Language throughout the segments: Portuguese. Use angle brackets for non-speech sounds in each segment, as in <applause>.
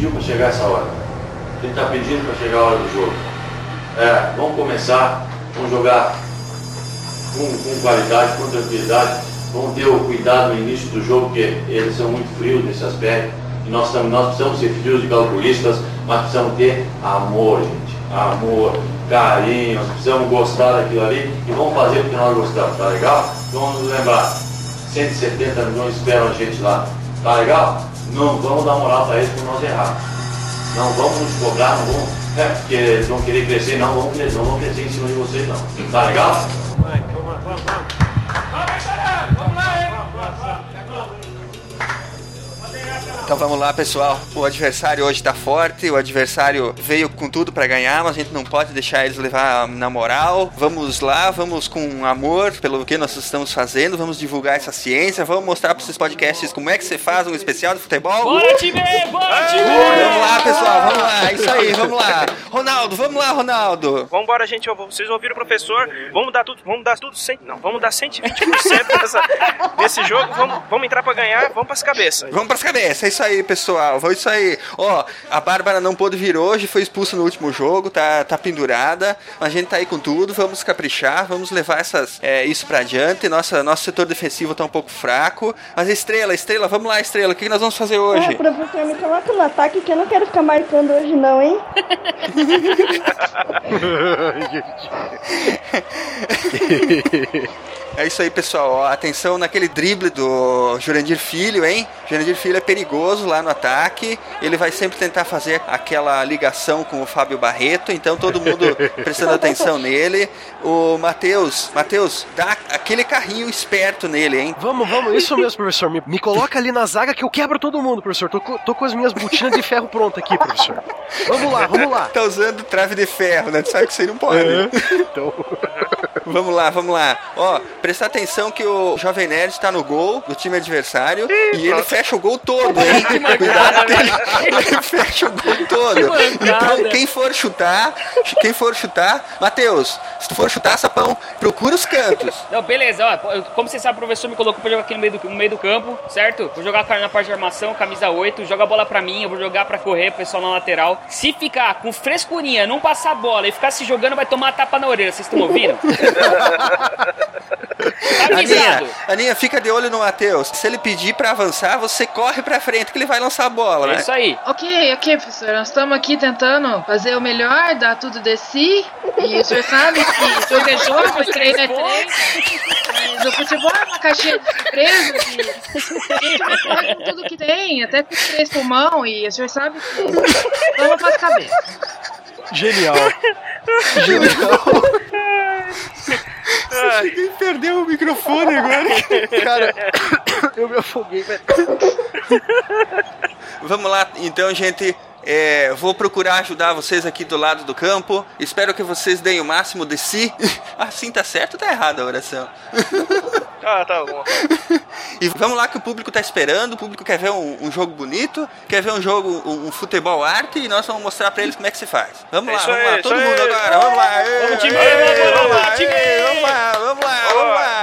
pediu para chegar essa hora. Gente está pedindo para chegar a hora do jogo. É, vamos começar, vamos jogar com, com qualidade, com tranquilidade. Vamos ter o cuidado no início do jogo, porque eles são muito frios nesse aspecto. E nós, estamos, nós precisamos ser frios e calculistas, mas precisamos ter amor, gente. Amor, carinho, nós precisamos gostar daquilo ali e vamos fazer porque nós gostamos, tá legal? Vamos nos lembrar, 170 milhões esperam a gente lá, tá legal? Não vamos dar moral para eles por nós errar. Não vamos nos cobrar, não vamos, é, porque eles vão querer crescer, não vamos crescer, não vamos crescer em cima de vocês não. Tá legal? Vai, vamos, vamos, vamos. Então vamos lá, pessoal. O adversário hoje tá forte, o adversário veio com tudo para ganhar, mas a gente não pode deixar eles levar na moral. Vamos lá, vamos com amor pelo que nós estamos fazendo, vamos divulgar essa ciência, vamos mostrar para esses podcasts como é que você faz um especial de futebol. Bora, time! Bora, time! Vamos lá, pessoal, vamos lá. Isso aí, vamos lá. Ronaldo, vamos lá, Ronaldo. Vambora, gente. Vocês ouviram o professor. Vamos dar tudo, vamos dar tudo, cem, não, vamos dar 120% nessa, nesse jogo. Vamos, vamos entrar para ganhar, vamos para as cabeças. Vamos para as cabeças, é isso aí, pessoal. Vamos isso aí. Ó, a Bárbara não pôde vir hoje, foi expulsa no último jogo, tá, tá pendurada. A gente tá aí com tudo, vamos caprichar, vamos levar essas, é, isso para adiante. Nossa, nosso setor defensivo tá um pouco fraco. Mas Estrela, Estrela, vamos lá, Estrela, o que, que nós vamos fazer hoje? Ah, professor, me coloca no ataque que eu não quero ficar marcando hoje não, hein? <laughs> <laughs> <laughs> É isso aí, pessoal. Atenção naquele drible do Jurandir Filho, hein? Jurandir Filho é perigoso lá no ataque. Ele vai sempre tentar fazer aquela ligação com o Fábio Barreto. Então todo mundo <laughs> prestando atenção nele. O Matheus, Matheus, dá aquele carrinho esperto nele, hein? Vamos, vamos, isso mesmo, professor. Me, me coloca ali na zaga que eu quebro todo mundo, professor. Tô, tô com as minhas botinas de ferro prontas aqui, professor. Vamos lá, vamos lá. Tá usando trave de ferro, né? Tu sabe que isso aí não pode. <laughs> Então, Vamos lá, vamos lá. Ó, prestar atenção que o Jovem Nerd tá no gol do time adversário e ele fecha o gol todo, hein? Cuidado que ele, ele fecha o gol todo. Então, quem for chutar, quem for chutar, Matheus, se tu for chutar, sapão, procura os cantos. Não, beleza, ó. Como você sabe, o professor me colocou pra jogar aqui no meio do, no meio do campo, certo? Vou jogar na parte de armação, camisa 8, joga a bola pra mim, eu vou jogar pra correr, pessoal na lateral. Se ficar com frescurinha, não passar a bola e ficar se jogando, vai tomar tapa na orelha, vocês estão ouvindo? Tá Aninha. Aninha, fica de olho no Matheus. Se ele pedir pra avançar, você corre pra frente que ele vai lançar a bola, É né? isso aí. Ok, ok, professor. Nós estamos aqui tentando fazer o melhor, dar tudo de si. E o senhor sabe que jogo é jogo, treino é treino. Mas o futebol é uma caixinha de surpresas e a gente vai com tudo que tem, até com os três pulmão. E o senhor sabe que vamos para as cabeças. genial. <laughs> Ninguém perdeu o microfone agora. <laughs> Cara, eu me afoguei, velho. Vamos lá, então, gente. É, vou procurar ajudar vocês aqui do lado do campo. Espero que vocês deem o máximo de si. <laughs> Assim tá certo ou tá errado a oração? <laughs> Ah, tá bom. <laughs> E vamos lá que o público tá esperando. O público quer ver um, um jogo bonito, quer ver um jogo, um, um futebol arte e nós vamos mostrar pra eles como é que se faz. Vamos É lá, vamos aí, lá, todo aí. mundo agora. Vamos lá. Vamos, time, vamos, lá, vamos lá, vamos lá, vamos lá.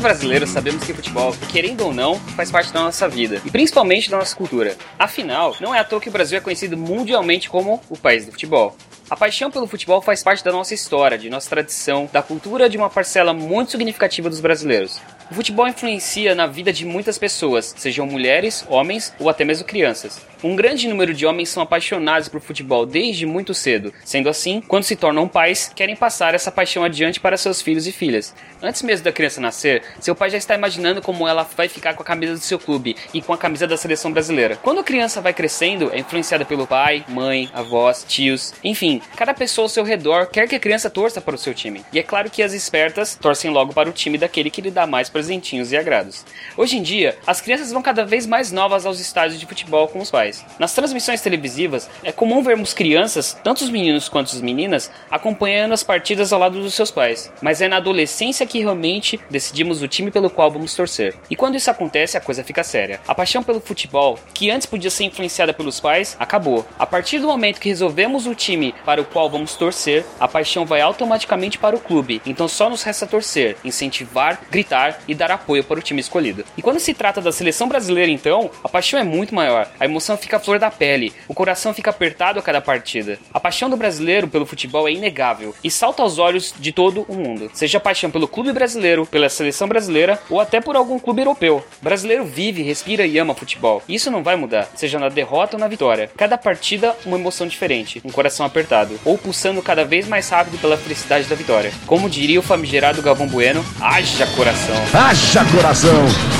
Nós brasileiros sabemos que futebol, querendo ou não, faz parte da nossa vida e principalmente da nossa cultura. Afinal, não é à toa que o Brasil é conhecido mundialmente como o país do futebol. A paixão pelo futebol faz parte da nossa história, de nossa tradição, da cultura de uma parcela muito significativa dos brasileiros. O futebol influencia na vida de muitas pessoas, sejam mulheres, homens ou até mesmo crianças. Um grande número de homens são apaixonados por futebol desde muito cedo. Sendo assim, quando se tornam pais, querem passar essa paixão adiante para seus filhos e filhas. Antes mesmo da criança nascer, seu pai já está imaginando como ela vai ficar com a camisa do seu clube e com a camisa da seleção brasileira. Quando a criança vai crescendo, é influenciada pelo pai, mãe, avós, tios, enfim, cada pessoa ao seu redor quer que a criança torça para o seu time. E é claro que as espertas torcem logo para o time daquele que lhe dá mais presentinhos e agrados. Hoje em dia, as crianças vão cada vez mais novas aos estádios de futebol com os pais. Nas transmissões televisivas, é comum vermos crianças, tanto os meninos quanto as meninas, acompanhando as partidas ao lado dos seus pais. Mas é na adolescência que realmente decidimos o time pelo qual vamos torcer. E quando isso acontece, a coisa fica séria. A paixão pelo futebol, que antes podia ser influenciada pelos pais, acabou. A partir do momento que resolvemos o time para o qual vamos torcer, a paixão vai automaticamente para o clube. Então só nos resta torcer, incentivar, gritar e dar apoio para o time escolhido. E quando se trata da seleção brasileira, então, a paixão é muito maior. A emoção fica à flor da pele, o coração fica apertado a cada partida. A paixão do brasileiro pelo futebol é inegável e salta aos olhos de todo o mundo. Seja a paixão pelo clube brasileiro, pela seleção brasileira ou até por algum clube europeu. O brasileiro vive, respira e ama futebol. Isso não vai mudar, seja na derrota ou na vitória. Cada partida, uma emoção diferente, um coração apertado, ou pulsando cada vez mais rápido pela felicidade da vitória. Como diria o famigerado Galvão Bueno, haja coração. Haja coração!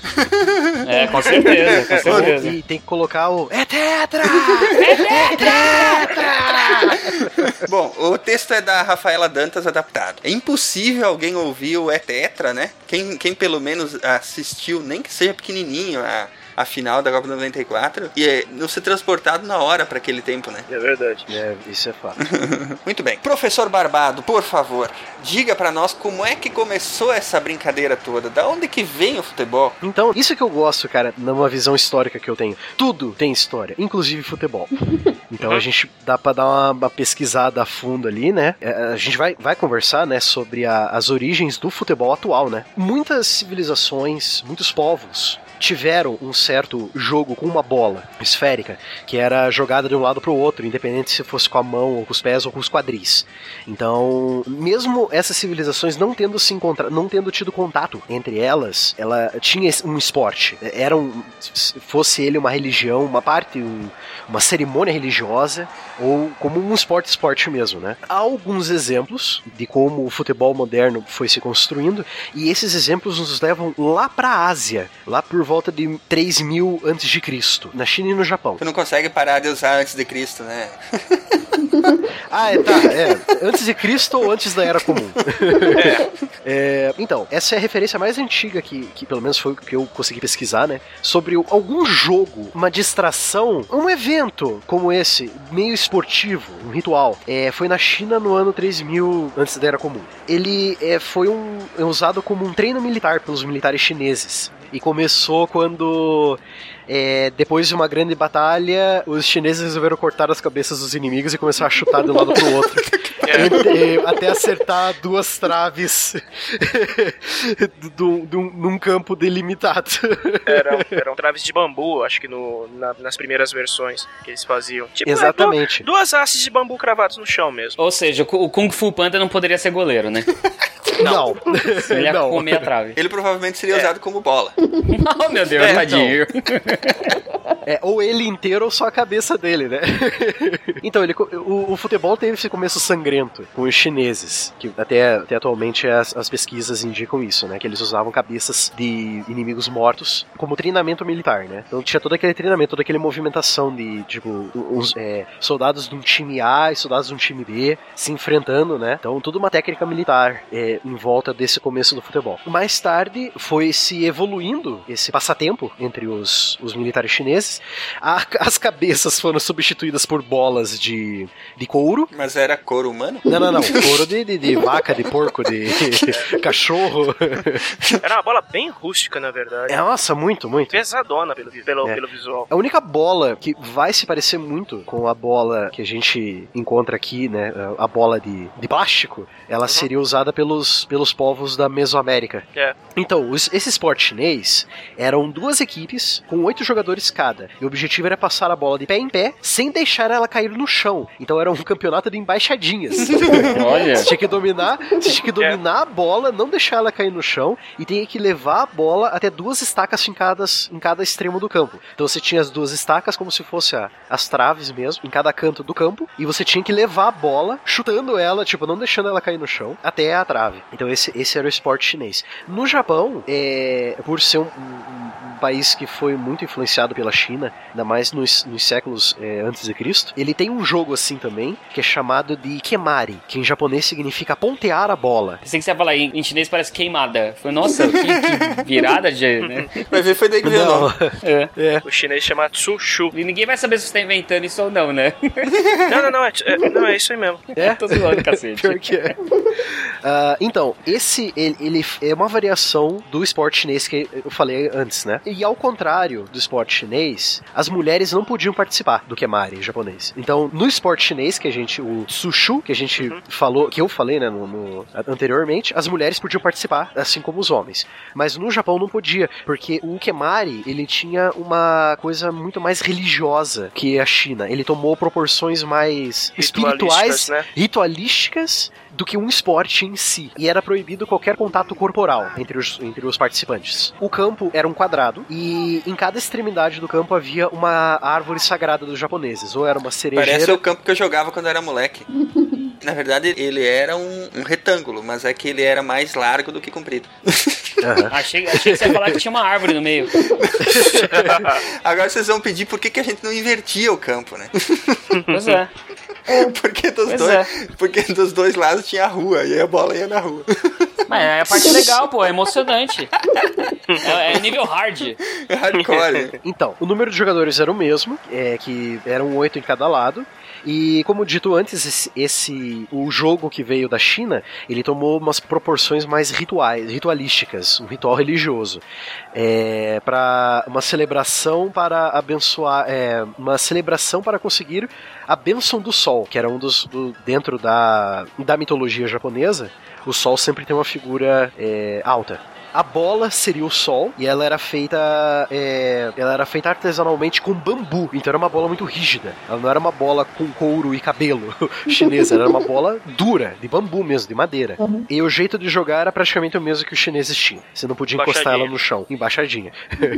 É, com certeza, com certeza. E tem que colocar o. É tetra! Bom, o texto é da Rafaela Dantas adaptado. É impossível alguém ouvir o É Tetra, né? Quem, quem pelo menos assistiu, nem que seja pequenininho, a, a final da Copa 94, e é, não ser transportado na hora para aquele tempo, né? É verdade. É, isso é fato. <laughs> Muito bem. Professor Barbado, por favor, diga para nós como é que começou essa brincadeira toda. Da onde que vem o futebol? Então, isso que eu gosto, cara, numa visão histórica que eu tenho. Tudo tem história, inclusive futebol. <laughs> Então a gente dá pra dar uma, uma pesquisada a fundo ali, né? É, A gente vai, vai conversar, né, sobre a- as origens do futebol atual, né? Muitas civilizações, muitos povos tiveram um certo jogo com uma bola esférica que era jogada de um lado para o outro, independente se fosse com a mão ou com os pés ou com os quadris. Então, mesmo essas civilizações não tendo se encontrado, não tendo tido contato entre elas, ela tinha um esporte. Era um, se fosse ele uma religião, uma parte, um- uma cerimônia religiosa ou como um esporte esporte mesmo, né? Há alguns exemplos de como o futebol moderno foi se construindo e esses exemplos nos levam lá para a Ásia, lá por volta de 3000 antes de Cristo, na China e no Japão. Tu não consegue parar de usar antes de Cristo, né? <laughs> Ah, é, tá. É, antes de Cristo ou antes da Era Comum? <laughs> É, então, essa é a referência mais antiga que, que pelo menos foi o que eu consegui pesquisar, né? Sobre algum jogo, uma distração, um evento como esse, meio esportivo, um ritual. É, foi na China no ano 3000 antes da Era Comum. Ele é, foi um, é usado como um treino militar pelos militares chineses. E começou quando é, depois de uma grande batalha, os chineses resolveram cortar as cabeças dos inimigos e começar a chutar de um lado pro outro. <laughs> Entre- até acertar duas traves <laughs> do, do- num campo delimitado. Eram, eram traves de bambu, acho que no, na- nas primeiras versões que eles faziam. Tipo, é, Exatamente. du- duas hastes de bambu cravados no chão mesmo. Ou seja, o Kung Fu Panda não poderia ser goleiro, né? <laughs> Não. <laughs> Ele ia Não. comer a trave. Ele provavelmente seria usado como bola. <laughs> Oh, meu Deus, É, tadinho. <laughs> É, ou ele inteiro ou só a cabeça dele, né? então, ele, o, o futebol teve esse começo sangrento com os chineses, que até, até atualmente as, as pesquisas indicam isso, né? Que eles usavam cabeças de inimigos mortos como treinamento militar, né? Então tinha todo aquele treinamento, toda aquela movimentação de, tipo, uns é, soldados de um time A e soldados de um time B se enfrentando, né? Então, tudo uma técnica militar é, em volta desse começo do futebol. Mais tarde foi se evoluindo esse passatempo entre os, os militares chineses. A- as cabeças foram substituídas por bolas de, de couro. Mas era couro humano? Não, não, não. Couro de, de, de vaca, de porco, de <laughs> cachorro. Era uma bola bem rústica, na verdade. É, nossa, muito, muito. Pesadona pelo, pelo, É. pelo visual. A única bola que vai se parecer muito com a bola que a gente encontra aqui, né? A bola de, de plástico, ela seria usada pelos, pelos povos da Mesoamérica. É. Então, os- esse esporte chinês eram duas equipes com oito jogadores cada. E o objetivo era passar a bola de pé em pé sem deixar ela cair no chão. Então era um campeonato de embaixadinhas. <laughs> Olha. Você tinha que dominar, tinha que dominar a bola, não deixar ela cair no chão e tinha que levar a bola até duas estacas fincadas em cada extremo do campo. Então você tinha as duas estacas como se fosse a- as traves mesmo, em cada canto do campo, e você tinha que levar a bola, chutando ela, tipo, não deixando ela cair no chão, até a trave. Então esse, esse era o esporte chinês. No Japão, é, por ser um, um- um país que foi muito influenciado pela China, ainda mais nos, nos séculos é, antes de Cristo, ele tem um jogo assim também, que é chamado de Kemari, que em japonês significa pontear a bola. Pensei que você ia falar em, em chinês parece queimada. Foi, nossa, que, que <laughs> virada de. Né? <laughs> Vai ver, foi daí que veio Não. É. é. O chinês chama Tsushu. E ninguém vai saber se você tá inventando isso ou não, né? Não, não, não, é, é- não, é isso aí mesmo. É? <laughs> Tô zoando, cacete. Pior que é. Ah, então, esse ele, ele é uma variação do esporte chinês que eu falei antes, né? E ao contrário do esporte chinês, as mulheres não podiam participar do kemari japonês. Então, no esporte chinês, que a gente, o sushu, que a gente falou, que eu falei, né, no, no- anteriormente, as mulheres podiam participar, assim como os homens. Mas no Japão não podia, porque o kemari, ele tinha uma coisa muito mais religiosa que a China. Ele tomou proporções mais espirituais, né? ritualísticas do que um esporte em si. E era proibido qualquer contato corporal entre os, entre os participantes. O campo era um quadrado e em cada extremidade do campo havia uma árvore sagrada dos japoneses. Ou era uma cerejeira. Parece o campo que eu jogava quando era moleque. <laughs> Na verdade, ele era um, um retângulo, mas é que ele era mais largo do que comprido. <laughs> Achei, achei que você ia falar que tinha uma árvore no meio. <laughs> Agora vocês vão pedir por que, que a gente não invertia o campo, né? Pois é. <laughs> Porque dos, Pois dois, porque dos dois lados tinha a rua, e aí a bola ia na rua. Mas é a parte legal, pô, é emocionante. É, é nível hard. Hardcore. <laughs> Então, o número de jogadores era o mesmo, é, que eram oito em cada lado. E como dito antes, esse, esse- o jogo que veio da China, ele tomou umas proporções mais rituais, ritualísticas, um ritual religioso, é, para uma celebração para abençoar, é, uma celebração para conseguir a bênção do sol, que era um dos do- dentro da da mitologia japonesa. O sol sempre tem uma figura é, alta. A bola seria o sol e ela era feita é, ela era feita artesanalmente com bambu, então era uma bola muito rígida. Ela não era uma bola com couro e cabelo <laughs> chinesa, era uma bola dura, de bambu mesmo, de madeira. E o jeito de jogar era praticamente o mesmo que os chineses tinham. Você não podia encostar ela no chão, embaixadinha.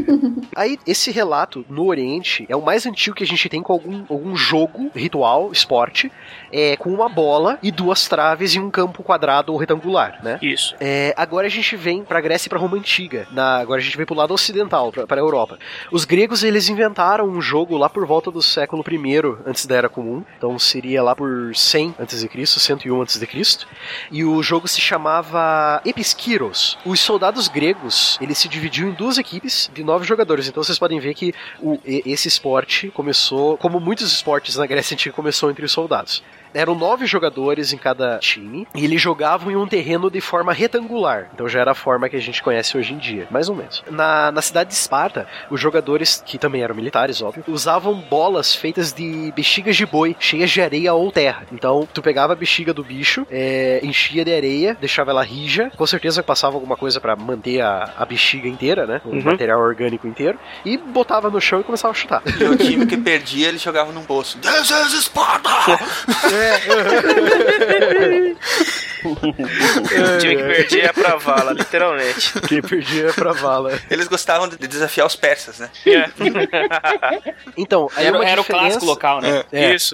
<laughs> Aí, esse relato no Oriente é o mais antigo que a gente tem com algum, algum jogo, ritual, esporte, é, com uma bola e duas traves e um campo quadrado ou retangular, né? Isso. É, agora a gente vem pra Grécia e pra Roma Antiga. Na, agora a gente vem pro lado ocidental, pra, pra Europa. Os gregos, eles inventaram um jogo lá por volta do século I antes da Era Comum. Então seria lá por 100 a.C., 101 a.C. E o jogo se chamava Episkyros. Os soldados gregos, eles se dividiam em duas equipes de nove jogadores. Então vocês podem ver que o- esse esporte começou, como muitos esportes na Grécia Antiga, começou entre os soldados. Eram nove jogadores em cada time e eles jogavam em um terreno de forma retangular. Então já era a forma que a gente conhece hoje em dia, mais ou menos. Na, na cidade de Esparta, os jogadores, que também eram militares, óbvio, usavam bolas feitas de bexigas de boi cheias de areia ou terra. Então tu pegava a bexiga do bicho, é, enchia de areia, deixava ela rija, com certeza passava alguma coisa pra manter a, a bexiga inteira, né? O material orgânico inteiro, e botava no chão e começava a chutar. E o time que perdia, ele jogava num poço. This is Sparta! <laughs> <laughs> O time que perdia é pra vala, literalmente. Quem perdia é pra vala. Eles gostavam de desafiar os persas, né? É. <laughs> Então, aí Era, era o diferença- clássico local, né? É. Isso.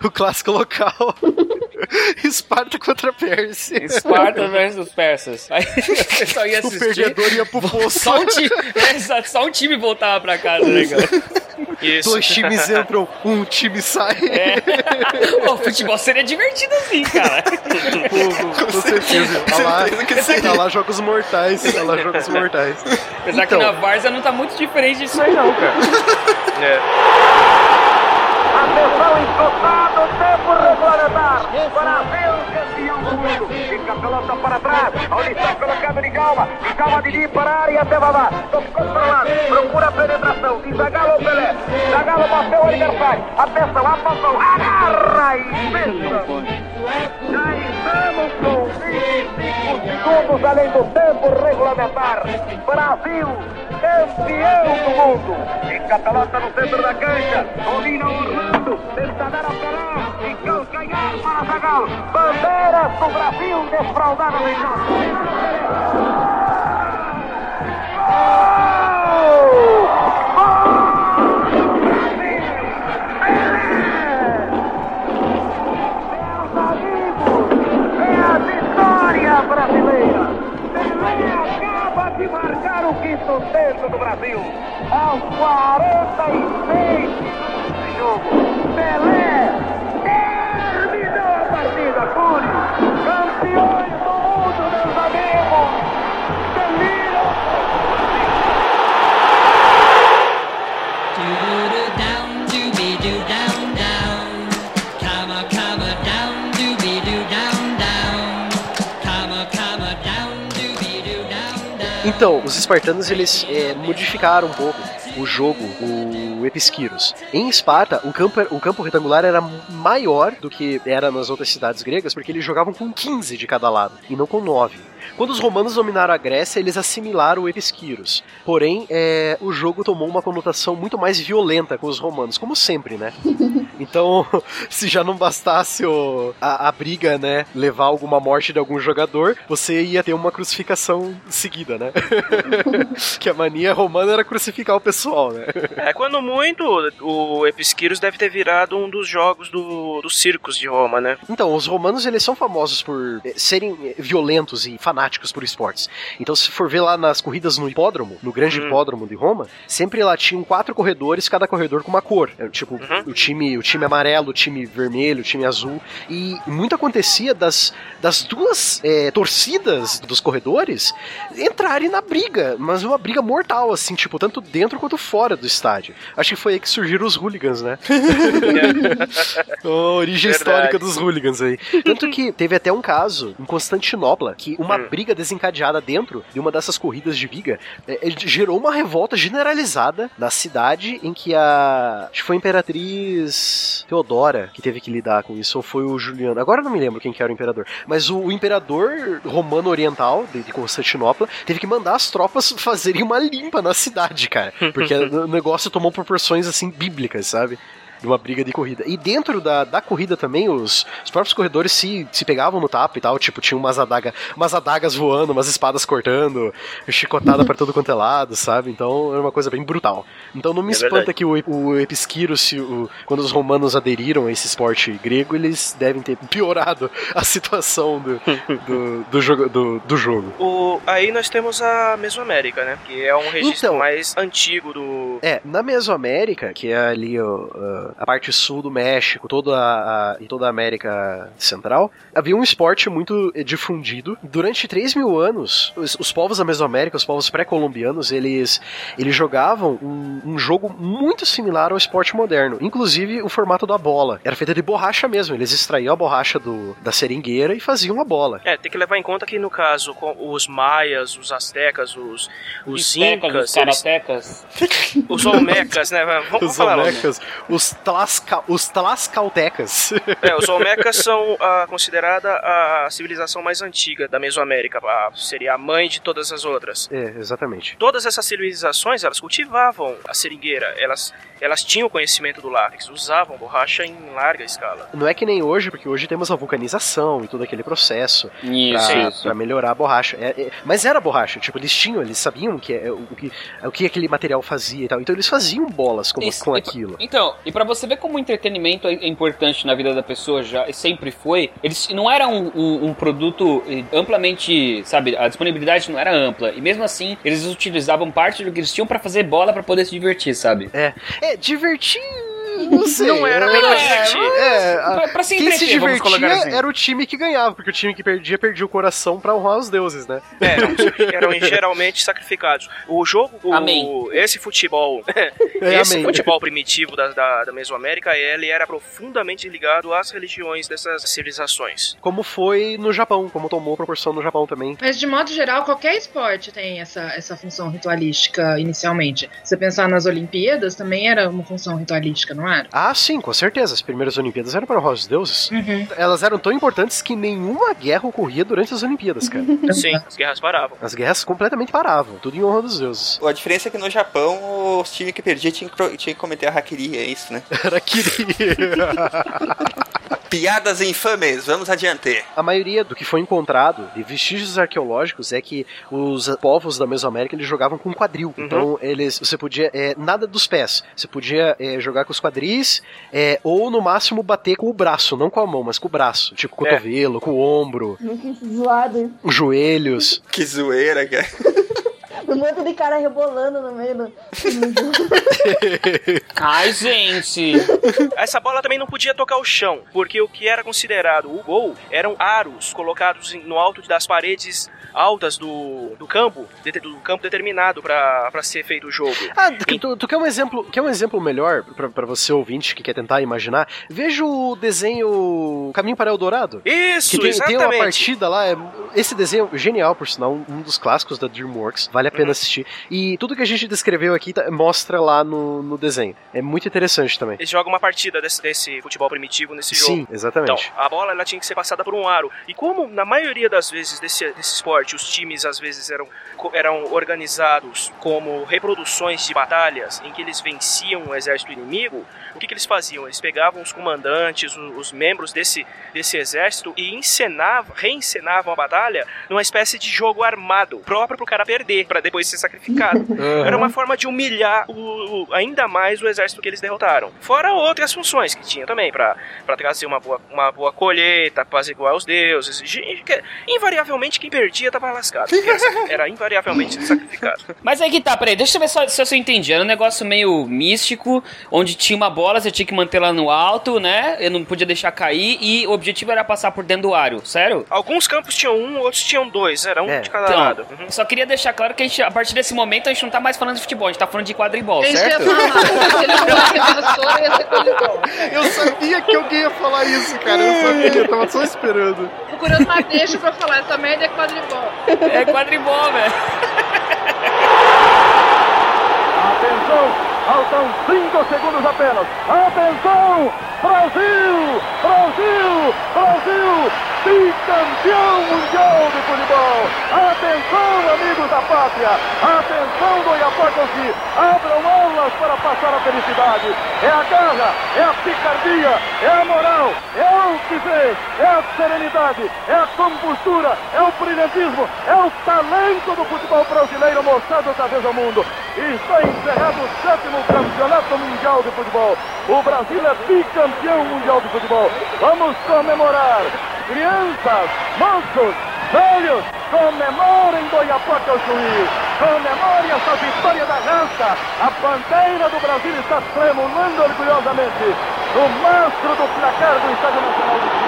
<laughs> O clássico local. <laughs> Esparta contra Pérsia. Esparta versus persas. Aí <laughs> o pessoal ia O assistir. perdedor ia pro poço. Só um, time, é, só um time voltava pra casa, né, cara? Isso. Dois times entram, um time sai. É. O futebol seria divertido assim, cara. Com, com certeza. Tá lá, tá lá jogos mortais. Tá lá jogos mortais. Apesar que Então. na Várzea não tá muito diferente disso aí, não, cara. É. Atenção, encostado, tempo regulamentar. Brasil, campeão do mundo. Fica a pelota para trás. Onde está colocado de calma. De calma de para a área até Vavá. Toque controlado. Procura a penetração. De Zagallo ou Pelé. Zagallo bateu o adversário. Atenção, apontou. Agarra e pensa. Já estamos com 25 segundos além do tempo regulamentar. Brasil, campeão do mundo. Fica a pelota no centro da cancha. Domina Orlando. Tenta dar a Pelé. E calcanhar para Zagal. Bandeiras do Brasil desfraldadas em campo. Meus marcar o quinto tempo do Brasil. Aos 46 minutos de jogo. Pelé terminou a partida, Curi. Campeões Então, os espartanos eles é, modificaram um pouco o jogo, o Episquiros. Em Esparta, o campo, o campo retangular era maior do que era nas outras cidades gregas, porque eles jogavam com 15 de cada lado, e não com 9. Quando os romanos dominaram a Grécia, eles assimilaram o Episquiros. Porém, é, o jogo tomou uma conotação muito mais violenta com os romanos, como sempre, né? <laughs> Então, <laughs> se já não bastasse o- a, a briga, né, levar alguma morte de algum jogador, você ia ter uma crucificação seguida, né? <laughs> que a mania romana era crucificar o pessoal, né? É, quando muito, o Episquiros deve ter virado um dos jogos do, dos circos de Roma, né? Então, os romanos eles são famosos por eh, serem eh, violentos e fanáticos por esportes. Então, se for ver lá nas corridas no hipódromo, no grande Hum. hipódromo de Roma, sempre lá tinham quatro corredores, cada corredor com uma cor. É, Tipo, Uhum. o time, o time amarelo, o time vermelho, o time azul. E muito acontecia das, das duas eh, torcidas dos corredores entrarem na briga, mas uma briga mortal, assim, tipo, tanto dentro quanto fora do estádio. Acho que foi aí que surgiram os hooligans, né? <laughs> A origem Verdade. histórica dos hooligans aí. Tanto que teve até um caso em Constantinopla que uma Hum. Briga desencadeada dentro de uma dessas corridas de viga é, gerou uma revolta generalizada na cidade em que a. Acho que foi a Imperatriz Teodora que teve que lidar com isso, ou foi o Juliano. Agora eu não me lembro quem que era o imperador. Mas o, o imperador romano oriental de, de Constantinopla teve que mandar as tropas fazerem uma limpa na cidade, cara. <laughs> Porque o negócio tomou proporções assim bíblicas, sabe? De uma briga de corrida. E dentro da, da corrida também, os, os próprios corredores se, se pegavam no tapa e tal, tipo, tinha umas, adaga, umas adagas voando, umas espadas cortando, chicotada pra todo quanto é lado, sabe? Então era uma coisa bem brutal. Então não me É espanta verdade. que o, o Episquiro, se o, quando os romanos aderiram a esse esporte grego, eles devem ter piorado a situação do, do, do, jogo, do, do jogo. O, aí nós temos a Mesoamérica, né? Que é um registro Então. mais antigo do. É, na Mesoamérica, que é ali ó, a parte sul do México, toda a, e toda a América Central, havia um esporte muito eh, difundido. Durante 3 mil anos, os, os povos da Mesoamérica, os povos pré-colombianos, eles, eles jogavam um, um jogo muito similar ao esporte moderno. Inclusive o formato da bola. Era feita de borracha mesmo. Eles extraíam a borracha do, da seringueira e faziam uma bola. É, tem que levar em conta que no caso, com os maias, os astecas, os, os incas, os eles- karatecas. os olmecas, né? Vamos, vamos Os falar olmecas, os, tlasca, os tlascaltecas. <laughs> É, os Olmecas são ah, considerada a civilização mais antiga da Mesoamérica, ah, seria a mãe de todas as outras. é, exatamente. Todas essas civilizações, elas cultivavam a seringueira, elas, elas tinham conhecimento do látex, usavam borracha em larga escala. Não é que nem hoje, porque hoje temos a vulcanização e todo aquele processo Isso, pra, isso. pra melhorar a borracha. É- é- mas era borracha, tipo, eles tinham, eles sabiam que, é, o, que, o que aquele material fazia e tal. Então eles faziam bolas com, Isso, com e aquilo. Então, e pra você ver como o entretenimento é importante na vida da pessoa, já sempre foi, eles não era um, um- um produto eh, amplamente, sabe, a disponibilidade não era ampla. E mesmo assim, eles utilizavam parte do que eles tinham pra fazer bola pra poder se divertir, sabe? É, é divertir. Não sei. Não era bem é, divertir. É, a- Pra- pra se quem se divertia assim. era o time que ganhava, porque o time que perdia, perdia o coração pra honrar os deuses, né? Eram, eram geralmente sacrificados. O jogo, o- Amém. esse futebol, <laughs> É, esse amém. futebol primitivo da, da, da Mesoamérica, ele era profundamente ligado às religiões dessas civilizações. Como foi no Japão, como tomou proporção no Japão também. Mas de modo geral, qualquer esporte tem essa, essa função ritualística inicialmente. Se você pensar nas Olimpíadas, também era uma função ritualística, não era? Ah, sim, com certeza. As primeiras Olimpíadas eram para honrar os deuses. Uhum. Elas eram tão importantes que nenhuma guerra ocorria durante as Olimpíadas, cara. <laughs> Sim, as guerras paravam. As guerras completamente paravam, tudo em honra dos deuses. A diferença é que no Japão, os times que perdiam tinham que, cometer a hackeri, é isso, né? <laughs> Era queria. <laughs> Piadas infames, vamos adiante. A maioria do que foi encontrado de vestígios arqueológicos é que os povos da Mesoamérica eles jogavam com quadril. Então eles, você podia é, nada dos pés. Você podia é, jogar com os quadris é, ou no máximo bater com o braço, não com a mão, mas com o braço, tipo com o É. cotovelo, com o ombro, Muito zoado joelhos. Que zoeira, cara. <laughs> Um monte de cara rebolando no meio do. <laughs> Ai, gente! Essa bola também não podia tocar o chão, porque o que era considerado o gol eram aros colocados no alto das paredes altas do, do campo, de- do campo determinado para ser feito o jogo. Ah, tu, tu quer um exemplo, quer um exemplo melhor pra- pra você ouvinte que quer tentar imaginar? Veja o desenho Caminho para Eldorado. Isso, Que tem, tem uma exatamente. partida lá, é- esse desenho genial, por sinal, um dos clássicos da DreamWorks, vale a. pena assistir. E tudo que a gente descreveu aqui tá- mostra lá no, no desenho. É muito interessante também. Eles jogam uma partida desse, desse futebol primitivo nesse Sim, jogo. exatamente. Então, a bola ela tinha que ser passada por um aro. E como na maioria das vezes desse, desse esporte, os times às vezes eram, eram organizados como reproduções de batalhas em que eles venciam o exército inimigo, o que, que eles faziam? Eles pegavam os comandantes, o- os, membros desse, desse exército e encenavam, reencenavam a batalha numa espécie de jogo armado, próprio pro cara perder, para depois ser sacrificado. <laughs> Era uma forma de humilhar o, o- ainda mais o exército que eles derrotaram. Fora outras funções que tinha também, pra pra trazer uma boa, uma boa colheita, apaziguar os deuses. Invariavelmente, quem perdia tava lascado. Era, <laughs> era invariavelmente sacrificado. Mas aí que tá, peraí, deixa eu ver só, se eu entendi. Era um negócio meio místico, onde tinha uma bola, você tinha que manter lá no alto, né? Eu não podia deixar cair, e o objetivo era passar por dentro do aro, sério? Alguns campos tinham um, outros tinham dois. Era um É. de cada Então, lado. Uhum. só queria deixar claro que a, gente, a partir desse momento a gente não tá mais falando de futebol, a gente tá falando de quadribol, É eu ia certo? falar. <laughs> Ia ser quadribol. Eu sabia que alguém ia falar isso, cara. Eu sabia, eu tava só esperando. Procurando uma deixa pra falar, essa merda é quadribol. É quadribol, velho. Atenção, faltam 5 segundos apenas. Atenção, Brasil, Brasil, Brasil, bicampeão mundial de futebol. Atenção, amigos da pátria. Atenção, Goiapacos, abram aulas para passar a felicidade. É a garra, é a picardia, é a moral, é o que vê, é a serenidade, é a compostura, é o brilhantismo, é o talento do futebol brasileiro mostrado outra vez ao mundo. Está encerrado o sétimo campeonato mundial de futebol. O Brasil é bicampeão mundial de futebol. Vamos comemorar. Crianças, moços, velhos, comemorem Goiapoca ao juiz. Comemore essa vitória da raça. A bandeira do Brasil está tremulando orgulhosamente no mastro do placar do Estádio Nacional do Sul.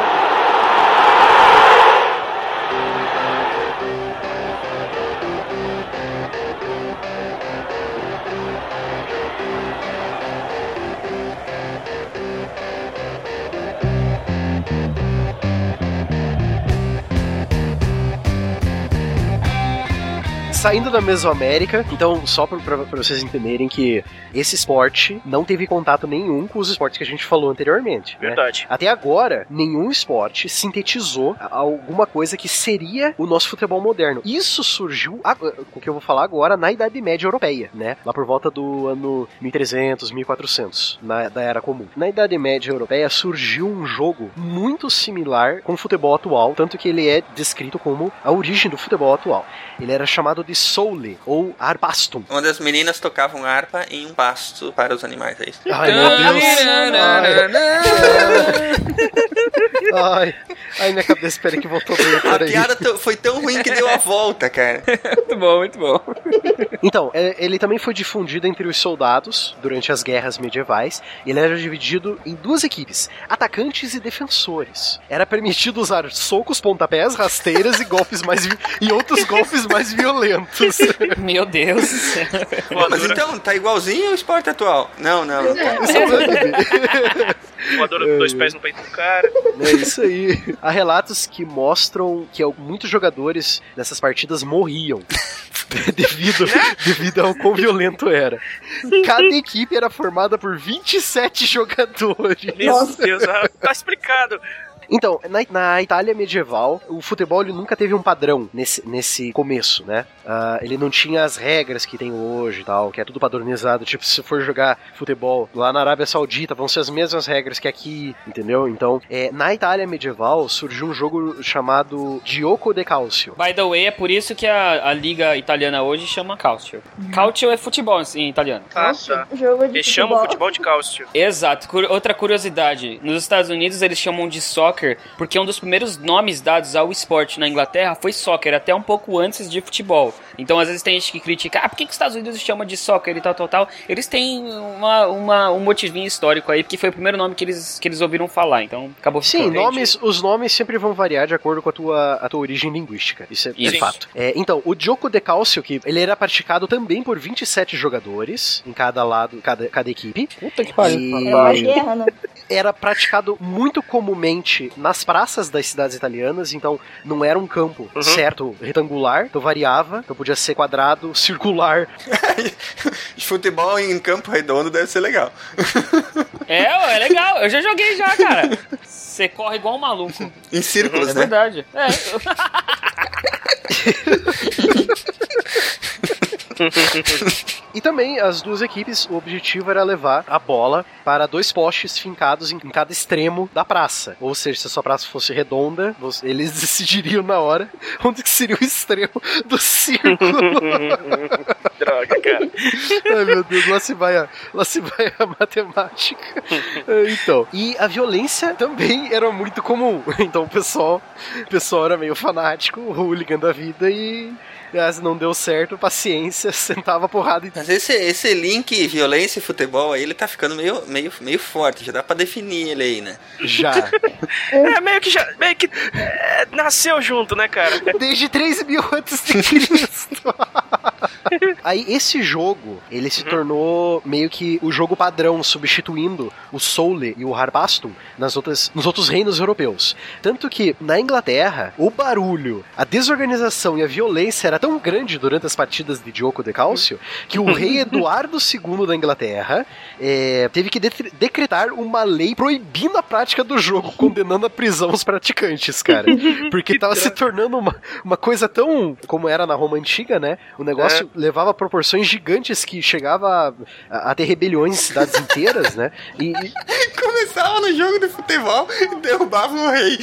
Saindo da Mesoamérica, então, só pra, pra- pra vocês entenderem que esse esporte não teve contato nenhum com os esportes que a gente falou anteriormente. né? Verdade. Até agora, nenhum esporte sintetizou alguma coisa que seria o nosso futebol moderno. Isso surgiu, com o que eu vou falar agora, na Idade Média Europeia, né? Lá por volta do ano 1300, 1400, na, da Era Comum. Na Idade Média Europeia surgiu um jogo muito similar com o futebol atual, tanto que ele é descrito como a origem do futebol atual. Ele era chamado de de soule, ou arbastum. Onde as meninas tocavam harpa em um pasto para os animais, é isso? Ai, meu Deus. Ai, ai, minha cabeça, espera que voltou bem, A piada foi tão ruim que deu a volta, cara. <laughs> Muito bom, muito bom. Então, é, ele também foi difundido entre os soldados durante as guerras medievais. Ele era dividido em duas equipes, atacantes e defensores. Era permitido usar socos, pontapés, rasteiras e golpes mais e outros golpes mais violentos. <laughs> Meu Deus do céu. Mas então, tá igualzinho ao esporte atual. Não, não. É unânime. <laughs> Voadora com dois pés no peito do cara. É isso aí. Há relatos que mostram que muitos jogadores nessas partidas morriam. <laughs> devido, devido ao quão violento era. Cada equipe era formada por 27 jogadores. Meu Deus, ah, tá explicado. Então, na, na Itália medieval, o futebol ele nunca teve um padrão nesse, nesse começo, né? Ah, ele não tinha as regras que tem hoje e tal, que é tudo padronizado. Tipo, se for jogar futebol lá na Arábia Saudita, vão ser as mesmas regras que aqui, entendeu? Então, é, na Itália medieval surgiu um jogo chamado Gioco de Calcio. By the way, é por isso que a, a liga italiana hoje chama Calcio. Calcio é futebol em italiano. Ah, tá. Jogo de Eles chamam futebol. futebol de cálcio. Exato. Cur- outra curiosidade: nos Estados Unidos eles chamam de soccer porque um dos primeiros nomes dados ao esporte na Inglaterra foi soccer, até um pouco antes de futebol. Então, às vezes tem gente que critica, ah, por que, que os Estados Unidos chama de soccer e tal, tal, tal? Eles têm uma, uma- um motivinho histórico aí, porque foi o primeiro nome que eles, que eles ouviram falar. Então, acabou Sim, ficando. nomes, os nomes sempre vão variar de acordo com a tua, a tua origem linguística. Isso é, é Isso. fato. É, então, o Gioco de Calcio, que ele era praticado também por 27 jogadores em cada lado, cada, cada equipe. Puta que E- É uma guerra, né? <laughs> era praticado muito comumente nas praças das cidades italianas, então não era um campo certo, retangular, então variava, então podia ser quadrado, <laughs> circular. <laughs> Futebol em campo redondo deve ser legal. É, <laughs> é legal. Eu já joguei já, cara. Você corre igual um maluco. Em círculos, É né? verdade. É. <laughs> E também as duas equipes, o objetivo era levar a bola para dois postes fincados em, em cada extremo da praça. Ou seja, se a sua praça fosse redonda, eles <laughs> decidiriam na hora onde que seria o extremo do círculo. <laughs> Droga, cara. Ai meu Deus, lá se vai a, lá se vai a matemática. É, Então, e a violência também era muito comum. Então o pessoal, o pessoal era meio fanático, hooligan da vida e não deu certo, paciência, <laughs> sentava a porrada e Mas esse, esse link violência e futebol aí, ele tá ficando meio, meio, meio forte. Já dá pra definir ele aí, né? já. É, meio que já. Meio que. é, nasceu junto, né, cara? Desde 3 mil antes de Cristo. <laughs> Aí esse jogo, ele se tornou meio que o jogo padrão, substituindo o Soule e o Harbastum nas outras, nos outros reinos europeus. Tanto que na Inglaterra, o barulho, a desorganização e a violência era tão grande durante as partidas de Diogo de Cálcio que o rei <laughs> Eduardo II da Inglaterra eh, teve que de- decretar uma lei proibindo a prática do jogo, condenando à prisão os praticantes, cara. <laughs> Porque tava se tornando uma, uma coisa tão. como era na Roma Antiga, né? O negócio levava a proporções gigantes que chegava a, a ter rebeliões em cidades inteiras, né? E, e- <laughs> Começava no jogo de futebol e derrubava o rei.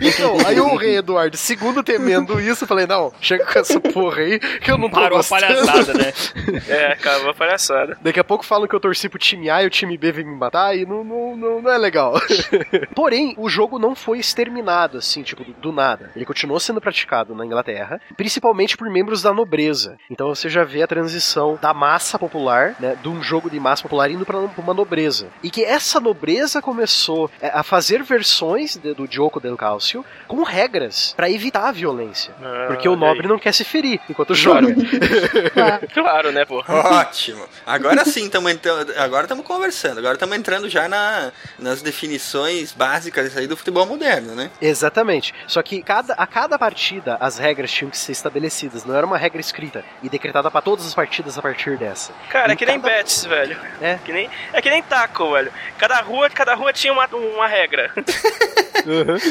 então, aí o rei Eduardo II temendo isso, eu falei, não, chega com essa porra aí que eu não tô Parou a gostando. palhaçada, né? <laughs> É, cara, uma palhaçada. Daqui a pouco falam que eu torci pro time A e o time B vem me matar e não, não, não, não é legal. <laughs> Porém, o jogo não foi exterminado, assim, tipo, do, do nada. Ele continuou sendo praticado na Inglaterra, principalmente por membros da nobreza. Então você já vê a transição da massa popular, né, de um jogo de massa popular indo pra uma nobreza. E que essa nobreza começou é, a fazer versões de- do Gioco del Calcio com regras pra evitar a violência. Ah, Porque o nobre aí. não quer se ferir enquanto joga. <laughs> Claro, né, pô? Ótimo. Agora sim, tamo entrando, agora estamos conversando. Agora estamos entrando já na, nas definições básicas aí do futebol moderno, né? Exatamente. Só que cada, a cada partida as regras tinham que ser estabelecidas. Não era uma regra escrita e decretada pra todas as partidas a partir dessa. Cara, é Em que nem cada- Betis, velho. É. Que nem, é que nem taco, velho. Cada rua, cada rua tinha uma, uma regra. <laughs>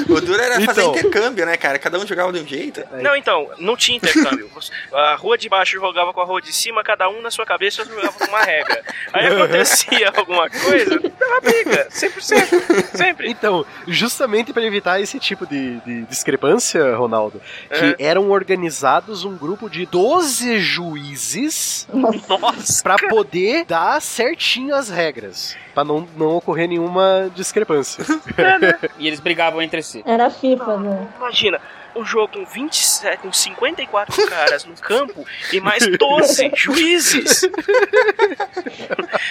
O duro era fazer Então. intercâmbio, né, cara? Cada um jogava de um jeito. Não, então, não tinha intercâmbio. <laughs> A rua de baixo jogava com a rua de cima, cada um na sua cabeça jogava com uma regra. Aí acontecia <laughs> alguma coisa, dava briga. 100%. Sempre. Então, justamente para evitar esse tipo de, de discrepância, Ronaldo, que Uhum. eram organizados um grupo de 12 juízes Nossa. para poder dar certinho as regras, para não, não ocorrer nenhuma discrepância. <laughs> E eles brigavam entre si. Era FIFA, né? Imagina, um jogo com 27, com 54 caras no campo e mais 12 <laughs> juízes.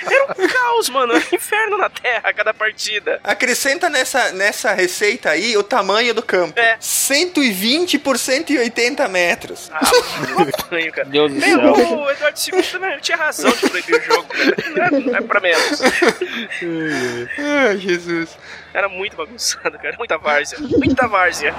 Era um caos, mano. Era um inferno na terra cada partida. Acrescenta nessa, nessa receita aí o tamanho do campo. É. 120 por 180 metros. Ah, mano, <laughs> tamanho, cara. Deus do céu. o Eduardo II também tinha razão de proibir o jogo. cara. Não é, não é pra menos. <laughs> Ai, Jesus. Era muito bagunçado, cara. Muita várzea. Muita várzea.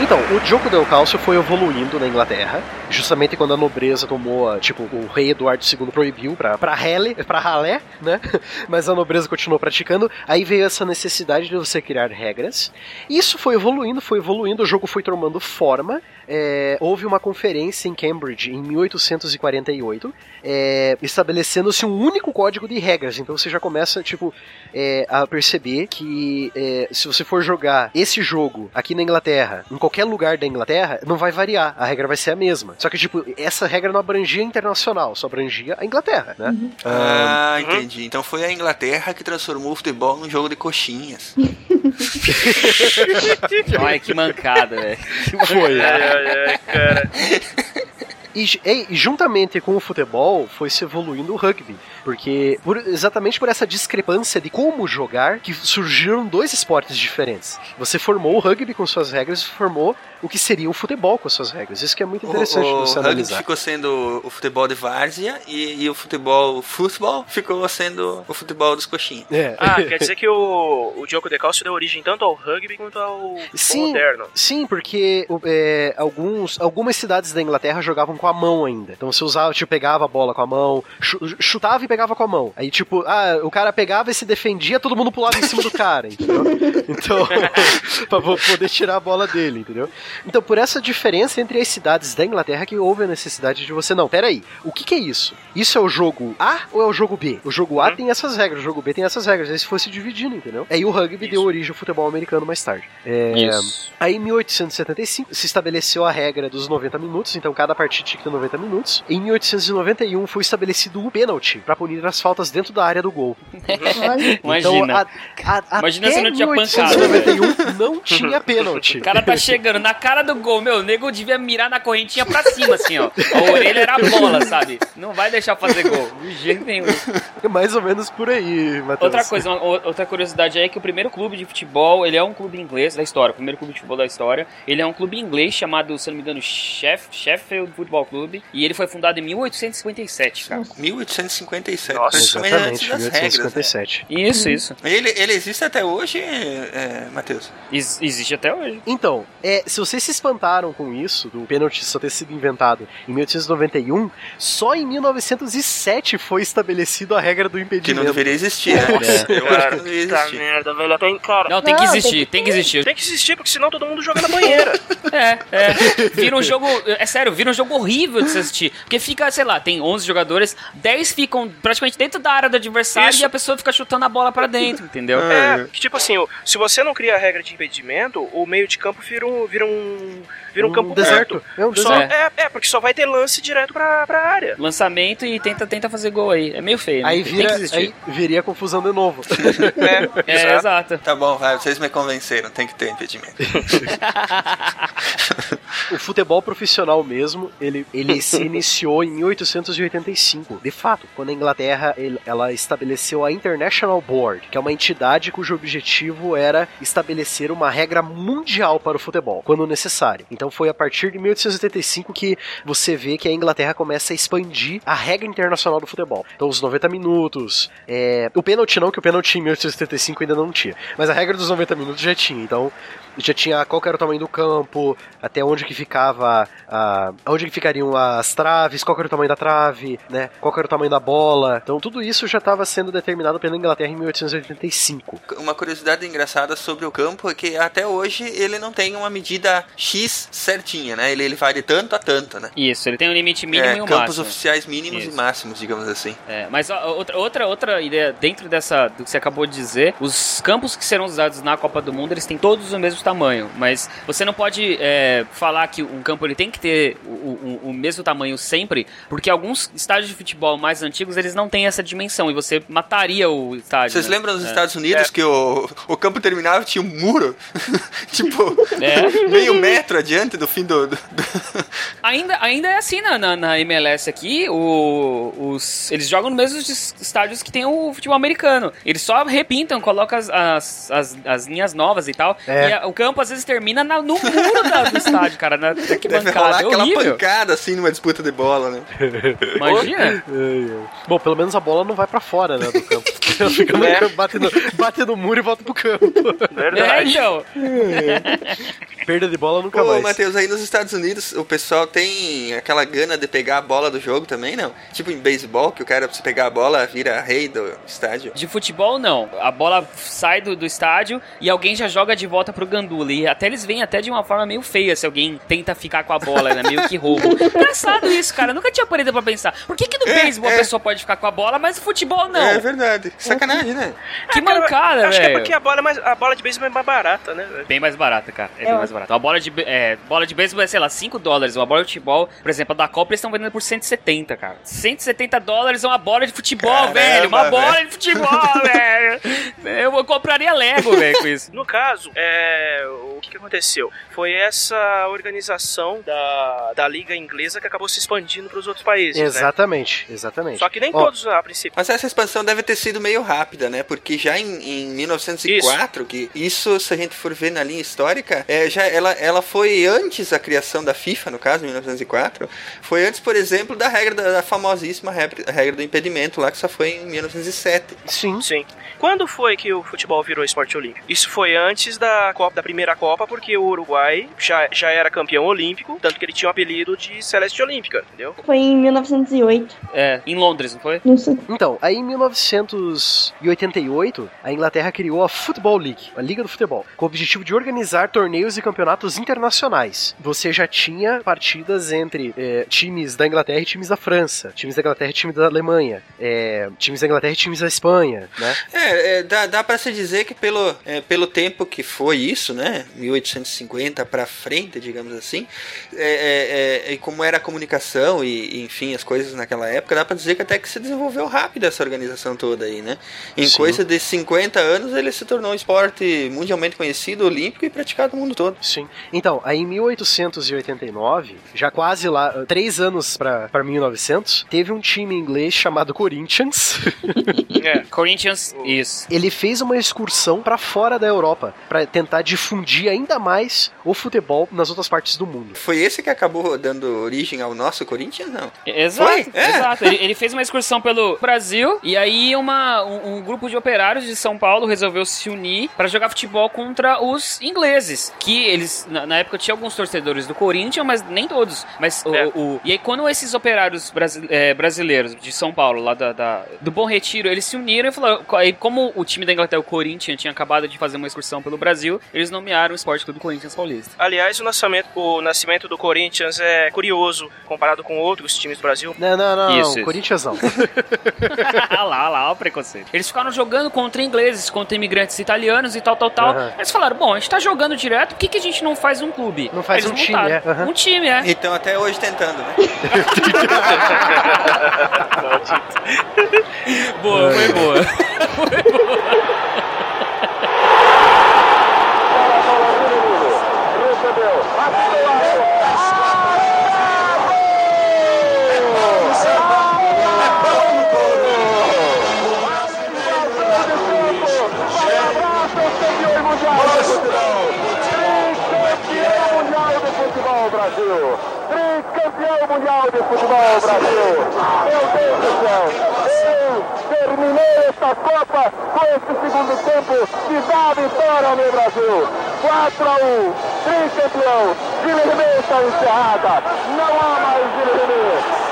Então, o jogo do cálcio foi evoluindo na Inglaterra, justamente quando a nobreza tomou, tipo, o rei Eduardo II proibiu pra, pra rele, pra ralé, né? <laughs> Mas a nobreza continuou praticando, aí veio essa necessidade de você criar regras. Isso foi evoluindo, foi evoluindo, o jogo foi tomando forma. É, houve uma conferência em Cambridge em 1848, é, estabelecendo-se um único código de regras. Então você já começa, tipo, é, a perceber que é, se você for jogar esse jogo aqui na Inglaterra, em qualquer lugar da Inglaterra, não vai variar, a regra vai ser a mesma. Só que, tipo, essa regra não abrangia internacional, só abrangia a Inglaterra, né? Ah, entendi. Então foi a Inglaterra que transformou o futebol num jogo de coxinhas. <laughs> Olha que mancada, velho. Foi. Ai, ai, ai, cara. E, e juntamente com o futebol foi se evoluindo o rugby, porque por- exatamente por essa discrepância de como jogar que surgiram dois esportes diferentes. Você formou o rugby com suas regras e formou o que seria o futebol com suas regras. Isso que é muito interessante o, o você rugby analisar. ficou sendo o futebol de várzea e, e o futebol futebol ficou sendo o futebol dos coxinhas. É. Ah, <laughs> quer dizer que o, o jogo de calcio deu origem tanto ao rugby quanto ao Sim. moderno. Sim, porque o- é, alguns, algumas cidades da Inglaterra jogavam com a mão ainda. Então você usava, tipo, pegava a bola com a mão, chu- chutava e pegava com a mão. Aí, tipo, ah, o cara pegava e se defendia, todo mundo pulava em cima do cara, entendeu? <laughs> Então, <laughs> pra po- poder tirar a bola dele, entendeu? Então, por essa diferença entre as cidades da Inglaterra que houve a necessidade de você, não, peraí, o que que é isso? Isso é o jogo A ou é o jogo B? O jogo A tem essas regras, o jogo B tem essas regras. Aí se fosse dividindo, entendeu? Aí o rugby deu origem ao futebol americano mais tarde. É, Isso. Aí em 1875 se estabeleceu a regra dos 90 minutos, então cada partida tinha que ter 90 minutos. Em 1891 foi estabelecido o pênalti para punir as faltas dentro da área do gol. Olha, <laughs> Imagina. Então, a, a, Imagina até se não tinha pancada. 1891 não tinha pênalti. O cara tá chegando na cara do gol, meu, o nego devia mirar na correntinha pra cima, assim, ó. A orelha era a bola, sabe? Não vai deixar fazer gol, de jeito nenhum. É mais ou menos por aí, Matheus. Outra coisa, uma- outra curiosidade é que o primeiro clube de futebol, ele é um clube inglês da história, o primeiro clube de futebol da história. Ele é um clube inglês chamado, se não me engano, Sheff- Sheffield Football Club, e ele foi fundado em 1857, cara. 1857, Nossa, praticamente antes Exatamente, das regras. Né? 1857. Isso, isso. Ele, ele existe até hoje, é, Matheus? Ex- existe até hoje. Então, é, se vocês se espantaram com isso, do pênalti só ter sido inventado em 1891, só em 1907 foi estabelecido a regra do Que impedimento. não deveria existir, né? <laughs> Eu acho que não deveria Tá existir. merda, velho. Até em cara. Não, tem que tem existir, que tem que existir. Tem que existir, porque senão todo mundo joga na banheira. <laughs> É, é. Vira um jogo. É sério, vira um jogo horrível de se assistir. Porque fica, sei lá, tem 11 jogadores, 10 ficam praticamente dentro da área do adversário Isso. e a pessoa fica chutando a bola pra dentro, entendeu? É, que tipo assim, se você não cria a regra de impedimento, o meio de campo vira um, vira um, vira um, Um campo deserto. É um Só, deserto. é, é, porque só vai ter lance direto pra, pra área. Lançamento e tenta, tenta fazer gol aí. É meio feio, né? Aí tem vira, aí viria a confusão de novo. <laughs> É, É, exato. exato. Tá bom, vai, vocês me convenceram, tem que ter impedimento. <laughs> o futebol profissional mesmo, ele, ele se iniciou em 1885. De fato, quando a Inglaterra ele- ela estabeleceu a International Board, que é uma entidade cujo objetivo era estabelecer uma regra mundial para o futebol, quando necessário. Então foi a partir de 1885 que você vê que a Inglaterra começa a expandir a regra internacional do futebol. Então os 90 minutos, é, o pênalti não, que o pênalti em 1875 ainda não tinha, mas a regra dos 90 minutos já tinha. Então já tinha qual era o tamanho do campo, até onde que ficava a, onde que ficariam as traves, qual que era o tamanho da trave, né? Qual que era o tamanho da bola. Então tudo isso já estava sendo determinado pela Inglaterra em 1885. Uma curiosidade engraçada sobre o campo é que até hoje ele não tem uma medida X certinha, né? Ele, ele vai de tanto a tanto, né? Isso, ele tem um limite mínimo é, e um campos máximo. oficiais mínimos Isso. e máximos, digamos assim. É, mas outra, outra, outra ideia, dentro dessa, do que você acabou de dizer, os campos que serão usados na Copa do Mundo, eles têm todos o mesmo tamanho, mas você não pode é, falar que um campo ele tem que ter o, o- o mesmo tamanho sempre, porque alguns estádios de futebol mais antigos, eles não têm essa dimensão, e você mataria o estádio. Vocês né? lembram dos É. Estados Unidos que o, o campo terminava e tinha um muro? <laughs> tipo, É. <laughs> meio metro adiante do fim do. do- <laughs> Ainda, ainda é assim na, na, na MLS aqui, o, os, eles jogam nos mesmos es- estádios que tem o futebol americano. Eles só repintam, colocam as, as, as, as linhas novas e tal. É. E a- o campo às vezes termina na- no muro da- do estádio, cara, na Deve arquibancada. rolar É aquela horrível. pancada assim numa disputa de bola, né? Imagina. Bom, pelo menos a bola não vai pra fora, né, do campo. Ela fica no É. campo, bate no, bate no muro e volta pro campo. É, Verdade. então. Perda de bola nunca Pô, mais. Matheus, aí nos Estados Unidos o pessoal tem aquela gana de pegar a bola do jogo também, não? Tipo em beisebol, que o cara, pra você pegar a bola, vira rei do estádio. De futebol, não. A bola sai do, do estádio e alguém já joga de volta pro gandula. E até eles vêm até de uma forma meio feia se alguém tenta ficar com a bola, né? Meio que roubo. <laughs> Engraçado isso, cara. Eu nunca tinha parado pra pensar. Por que, que no É, beisebol é. a pessoa pode ficar com a bola, mas no futebol não? É verdade. Sacanagem, né? Que É, cara, mancada, Acho que é velho. porque a bola, é mais, a bola de beisebol é mais barata, né? velho? Bem mais barata, cara. É, É, bem ó. mais barata. Uma bola de, é, bola de beisebol é, sei lá, 5 dólares. Uma bola de futebol, por exemplo, a da Copa, eles estão vendendo por 170, cara. 170 dólares é uma bola de futebol, Caramba, velho. Uma bola velho. de futebol, <laughs> velho. Eu, eu compraria Lego, velho, com isso. No caso, é, o que, aconteceu? Foi essa organização da, da Liga Inglesa que acabou se expandindo para os outros países. Né? Exatamente, exatamente. Só que nem Ó, todos a princípio. Mas essa expansão deve ter sido meio rápida, né? Porque já em, em 1904, que isso, se a gente for ver na linha histórica, é, já ela, ela foi antes da criação da FIFA, no caso, em 1904. Foi antes, por exemplo, da regra da, da famosíssima regra, regra do impedimento lá, que só foi em 1907. Sim. Sim. Quando foi que o futebol virou esporte olímpico? Isso foi antes da Copa, da primeira Copa, porque o Uruguai já, já era campeão olímpico, tanto que ele tinha o apelido de Celeste Olímpica, entendeu? Foi em 1908. É, em Londres, não foi? Não sei. Então, aí em 1988, a Inglaterra criou a Football League, a Liga do Futebol, com o objetivo de organizar torneios e campeonatos internacionais. Você já tinha partidas entre eh, times da Inglaterra e times da França, times da Inglaterra e times da Alemanha, eh, times da Inglaterra e times da Espanha, né? É, é, dá, dá para se dizer que pelo, é, pelo tempo que foi isso, né, 1850 para frente, digamos assim, é, é, é, e como era a comunicação e, e, enfim as coisas naquela época, dá para dizer que até que se desenvolveu rápido essa organização toda aí, né? Em Sim. coisa de 50 anos ele se tornou um esporte mundialmente conhecido, olímpico e praticado no mundo todo. Sim. Então, aí em 1889, já quase lá, três anos pra pra 1900, teve um time inglês chamado Corinthians. <laughs> É. Corinthians, isso. Ele fez uma excursão pra fora da Europa pra tentar difundir ainda mais o futebol nas outras partes do mundo. Foi esse que acabou dando origem ao nosso Corinthians, não? Exato, Foi? É. exato. Ele, ele fez uma excursão pelo Brasil e aí uma, um, um grupo de operários de São Paulo resolveu se unir para jogar futebol contra os ingleses. Que eles, na, na época, tinha alguns torcedores do Corinthians, mas nem todos. Mas o, É. o- e aí, quando esses operários brasi- é, brasileiros de São Paulo, lá da, da- do Bom Retiro, eles se uniram e falaram. Aí, como o time da Inglaterra, o Corinthians, tinha acabado de fazer uma excursão pelo Brasil, eles nomearam o Esporte Clube Corinthians Paulista. Aliás, o nascimento, o nascimento do Corinthians é curioso comparado com outros times do Brasil. Não, não, não, Isso, não, isso. Corinthians não. Ah <laughs> lá, lá, o preconceito. Eles ficaram jogando contra ingleses, contra imigrantes italianos e tal, tal, tal. Aham. Eles falaram, bom, a gente tá jogando direto, por que, que a gente não faz um clube? Não faz Aí um eles time, é, aham. Um time, é. Então até hoje tentando, né? <laughs> Boa, foi boa. <laughs> Recebeu. Mundial de futebol, Brasil! Meu Deus do céu! Eu terminei esta Copa com esse segundo tempo que dá a vitória, meu Brasil! 4 a 1! tricampeão. Guilherme está encerrada. Não há mais Guilherme.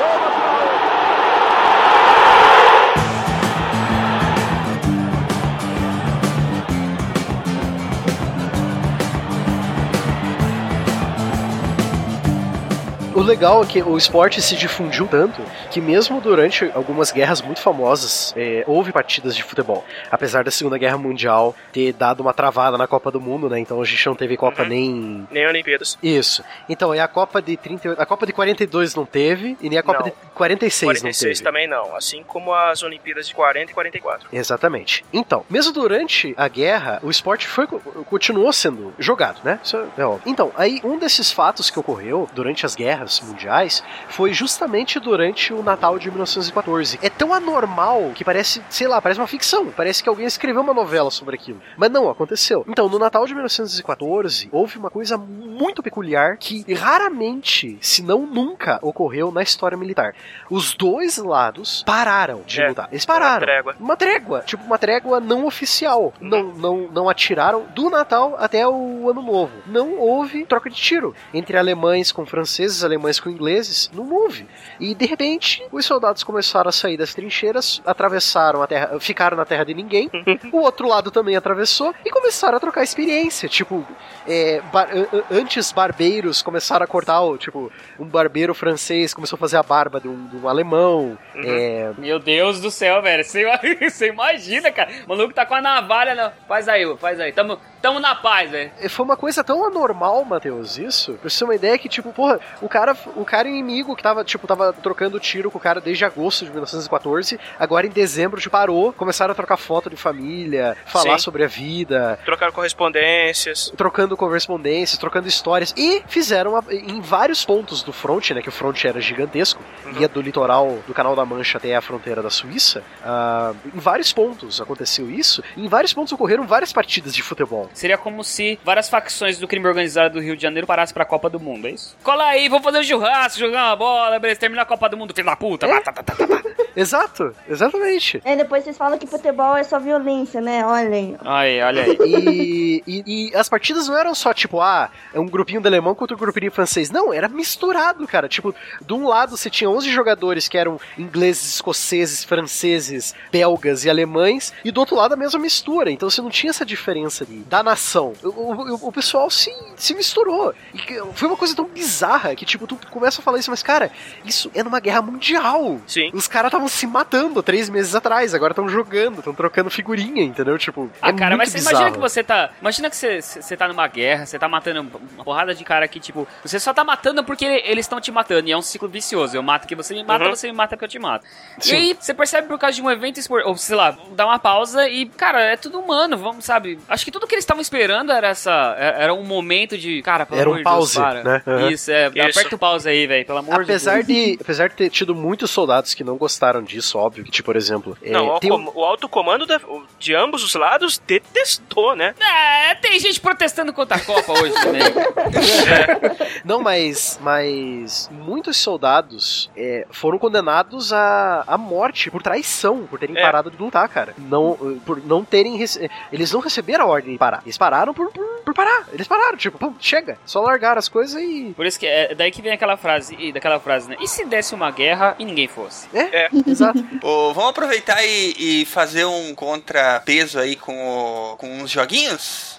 O legal é que o esporte se difundiu tanto que mesmo durante algumas guerras muito famosas é, houve partidas de futebol. Apesar da Segunda Guerra Mundial ter dado uma travada na Copa do Mundo, né? Então a gente não teve Copa nem Nem Olimpíadas. isso. Então, e a Copa de 38, a Copa de 42 não teve e nem a Copa Não. de 46, 46 não teve. também não, assim como as Olimpíadas de 40 e 44. Exatamente. Então, mesmo durante a guerra, o esporte foi, continuou sendo jogado, né? Isso é óbvio. Então, aí um desses fatos que ocorreu durante as guerras mundiais foi justamente durante o Natal de 1914. É tão anormal que parece, sei lá, parece uma ficção. Parece que alguém escreveu uma novela sobre aquilo. Mas não, aconteceu. Então, no Natal de 1914, houve uma coisa muito peculiar que raramente, se não nunca, ocorreu na história militar. Os dois lados pararam de É, lutar. Eles pararam. uma trégua. Uma trégua. Tipo, uma trégua não oficial. Não, não, não atiraram do Natal até o Ano Novo. Não houve troca de tiro entre alemães com franceses, alemães com ingleses. Não houve. E de repente, os soldados começaram a sair das trincheiras, atravessaram a terra, ficaram na terra de ninguém. o outro lado também atravessou e começaram a trocar experiência. Tipo, é, bar- an- an- antes barbeiros começaram a cortar, o, tipo, um barbeiro francês começou a fazer a barba de um, de um alemão. É, Meu Deus do céu, velho. Você, <laughs> você imagina, cara. O maluco tá com a navalha. Não. Faz aí, faz aí. Tamo, tamo na paz, velho. Foi uma coisa tão anormal, Matheus, isso. Pra você ter uma ideia que, tipo, porra, o cara, o cara inimigo que tava, tipo, tava trocando tiro com o cara desde agosto de 1914, agora em dezembro, tipo, parou, começaram a trocar foto de família, falar Sim. sobre a vida, Trocaram correspondências. trocando correspondências, trocando histórias, e fizeram uma- em vários pontos do front, né, que o front era gigantesco, ia do litoral do Canal da Mancha até a fronteira da Suíça, ah, em vários pontos aconteceu isso, e em vários pontos ocorreram várias partidas de futebol. Seria como se várias facções do crime organizado do Rio de Janeiro parassem pra Copa do Mundo, é isso? Cola aí, vamos fazer um churrasco, jogar uma bola, beleza, terminar a Copa do Mundo, filho da puta. Tá, tá, tá, tá, tá. Exato, exatamente. É, depois vocês falam que futebol é só violência, né? Olhem. Aí, olha aí. E, e, e as partidas não eram só tipo, ah, é um grupinho de alemão contra um grupinho francês. Não, era misturado, cara. Tipo, de um lado você tinha 11 jogadores que eram ingleses, escoceses, franceses, belgas e alemães, e do outro lado a mesma mistura. Então você não tinha essa diferença ali da nação. O, o, o pessoal se, se misturou. E foi uma coisa tão bizarra que, tipo, tu começa a falar isso, mas, cara, isso é numa guerra mundial. Sim. Os caras estavam se matando três meses atrás, agora estão jogando, estão trocando figurinha, entendeu? Tipo, Ah, é cara, muito mas você bizarro. imagina que você tá. Imagina que você, você tá numa guerra, você tá matando uma porrada de cara que, tipo, você só tá matando porque eles estão te matando. E é um ciclo vicioso. Eu mato que você me mata, Uhum. você me mata que eu te mato. Sim. E aí, você percebe por causa de um evento esportivo, ou sei lá, dá uma pausa e, cara, é tudo humano, vamos, sabe? Acho que tudo que eles estavam esperando era essa. Era um momento de. Cara, pelo Era um amor de Deus, pause, para. né? Uhum. Isso, é. Isso. Aperta o pause aí, velho, pelo amor Apesar de Deus. de, apesar de ter tido muitos soldados que não gostaram disso, óbvio, que, tipo, por exemplo. é, Não, o, tem um- com- o alto comando da- de ambos os lados detestou, né? É, tem gente protestando contra a Copa hoje <laughs> também. Não, mas, mas muitos soldados é, foram condenados à, à morte por traição, por terem É. parado de lutar, cara. Não, por não terem. rece- Eles não receberam a ordem de parar. Eles pararam por, por, por parar. Eles pararam, tipo, pum, chega. Só largaram as coisas e. Por isso que é daí que vem aquela frase, daquela frase, né? E se desse uma guerra e ninguém fosse? É, É. <laughs> exato. Ô, vamos aproveitar e, e fazer um contrapeso aí com, o- com uns joguinhos?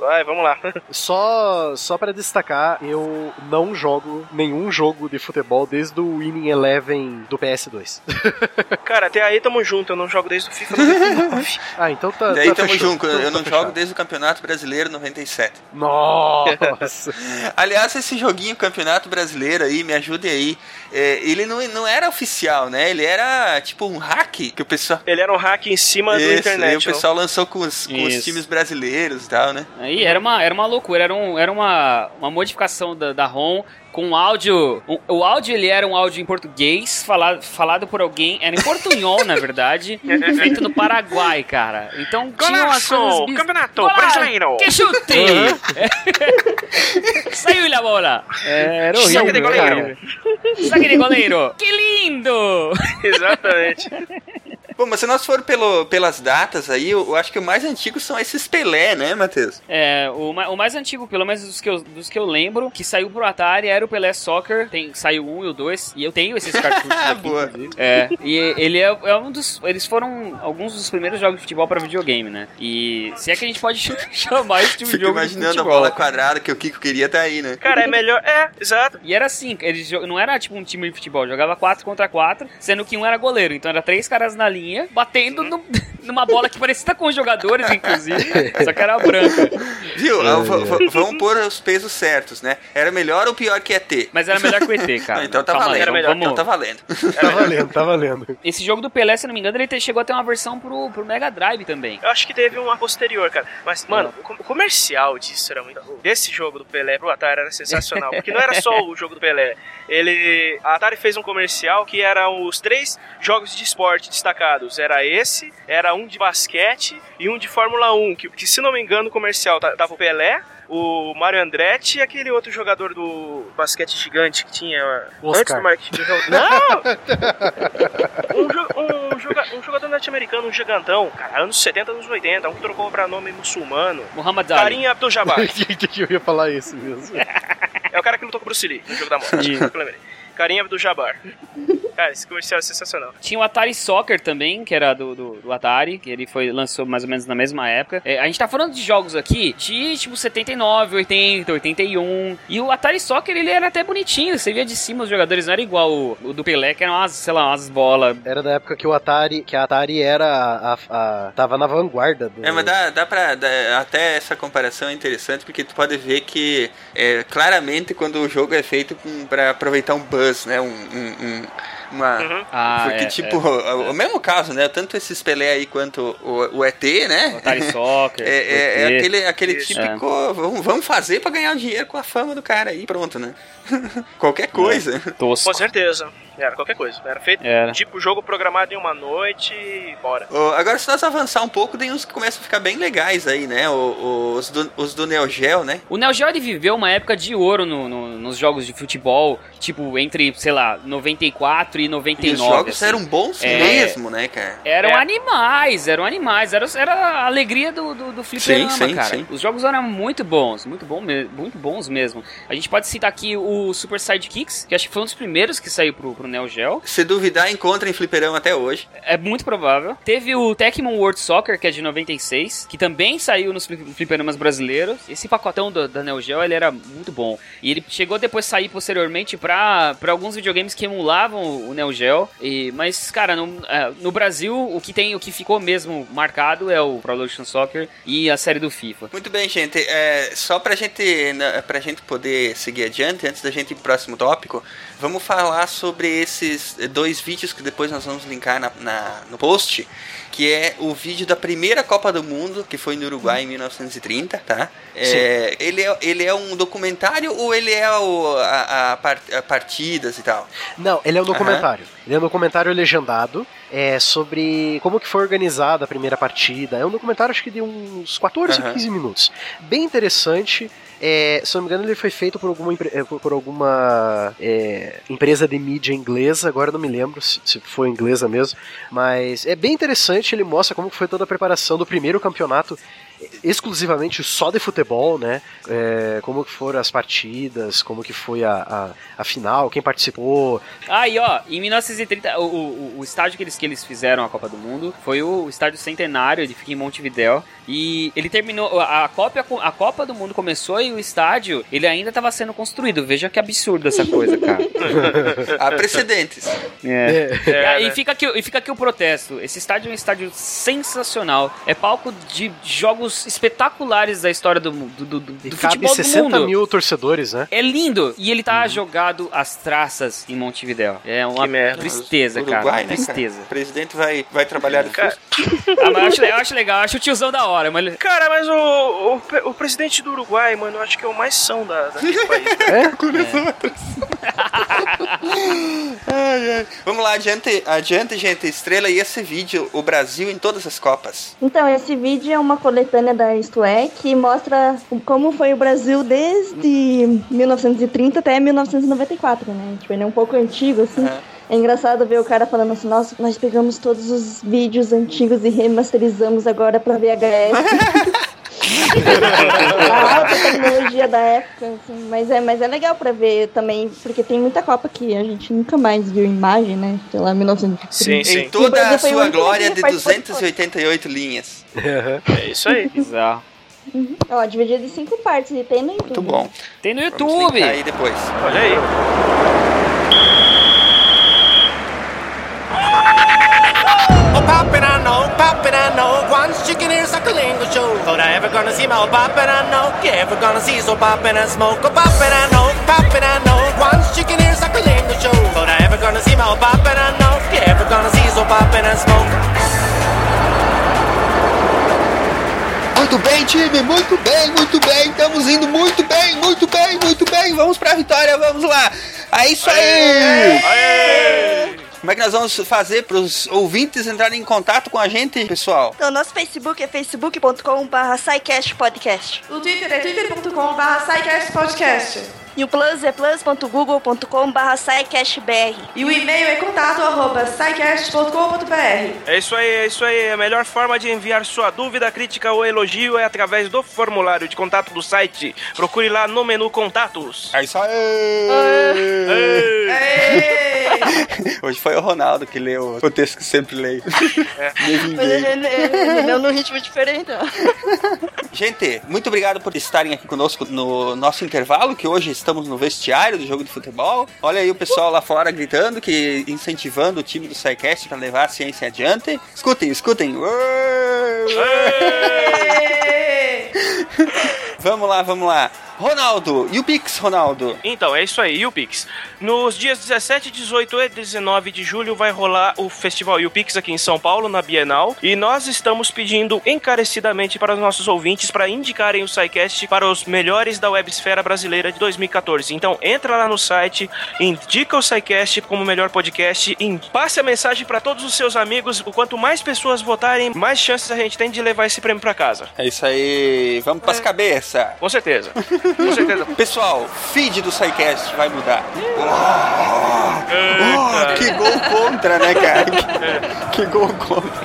Vai, vamos lá. <laughs> Só, só para destacar, eu não jogo nenhum jogo de futebol desde o Winning Eleven do PS2. <laughs> Cara, até aí tamo junto, eu não jogo desde o FIFA 99. ah, então tá. Daí tá tamo fechou. junto, eu tá não fechado. jogo desde o Campeonato Brasileiro 97. Nossa! Aliás, esse joguinho Campeonato Brasileiro aí, me ajude aí. É, ele não, não era oficial, né? Ele era tipo um hack que o pessoal. Ele era um hack em cima do Isso, internet. aí o pessoal lançou com os, com os times brasileiros e tal, né? Aí era uma, era uma loucura, era, um, era uma, uma modificação da, da ROM com áudio. o- o áudio ele era um áudio em português, falado, falado por alguém, era em portunhol, na verdade, <laughs> feito no Paraguai, cara. Então tinha umas Golaço! coisas Campeonato Golaço! brasileiro! Que chute! <laughs> Saiu a bola! É, era Saque horrível, de né, goleiro. cara? Saque de goleiro! Que lindo! Exatamente. <laughs> Bom, mas se nós for pelo, pelas datas aí, eu, eu acho que o mais antigo são esses Pelé, né, Matheus? É, o, o mais antigo, pelo menos dos que, eu, dos que eu lembro, que saiu pro Atari era o Pelé Soccer. Tem, saiu um e o dois. E eu tenho esses cartuchos <laughs> aqui, Boa. É, e ele é, é um dos. Eles foram alguns dos primeiros jogos de futebol pra videogame, né? E se é que a gente pode <laughs> chamar esse tipo de Fico jogo de imaginando a futebol. bola quadrada que o Kiko queria tá aí, né? Cara, é melhor. É, exato. E era assim, eles não era tipo um time de futebol, jogava 4 contra 4, sendo que um era goleiro. Então era três caras na linha, batendo no- <laughs> numa bola que parecia com os jogadores, inclusive, só que era branca. Viu? Ah, v- v- vamos pôr os pesos certos, né? Era melhor ou pior que ET? Mas era melhor que o ET, <laughs> cara. Não, então tá Calma valendo. era melhor, Então tá valendo. Tá valendo, tá valendo. Esse jogo do Pelé, se não me engano, ele chegou a ter uma versão pro, pro Mega Drive também. Eu acho que teve uma posterior, cara. Mas, mano, o comercial disso era muito. Desse jogo do Pelé pro Atari era sensacional. Porque não era só o <laughs> jogo do Pelé. Ele. A Atari fez um comercial que eram os três jogos de esporte destacados. Era esse, era um de basquete e um de Fórmula 1. Que, que se não me engano, o comercial ta- tava o Pelé. O Mario Andretti e aquele outro jogador do basquete gigante que tinha antes Oscar. do Mark Não! <laughs> um, jo- um joga- um jogador norte-americano, um gigantão, cara, anos 70, anos 80, um que trocou pra nome muçulmano. Muhammad Ali. Karim Abdul-Jabbar. <laughs> eu ia falar isso mesmo. É o cara que lutou com o Bruce Lee no jogo da morte. Lembrei. Karim Abdul-Jabbar. Cara, esse comercial é sensacional. Tinha o Atari Soccer também, que era do, do, do Atari, que ele foi lançou mais ou menos na mesma época. É, a gente tá falando de jogos aqui de tipo 79, 80, 81. E o Atari Soccer ele era até bonitinho, você via de cima os jogadores, não era igual o, o do Pelé, que eram umas, sei lá, umas bolas. Era da época que o Atari, que a Atari era a, a- tava na vanguarda do É, mas dá, dá pra. dá- até essa comparação é interessante porque tu pode ver que é, claramente quando o jogo é feito pra aproveitar um buzz, né? Um- um- uma. Uhum. Ah, porque, é, tipo, é. o, o mesmo caso, né? Tanto esses Pelé aí quanto o, o ET, né? O Soccer. <laughs> É, é- é ET. aquele, aquele Isso. típico. Vamos, vamos fazer pra ganhar dinheiro com a fama do cara aí, pronto, né? <laughs> Qualquer coisa. tosco. Com certeza. Era qualquer coisa. Era feito Era. tipo jogo programado em uma noite e bora. Ô, agora, se nós avançar um pouco, tem uns que começam a ficar bem legais aí, né? O- o- os, do, os do Neo Geo, né? O Neo Geo ele viveu uma época de ouro no- no- nos jogos de futebol, tipo, entre, sei lá, 94 e E 99. os jogos assim. eram bons É. mesmo, né, cara? Eram É. animais, eram animais, era, era a alegria do, do, do fliperama, Sim, sim, cara. sim. Os jogos eram muito bons, muito, bom muito bons mesmo. A gente pode citar aqui o Super Sidekicks, que acho que foi um dos primeiros que saiu pro, pro Neo Geo. Se duvidar, encontra em fliperama até hoje. É muito provável. Teve o Tecmo World Soccer, que é de 96, que também saiu nos fli- fliperamas brasileiros. Esse pacotão do- da Neo Geo, ele era muito bom. E ele chegou depois a sair posteriormente pra alguns videogames que emulavam o Neo Geo. E, mas, cara, no, é, no Brasil, o que tem, o que ficou mesmo marcado é o Pro Evolution Soccer e a série do FIFA. Muito bem, gente. É, só pra gente, na- pra gente poder seguir adiante, antes da gente ir pro próximo tópico, vamos falar sobre esses dois vídeos que depois nós vamos linkar na, na- no post, que é o vídeo da primeira Copa do Mundo, que foi no Uruguai em 1930, tá? É, ele, é, ele é um documentário ou ele é o, a, a a partidas e tal? Não, ele é um documentário. Ele é um documentário legendado é, sobre como que foi organizada a primeira partida. É um documentário, acho que de uns 14 Aham. 15 minutos. Bem interessante. É, se não me engano, ele foi feito por alguma, eh, por alguma é, empresa de mídia inglesa, agora não me lembro se, se foi inglesa mesmo, mas é bem interessante, ele mostra como foi toda a preparação do primeiro campeonato exclusivamente só de futebol, né? É, como que foram as partidas, como que foi a, a, a final, quem participou, Aí, ó, em 1930, o, o, o estádio que eles, que eles fizeram a Copa do Mundo foi o estádio Centenário, ele fica em Montevidéu. E ele terminou. A, a Copa, a Copa do Mundo começou e o estádio ele ainda estava sendo construído. Veja que absurdo essa coisa, cara. Há precedentes. É. É, e, aí né? fica aqui, e fica aqui o protesto. Esse estádio é um estádio sensacional. É palco de jogos espetaculares da história do, do, do, do E cabe futebol do 60 mundo. mil torcedores, né? É lindo. E ele tá Uhum. jogado às traças em Montevidéu. É uma tristeza, Uruguai, cara. né, Tristeza. cara? O presidente vai, vai trabalhar de Cara, <laughs> Ah, mas eu acho, eu acho legal, eu acho o tiozão da hora, mas Cara, mas o, o, o presidente do Uruguai, mano, eu acho que é o mais são da, daquele <laughs> país. <laughs> Ai, ai. Vamos lá, adiante, adiante, gente. Estrela e esse vídeo, o Brasil em todas as Copas. Então, esse vídeo é uma coletânea da Isto É que mostra como foi o Brasil desde 1930 até 1994, né? Tipo, ele é um pouco antigo, assim. É engraçado ver o cara falando assim, nossa, nós pegamos todos os vídeos antigos e remasterizamos agora pra VHS. <laughs> a alta tecnologia da época, assim, mas é, mas é legal pra ver também, porque tem muita Copa que a gente nunca mais viu imagem, né? Sei lá, 1930. Sim, sim. Em toda a sua glória de participou de 288 linhas. É isso aí. Bizarro. Uhum. Ó, dividido em cinco partes e tem no YouTube. Muito bom. Tem no YouTube. aí depois. Olha aí. Poppin', I know, I. Once chicken ears like a lingo show. Thought I ever gonna see my oh, poppin', I know. You ever gonna see so poppin' and smoke? Oh, poppin', I know, poppin', I know. Once chicken ears like a lingo show. Thought I ever gonna see my oh, poppin', I know. You ever gonna see so poppin' and smoke? Muito bem, time, muito bem, muito bem. Estamos indo muito bem, muito bem, muito bem. Vamos pra vitória, vamos lá. É isso aí. Como é que nós vamos fazer para os ouvintes entrarem em contato com a gente, pessoal? Então, nosso Facebook é facebook.com.br podcast. O Twitter é twitter.com.br podcast. E o Plus é plus.google.com.br SciCastBR. E o e-mail é contato arroba. É isso aí, é isso aí. A melhor forma de enviar sua dúvida, crítica ou elogio é através do formulário de contato do site. Procure lá no menu Contatos. É isso aí. <laughs> Hoje foi o Ronaldo que leu o texto que sempre leio. <laughs> Me vinguei. Ele deu num ritmo diferente. Gente, muito obrigado por estarem aqui conosco no nosso intervalo, que hoje estamos no vestiário do jogo de futebol. Olha aí o pessoal lá fora gritando, que incentivando o time do SciCast para levar a ciência adiante. Escutem, escutem. <laughs> vamos lá, vamos lá. Ronaldo, e o Pix, Ronaldo? Então, é isso aí, UPix. Nos dias 17, 18 e 19 de julho vai rolar o Festival UPix aqui em São Paulo, na Bienal. E nós estamos pedindo encarecidamente para os nossos ouvintes para indicarem o SciCast para os melhores da websfera brasileira de 2014. Então, entra lá no site, indica o SciCast como melhor podcast e passe a mensagem para todos os seus amigos. O quanto mais pessoas votarem, mais chances a gente tem de levar esse prêmio para casa. É isso aí, vamos pras cabeças. Com certeza. <laughs> Com certeza. Pessoal, feed do SciCast vai mudar. Oh, que gol contra, né, cara? Que, que gol contra.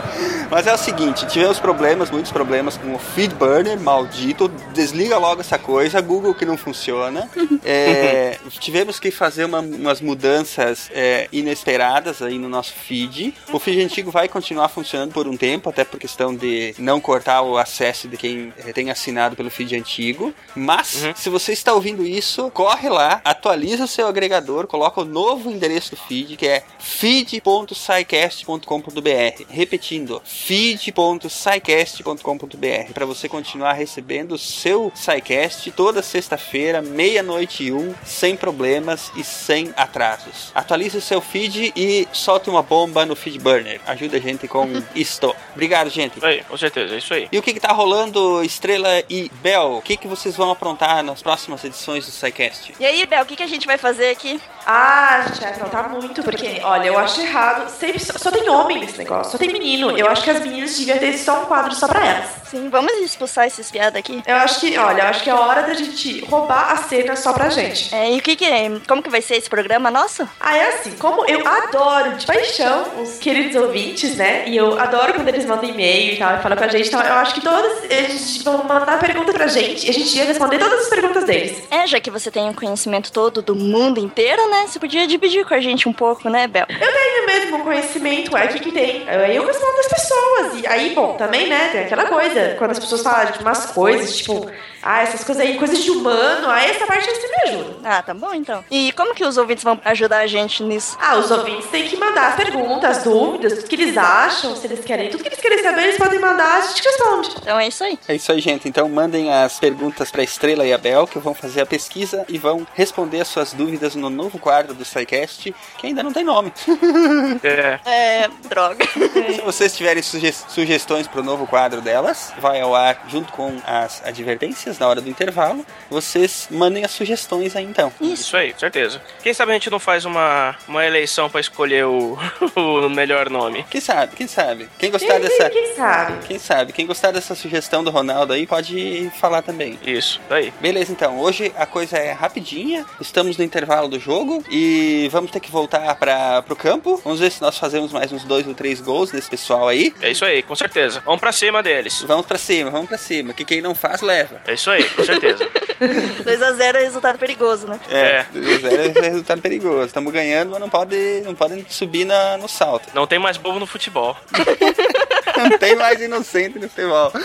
Mas é o seguinte, tivemos problemas, muitos problemas com o feed burner maldito. Desliga logo essa coisa, Google que não funciona. <laughs> É, tivemos que fazer uma- umas mudanças é, inesperadas aí no nosso feed. O feed antigo vai continuar funcionando por um tempo, até por questão de não cortar o acesso de quem é, tem assinado pelo feed antigo. Mas, se você está ouvindo isso, corre lá, atualiza o seu agregador, coloca o novo endereço do feed, que é feed.scicast.com.br. Repetindo, feed.scicast.com.br para você continuar recebendo o seu SciCast toda sexta-feira, meia-noite e um, sem problemas e sem atrasos. Atualize o seu feed e solte uma bomba no feed burner. Ajuda a gente com <laughs> isto. Obrigado, gente. Aí, com certeza, é isso aí. E o que, que tá rolando, Estrela e Bel? O que, que vocês vão aprontar nas próximas edições do SciCast? E aí, Bel, o que, que a gente vai fazer aqui? Ah, a gente vai aprontar muito, porque, olha, eu acho errado. Sempre só, só tem homem nesse negócio, só tem menino. Eu acho que as meninas deviam ter só um quadro só pra elas. Sim, vamos expulsar esses piadas aqui? Eu acho que, olha, eu acho que é hora da gente roubar a cena só pra gente. É, e o que que é? Como que vai ser esse programa nosso? Ah, é assim, como eu adoro de paixão os queridos ouvintes, né? E eu adoro quando eles mandam e-mail e tal, e falam com a gente. Então, eu acho que todos eles vão mandar pergunta pra gente e a gente ia responder todas as perguntas deles. É, já que você tem o conhecimento todo do mundo inteiro, né? Você podia dividir com a gente um pouco, né, Bel? Eu tenho mesmo conhecimento, é que, que tem. Aí eu respondo as pessoas. E aí, bom, também, né, tem aquela coisa. Quando as pessoas falam de umas coisas, tipo, ah, essas coisas aí, coisas de humano, aí essa parte você me ajuda. Ah, tá bom então. E como que os ouvintes vão ajudar a gente nisso? Ah, os ouvintes têm que mandar as perguntas, as dúvidas, o que eles acham, se eles querem. Tudo que eles querem saber, eles podem mandar, a gente responde. Então é isso aí. É isso aí, gente. Então mandem as perguntas para Estrela e a Bel, que vão fazer a pesquisa e vão responder as suas dúvidas no novo quadro do SciCast, que ainda não tem nome. <laughs> É. É, droga. <laughs> Se vocês tiverem suge- sugestões para o novo quadro delas, vai ao ar junto com as advertências notícias na hora do intervalo. Vocês mandem as sugestões aí então. Isso aí, certeza. Quem sabe a gente não faz uma, uma eleição pra escolher o, <laughs> o melhor nome. Quem sabe, quem sabe? Quem gostar dessa. Quem sabe? Quem sabe? Quem gostar dessa sugestão do Ronaldo aí pode falar também. Isso, aí. Beleza, então. Hoje a coisa é rapidinha. Estamos no intervalo do jogo e vamos ter que voltar para pro campo. Vamos ver se nós fazemos mais uns dois ou três gols desse pessoal aí. É isso aí, com certeza. Vamos pra cima deles. Vamos pra cima, vamos pra cima. Que quem não faz, leva. É isso aí, com certeza. <laughs> 2x0 é resultado perigoso, né? É, 2x0 é resultado perigoso. Estamos ganhando, mas não pode, não podem subir na, no salto. Não tem mais bobo no futebol. <laughs> Não tem mais inocente no futebol. <laughs>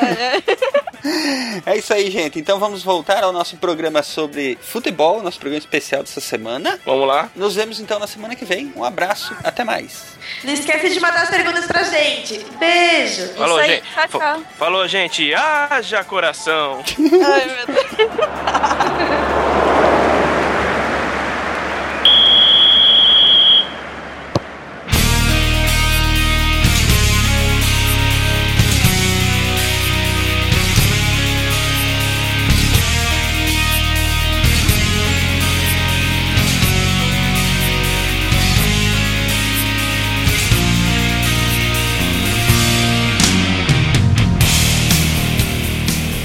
É isso aí, gente. Então vamos voltar ao nosso programa sobre futebol, nosso programa especial dessa semana. Vamos lá. Nos vemos então na semana que vem. Um abraço, até mais. Não esquece de mandar as perguntas pra gente. Beijo. Falou, Isso aí, gente. tchau, tchau. Falou, gente. Haja coração. <laughs> Ai, meu Deus. <laughs>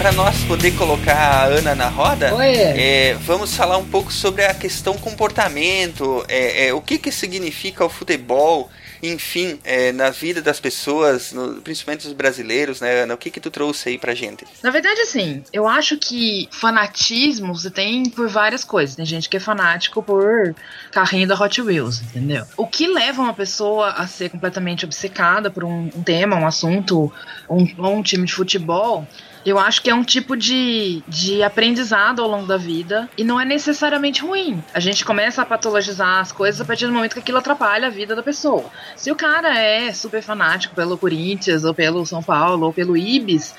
Para nós poder colocar a Ana na roda, é, vamos falar um pouco sobre a questão comportamento, é, é, o que, que significa o futebol, enfim, é, na vida das pessoas, no- principalmente dos brasileiros, né, Ana? O que que tu trouxe aí pra gente? Na verdade, assim, eu acho que fanatismo você tem por várias coisas. Tem gente que é fanático por carrinho da Hot Wheels, entendeu? O que leva uma pessoa a ser completamente obcecada por um, um tema, um assunto, um, ou um time de futebol. Eu acho que é um tipo de, de aprendizado ao longo da vida e não é necessariamente ruim. A gente começa a patologizar as coisas a partir do momento que aquilo atrapalha a vida da pessoa. Se o cara é super fanático pelo Corinthians, ou pelo São Paulo, ou pelo Ibis,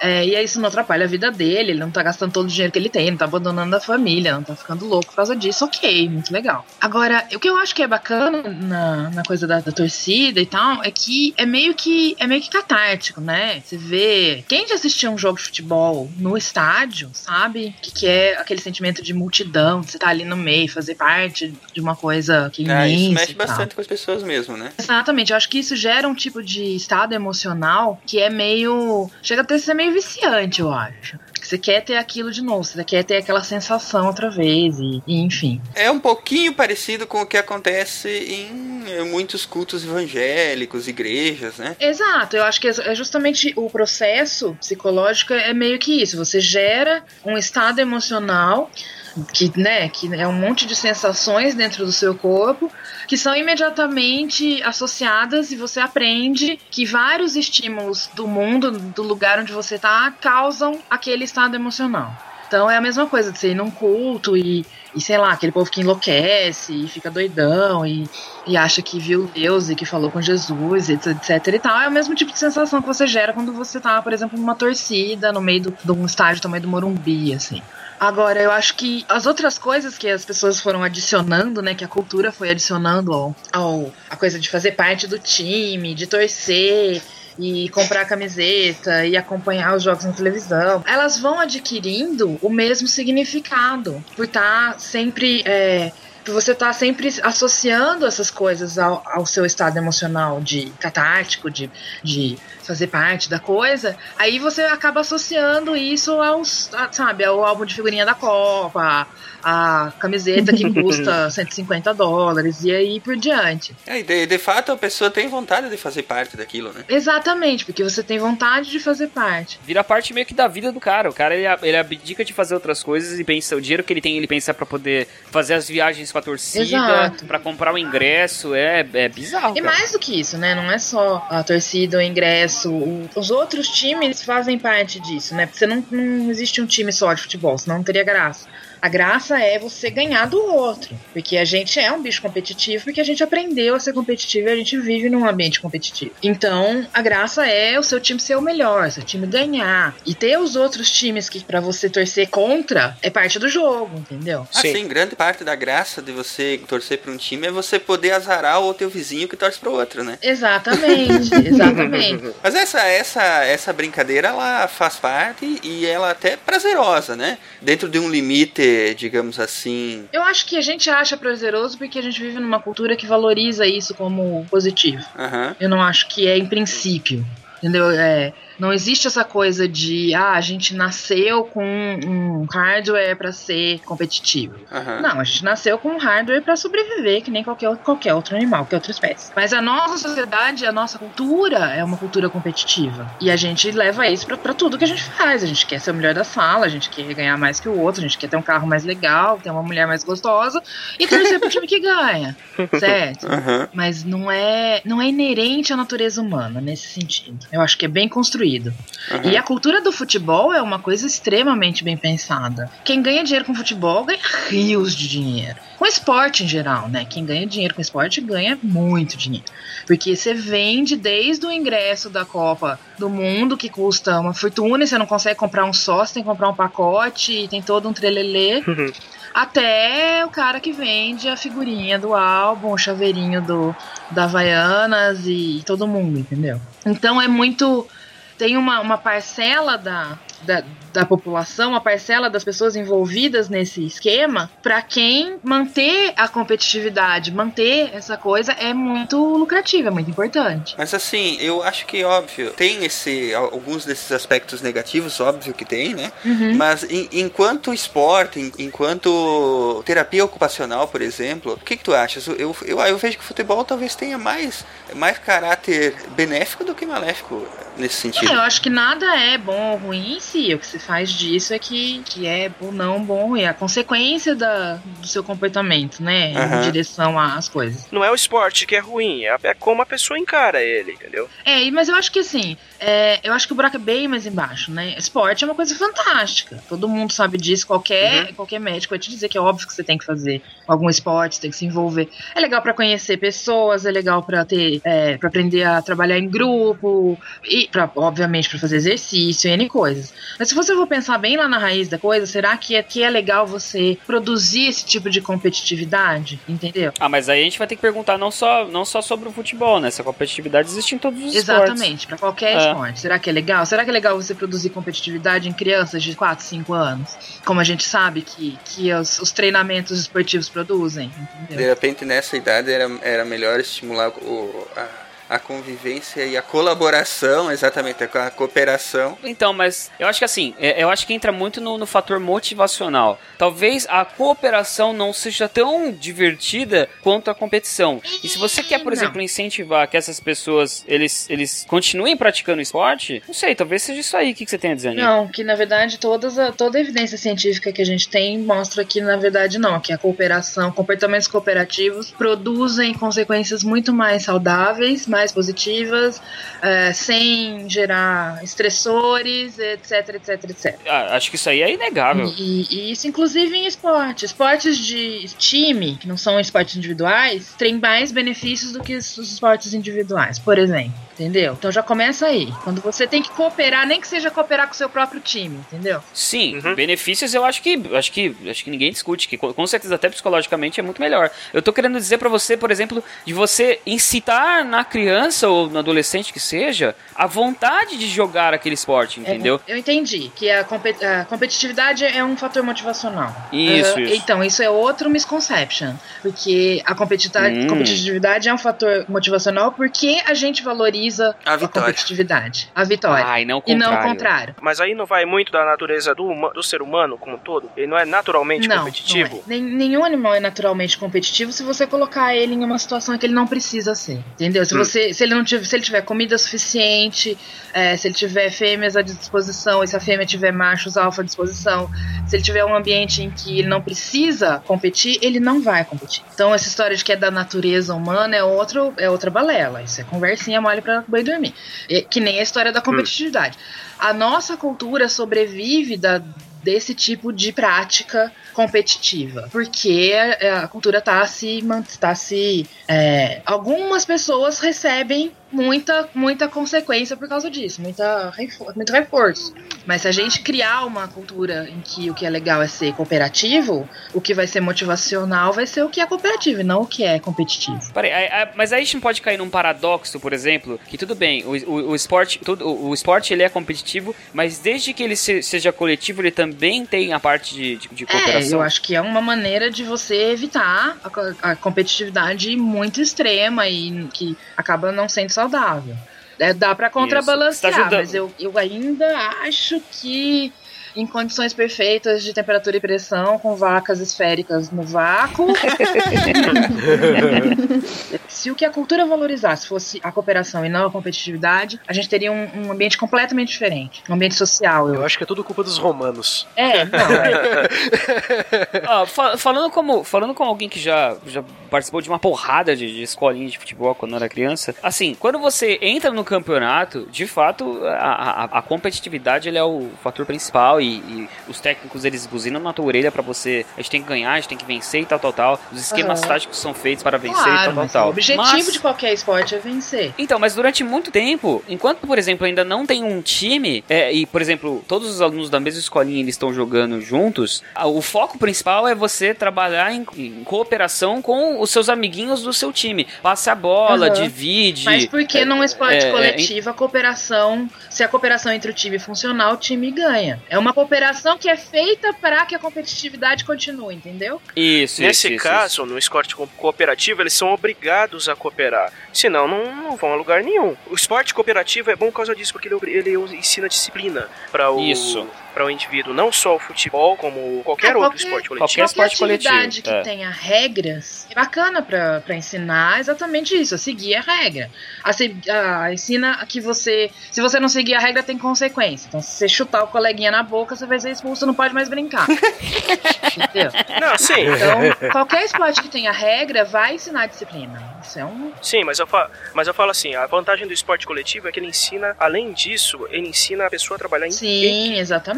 é, e aí isso não atrapalha a vida dele, ele não tá gastando todo o dinheiro que ele tem, não tá abandonando a família, não tá ficando louco por causa disso, ok, muito legal. Agora, o que eu acho que é bacana na, na coisa da, da torcida e tal, é que é meio que é meio que catártico, né? Você vê. Quem já assistiu um jogo de futebol no estádio, sabe? O que, que é aquele sentimento de multidão, de você tá ali no meio, fazer parte de uma coisa que isso imensa mexe e tal. bastante com as pessoas mesmo, né? Exatamente, eu acho que isso gera um tipo de estado emocional que é meio. chega até a ser meio viciante, eu acho. Você quer ter aquilo de novo, você quer ter aquela sensação outra vez, e, e enfim. É um pouquinho parecido com o que acontece em eh, muitos cultos evangélicos, igrejas, né? Exato, eu acho que é justamente o processo psicológico é meio que isso. Você gera um estado emocional que, né, que é um monte de sensações dentro do seu corpo que são imediatamente associadas e você aprende que vários estímulos do mundo, do lugar onde você tá, causam aquele estado emocional. Então é a mesma coisa de você ir num culto e, e sei lá, aquele povo que enlouquece e fica doidão e, e acha que viu Deus e que falou com Jesus, etc, etc e tal. É o mesmo tipo de sensação que você gera quando você tá, por exemplo, numa torcida, no meio de um estádio tamanho do Morumbi, assim. Agora, eu acho que as outras coisas que as pessoas foram adicionando, né, que a cultura foi adicionando ao, ao a coisa de fazer parte do time, de torcer e comprar camiseta e acompanhar os jogos na televisão, elas vão adquirindo o mesmo significado por estar sempre é, você estar sempre associando essas coisas ao, ao seu estado emocional de catártico, de, de fazer parte da coisa, aí você acaba associando isso aos, a- sabe, ao álbum de figurinha da Copa, a camiseta que <laughs> custa 150 dólares e aí por diante. É, e de, de fato a pessoa tem vontade de fazer parte daquilo, né? Exatamente, porque você tem vontade de fazer parte. Vira parte meio que da vida do cara. O cara ele, ele abdica de fazer outras coisas e pensa o dinheiro que ele tem, ele pensa pra poder fazer as viagens com a torcida, pra comprar o ingresso. É, é bizarro. E cara. mais do que isso, né? Não é só a torcida, o ingresso. Os outros times fazem parte disso, né? Porque você não, não existe um time só de futebol, senão não teria graça. A graça é você ganhar do outro. Porque a gente é um bicho competitivo, porque a gente aprendeu a ser competitivo e a gente vive num ambiente competitivo. Então, a graça é o seu time ser o melhor, seu time ganhar. E ter os outros times que para você torcer contra é parte do jogo, entendeu? Assim, grande parte da graça de você torcer pra um time é você poder azarar o teu vizinho que torce pro outro, né? Exatamente, <laughs> exatamente. Mas essa, essa, essa brincadeira, ela faz parte e ela até é prazerosa, né? Dentro de um limite, digamos assim. Eu acho que a gente acha prazeroso porque a gente vive numa cultura que valoriza isso como positivo. Aham. Eu não acho que é em princípio. Entendeu? É, não existe essa coisa de, ah, a gente nasceu com um hardware pra ser competitivo. Aham. Não, a gente nasceu com um hardware pra sobreviver, que nem qualquer, outro- qualquer outro animal, qualquer outra espécie. Mas a nossa sociedade, a nossa cultura é uma cultura competitiva. E a gente leva isso pra, pra tudo que a gente faz. A gente quer ser o melhor da sala, a gente quer ganhar mais que o outro, a gente quer ter um carro mais legal, ter uma mulher mais gostosa e torcer pro time que ganha. <laughs> Certo? Aham. Mas não é, não é inerente à natureza humana nesse sentido. Eu acho que é bem construído. Aham. E a cultura do futebol é uma coisa extremamente bem pensada. Quem ganha dinheiro com futebol ganha rios de dinheiro. Com esporte em geral, né? Quem ganha dinheiro com esporte ganha muito dinheiro. Porque você vende desde o ingresso da Copa do Mundo, que custa uma fortuna, e você não consegue comprar um só, você tem que comprar um pacote, e tem todo um trelelê. Até o cara que vende a figurinha do álbum, o chaveirinho do, da Havaianas e todo mundo, entendeu? Então é muito. Tem uma, uma parcela da, da, da população, uma parcela das pessoas envolvidas nesse esquema, para quem manter a competitividade, manter essa coisa é muito lucrativo, é muito importante. Mas assim, eu acho que óbvio, tem esse alguns desses aspectos negativos, óbvio que tem, né? Uhum. Mas em- enquanto esporte, enquanto terapia ocupacional, por exemplo, o que, que tu achas? Eu, eu, eu vejo que o futebol talvez tenha mais, mais caráter benéfico do que maléfico nesse sentido. É, eu acho que nada é bom ou ruim em si. O que se faz disso é que, que é ou não bom. É a consequência da, do seu comportamento, né? Aham. Em direção às coisas. Não é o esporte que é ruim, é, é como a pessoa encara ele, entendeu? É, mas eu acho que assim, é, eu acho que o buraco é bem mais embaixo, né? Esporte é uma coisa fantástica. Todo mundo sabe disso. Qualquer, qualquer médico vai te dizer que é óbvio que você tem que fazer algum esporte, tem que se envolver. É legal pra conhecer pessoas, é legal pra ter, é, para aprender a trabalhar em grupo e, pra, obviamente, pra fazer exercício, N coisas. Mas se você for pensar bem lá na raiz da coisa, será que é, que é legal você produzir esse tipo de competitividade? Entendeu? Ah, mas aí a gente vai ter que perguntar não só, não só sobre o futebol, né? Essa competitividade existe em todos os esportes. Exatamente, pra qualquer É. esporte. Será que é legal? Será que é legal você produzir competitividade em crianças de 4, 5 anos? Como a gente sabe que, que os, os treinamentos esportivos produzem, De entendeu? repente, nessa idade, era, era melhor estimular o, a, a convivência e a colaboração, exatamente, a cooperação. Então, mas eu acho que assim, é- eu acho que entra muito no, no fator motivacional. Talvez a cooperação não seja tão divertida quanto a competição. E se você quer, por Não. exemplo, incentivar que essas pessoas eles, eles continuem praticando esporte, não sei, talvez seja isso aí. O que, que você tem a dizer, Aninha? Não, que na verdade todas a, toda a evidência científica que a gente tem mostra que na verdade não, que a cooperação, comportamentos cooperativos produzem consequências muito mais saudáveis, mais positivas, eh, sem gerar estressores, etc, etc, etc. Ah, acho que isso aí é inegável. E, e isso, inclusive, em esporte. Esportes de time, que não são esportes individuais, têm mais benefícios do que os esportes individuais, por exemplo. Entendeu? Então já começa aí. Quando você tem que cooperar, nem que seja cooperar com o seu próprio time, entendeu? Sim, benefícios eu acho que acho que acho que ninguém discute que com certeza até psicologicamente é muito melhor. Eu tô querendo dizer pra você, por exemplo, de você incitar na criança ou no adolescente que seja a vontade de jogar aquele esporte, entendeu? É, eu entendi que a, compe- a competitividade é um fator motivacional. Isso, Ah, isso. Então, isso é outro misconception. Porque a competita- Hum. competitividade é um fator motivacional porque a gente valoriza A a, vitória. competitividade. A vitória. Ai, não o e não o contrário. contrário. Mas aí não vai muito da natureza do, do ser humano como um todo? Ele não é naturalmente não, competitivo? não é. Nenhum animal é naturalmente competitivo se você colocar ele em uma situação que ele não precisa ser. Entendeu? Se, Hum. você, se, ele, não tiver, se ele tiver comida suficiente, é, se ele tiver fêmeas à disposição, e se a fêmea tiver machos alfa à disposição, se ele tiver um ambiente em que ele não precisa competir, ele não vai competir. Então, essa história de que é da natureza humana é, outro, é outra balela. Isso é conversinha mole pra boi dormir. É, que nem a história da competitividade. A nossa cultura sobrevive da desse tipo de prática competitiva, porque a, a cultura tá se tá se é, algumas pessoas recebem muita muita consequência por causa disso, muita muito reforço. Mas se a gente criar uma cultura em que o que é legal é ser cooperativo, o que vai ser motivacional vai ser o que é cooperativo e não o que é competitivo. Peraí, aí- aí- mas aí a gente não pode cair num paradoxo, por exemplo, que tudo bem, o, o, o esporte, tudo, o, o esporte ele é competitivo, mas desde que ele se- seja coletivo, ele também tem a parte de, de, de É, cooperação. eu acho que é uma maneira de você evitar a, a competitividade muito extrema e que acaba não sendo saudável. É, dá pra contrabalancear, Isso. Tá mas eu, eu ainda acho que em condições perfeitas de temperatura e pressão, com vacas esféricas no vácuo. <laughs> Se o que a cultura valorizasse fosse a cooperação e não a competitividade, a gente teria um, um ambiente completamente diferente. Um ambiente social. Eu, Eu acho que é tudo culpa dos romanos. É, <laughs> não, é. Ah, fa- falando, como, falando como alguém que já, já participou de uma porrada de, de escolinha de futebol quando era criança, assim, quando você entra no campeonato, de fato, a, a, a competitividade ele é o fator principal e, e os técnicos eles buzinam na tua orelha pra você, a gente tem que ganhar, a gente tem que vencer e tal, tal, tal. Os esquemas Aham. táticos são feitos para vencer e Claro, tal, tal, mas tal. o objetivo Mas- de qualquer esporte é vencer. então, mas durante muito tempo, enquanto, por exemplo, ainda não tem um time, é, e, por exemplo, todos os alunos da mesma escolinha eles estão jogando juntos, o foco principal é você trabalhar em, em cooperação com os seus amiguinhos do seu time. Passe a bola, Aham. divide. Mas porque num esporte é, é, coletivo, a cooperação, se a cooperação entre o time funcionar, o time ganha. É uma cooperação que é feita para que a competitividade continue, entendeu? Isso, Nesse isso, isso, caso, no esporte co- cooperativo, eles são obrigados a cooperar. Senão, não, não vão a lugar nenhum. O esporte cooperativo é bom por causa disso, porque ele, ele ensina disciplina para o, Isso. Para o indivíduo. Não só o futebol, como qualquer É, outro qualquer- esporte coletivo. Qualquer esporte atividade coletivo, que é. tenha regras é bacana pra pra ensinar exatamente isso, a seguir a regra. A, a- ensina que você, se você não seguir a regra, tem consequência. Então, se você chutar o coleguinha na boca, você vai ser expulso, não pode mais brincar. <laughs> Entendeu? Não, sim. Então, qualquer esporte que tenha regra vai ensinar disciplina. Isso é um. Sim, mas eu, fa mas eu falo assim, a vantagem do esporte coletivo é que ele ensina, além disso, ele ensina a pessoa a trabalhar em equipe. Sim,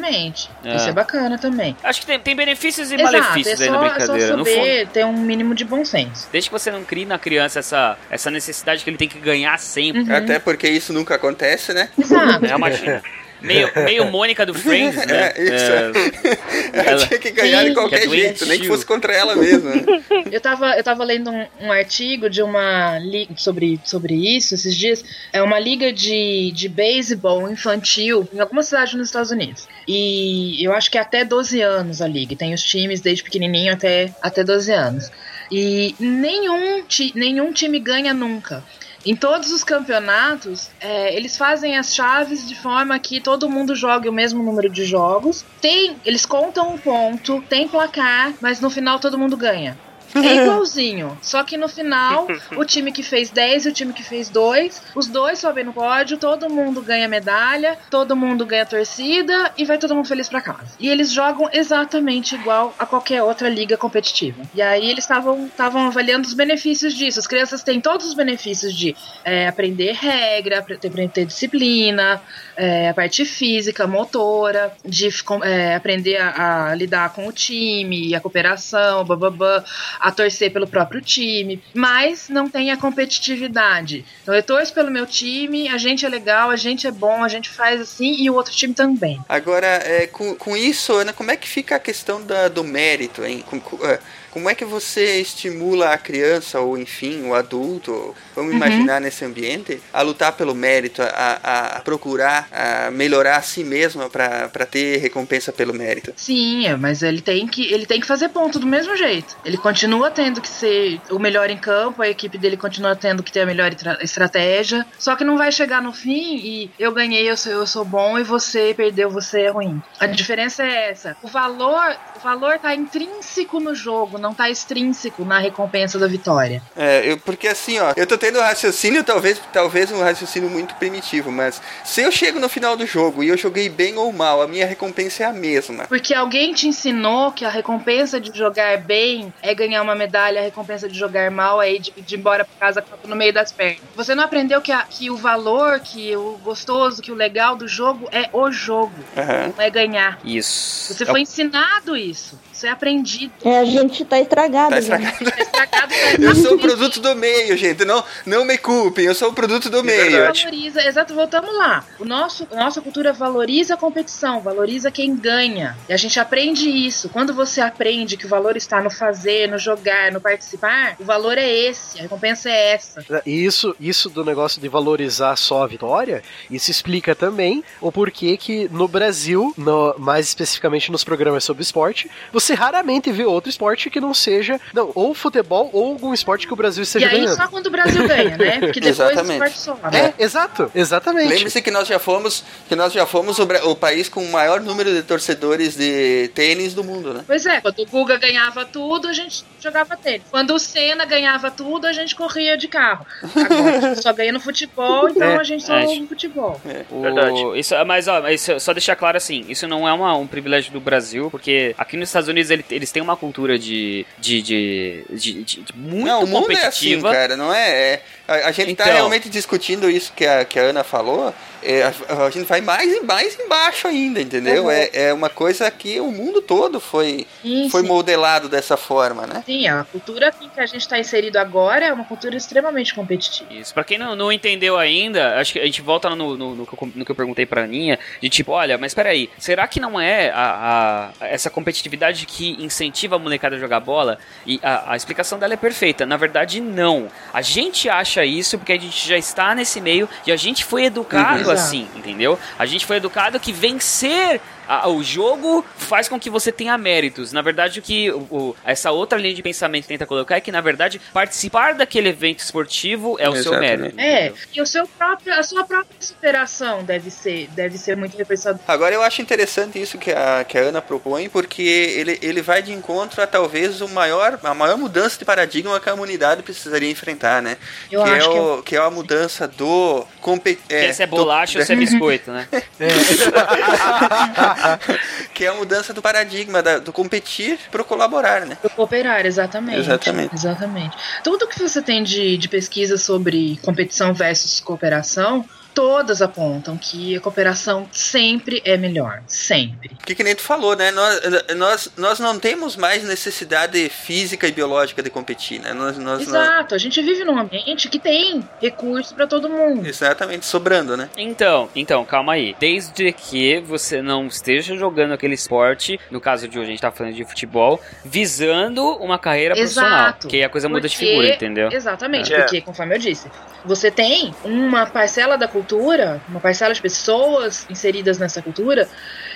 exatamente. É. Isso é bacana também. Acho que tem, tem benefícios e Exato, malefícios é aí na só, é só brincadeira. No fundo, saber ter um mínimo de bom senso. desde que você não crie na criança essa, essa necessidade que ele tem que ganhar sempre. Uhum. Até porque isso nunca acontece, né? Exato. É uma <laughs> meio, <laughs> meio Mônica do Friends, né? É, isso. Ela <laughs> ela- tinha que ganhar de qualquer Que é jeito, nem que fosse contra ela mesma. né? <laughs> Eu tava, eu tava lendo um, um artigo de uma li- sobre, sobre isso esses dias. É uma liga de, de beisebol infantil em alguma cidade nos Estados Unidos. E eu acho que é até 12 anos a liga. Tem os times desde pequenininho até, até 12 anos. E nenhum, ti, nenhum time ganha nunca. Em todos os campeonatos, é, eles fazem as chaves de forma que todo mundo jogue o mesmo número de jogos. Tem, eles contam um ponto, tem placar, mas no final todo mundo ganha. É <laughs> igualzinho. Só que no final, o time que fez 10 e o time que fez 2, os dois sobem no pódio, todo mundo ganha medalha, todo mundo ganha torcida e vai todo mundo feliz pra casa. E eles jogam exatamente igual a qualquer outra liga competitiva. E aí eles estavam avaliando os benefícios disso. As crianças têm todos os benefícios de é, aprender regra, apre- aprender disciplina, é, a parte física, motora, de é, aprender a, a lidar com o time, a cooperação, bababá, a torcer pelo próprio time, mas não tem a competitividade. Então eu torço pelo meu time, a gente é legal, a gente é bom, a gente faz assim e o outro time também. Agora, é, com, com isso, Ana, como é que fica a questão da, do mérito, hein? Com- com- é, como é que você estimula a criança, ou enfim, o adulto, vamos Uhum. imaginar nesse ambiente, a lutar pelo mérito, a, a- a procurar a melhorar a si mesma para ter recompensa pelo mérito? Sim, é, mas ele tem que ele tem que fazer ponto do mesmo jeito. Ele continua tendo que ser o melhor em campo, a equipe dele continua tendo que ter a melhor estra- estratégia. Só que não vai chegar no fim e eu ganhei, eu sou, eu sou bom e você perdeu, você é ruim. A diferença é essa. O valor, o valor tá intrínseco no jogo, não tá extrínseco na recompensa da vitória. É, eu, porque assim, ó, eu tô tendo um raciocínio, talvez, talvez um raciocínio muito primitivo, mas se eu chego no final do jogo e eu joguei bem ou mal, a minha recompensa é a mesma. Porque alguém te ensinou que a recompensa de jogar bem é ganhar uma medalha, a recompensa de jogar mal é ir de, de embora pra casa no meio das pernas. Você não aprendeu que, a- que o valor, que o gostoso, que o legal do jogo é o jogo, Aham. não é ganhar. Isso. Você foi ensinado isso. Isso é aprendido. É, a gente tá estragado. Tá estragado. Estragado pra Eu sou o produto do meio, gente. Não, não me culpem, eu sou o produto do meio. valoriza, exato, voltamos lá. O nosso, a nossa cultura valoriza a competição, valoriza quem ganha. E a gente aprende isso. Quando você aprende que o valor está no fazer, no jogar, no participar, o valor é esse, a recompensa é essa. E isso, isso do negócio de valorizar só a vitória, isso explica também o porquê que no Brasil, no- mais especificamente nos programas sobre esporte, você raramente vê outro esporte que não seja, não, ou futebol ou algum esporte que o Brasil E esteja aí ganhando. só quando o Brasil ganha, né? <laughs> Porque depois o Exatamente. esporte sobe. É, exato, exatamente. Lembre-se que nós já fomos, que nós já fomos o, o país com o maior número de torcedores de tênis do mundo, né? Pois é, quando o Guga ganhava tudo, a gente jogava tênis. Quando o Senna ganhava tudo, a gente corria de carro. Agora a gente só ganha no futebol, <laughs> então É, a gente só é. no futebol. O- Verdade. Isso, mas ó, isso, só deixar claro assim, isso não é uma- um privilégio do Brasil, porque aqui nos Estados Unidos ele- eles têm uma cultura de, de, de, de- de- de muito não, o mundo é assim, competitiva. cara, não é? é- a, a gente tá Então. realmente discutindo isso que a, que a Ana falou. É, a, a gente vai mais e mais embaixo ainda, entendeu? Uhum. É, é uma coisa que o mundo todo foi, Sim, foi sim. modelado dessa forma, né? Sim, a cultura em que a gente está inserido agora é uma cultura extremamente competitiva. Isso, pra quem não, não entendeu ainda, acho que a gente volta no, no, no que, eu, no que eu perguntei pra Aninha, de tipo, olha, mas peraí, será que não é a, a- essa competitividade que incentiva a molecada a jogar bola? E a, a explicação dela é perfeita, na verdade não. A gente acha isso porque a gente já está nesse meio e a gente foi educado Uhum. Assim, entendeu? A gente foi educado que vencer a- o jogo faz com que você tenha méritos. Na verdade, o que o- o- essa outra linha de pensamento tenta colocar é que, na verdade, participar daquele evento esportivo é o seu Exatamente. mérito. É, e o seu próprio, a sua própria superação deve ser, deve ser muito reforçada. Agora eu acho interessante isso que a, que a Ana propõe, porque ele, ele vai de encontro a talvez o maior, a maior mudança de paradigma que a humanidade precisaria enfrentar, né? Eu que, é acho que o, que é a mudança do compet... Quer se é bolacha ou se é <laughs> biscoito, né? <laughs> <laughs> que é a mudança do paradigma da- do competir pro colaborar, né? Pro cooperar, exatamente. Exatamente. Exatamente. Tudo que você tem de, de pesquisa sobre competição versus cooperação, todas apontam que a cooperação sempre é melhor. Sempre. Porque que nem tu falou, né? Nós, nós, nós não temos mais necessidade física e biológica de competir, né? Nós, nós, nós- Exato. A gente vive num ambiente que tem recurso pra todo mundo. exatamente, sobrando, né? Então, então, calma aí. Desde que você não esteja jogando aquele esporte, no caso de hoje a gente tá falando de futebol, visando uma carreira profissional. Exato. Que aí a coisa muda de Porque- figura, entendeu? Exatamente, É. porque, conforme eu disse, você tem uma parcela da cultura, uma parcela de pessoas inseridas nessa cultura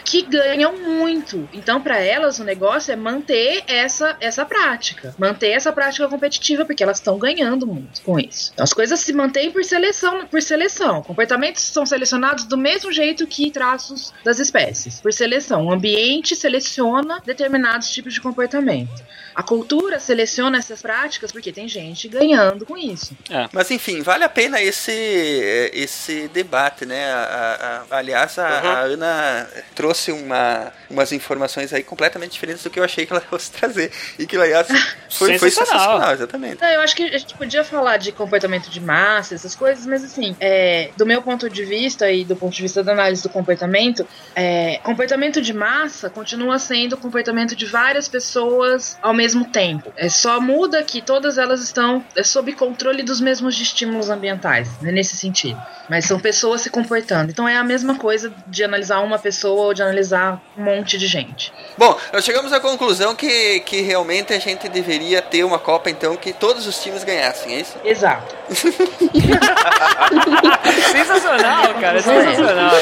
que ganham muito. Então, para elas, o negócio é manter essa, essa prática, manter essa prática competitiva, porque elas estão ganhando muito com isso. Então, as coisas se mantêm por seleção, por seleção. Comportamentos são selecionados do mesmo jeito que traços das espécies, por seleção. O ambiente seleciona determinados tipos de comportamento. A cultura seleciona essas práticas porque tem gente ganhando com isso. Mas enfim, vale a pena esse, esse debate, né? A- a- a- aliás, a, a Ana trouxe uma, umas informações aí completamente diferentes do que eu achei que ela <laughs> fosse trazer. E que, aliás, foi, foi Sensacional. sensacional, exatamente. Não, eu acho que a gente podia falar de comportamento de massa, essas coisas, mas assim, é, do meu ponto de vista e do ponto de vista da análise do comportamento, é, comportamento de massa continua sendo o comportamento de várias pessoas ao mesmo tempo. É só muda que todas elas estão é, sob controle dos mesmos estímulos ambientais, né, nesse sentido. Mas são pessoas se comportando. Então é a mesma coisa de analisar uma pessoa ou de analisar um monte de gente. Bom, nós chegamos à conclusão que, que realmente a gente deveria ter uma Copa, então, que todos os times ganhassem, é isso? Exato. <laughs> Sensacional, cara, sensacional.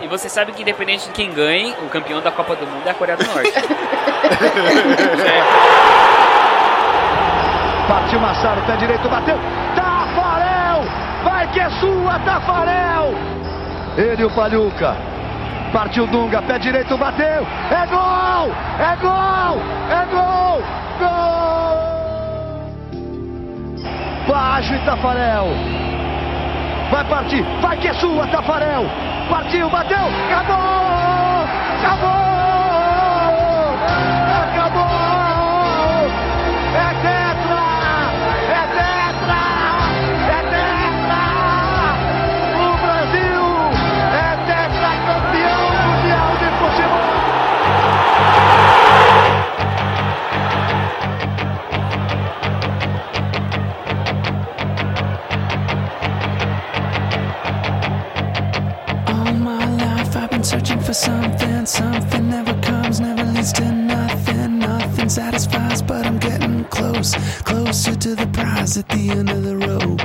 E você sabe que independente de quem ganhe, o campeão da Copa do Mundo é a Coreia do Norte. <laughs> Partiu Massaro, pé direito, bateu. Tafarel! Vai que é sua, Tafarel! Ele o Paluca. Partiu Dunga, pé direito, bateu. É gol! É gol! É gol! Gol! Baixo e Tafarel. Vai partir, vai que é sua, Tafarel. Partiu, bateu, acabou! Acabou! searching for something, something never comes, never leads to nothing. Nothing satisfies, but I'm getting close, closer to the prize at the end of the rope.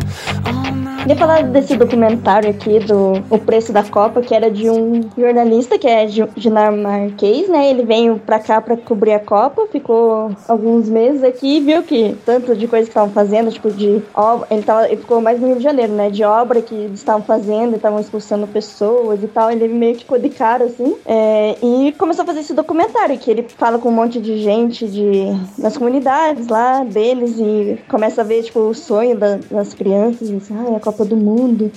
On Queria falar desse documentário aqui do O Preço da Copa, que era de um jornalista que é di- dinamarquês, né? Ele veio pra cá pra cobrir a Copa, ficou alguns meses aqui e viu que tanto de coisa que estavam fazendo, tipo de obra, ele, tava, ele ficou mais no Rio de Janeiro, né? De obra que eles estavam fazendo, estavam expulsando pessoas e tal. Ele meio que ficou de cara, assim, é, e começou a fazer esse documentário, que ele fala com um monte de gente de, das comunidades lá deles e começa a ver, tipo, o sonho da- das crianças, e assim, ah, a Copa do Mundo.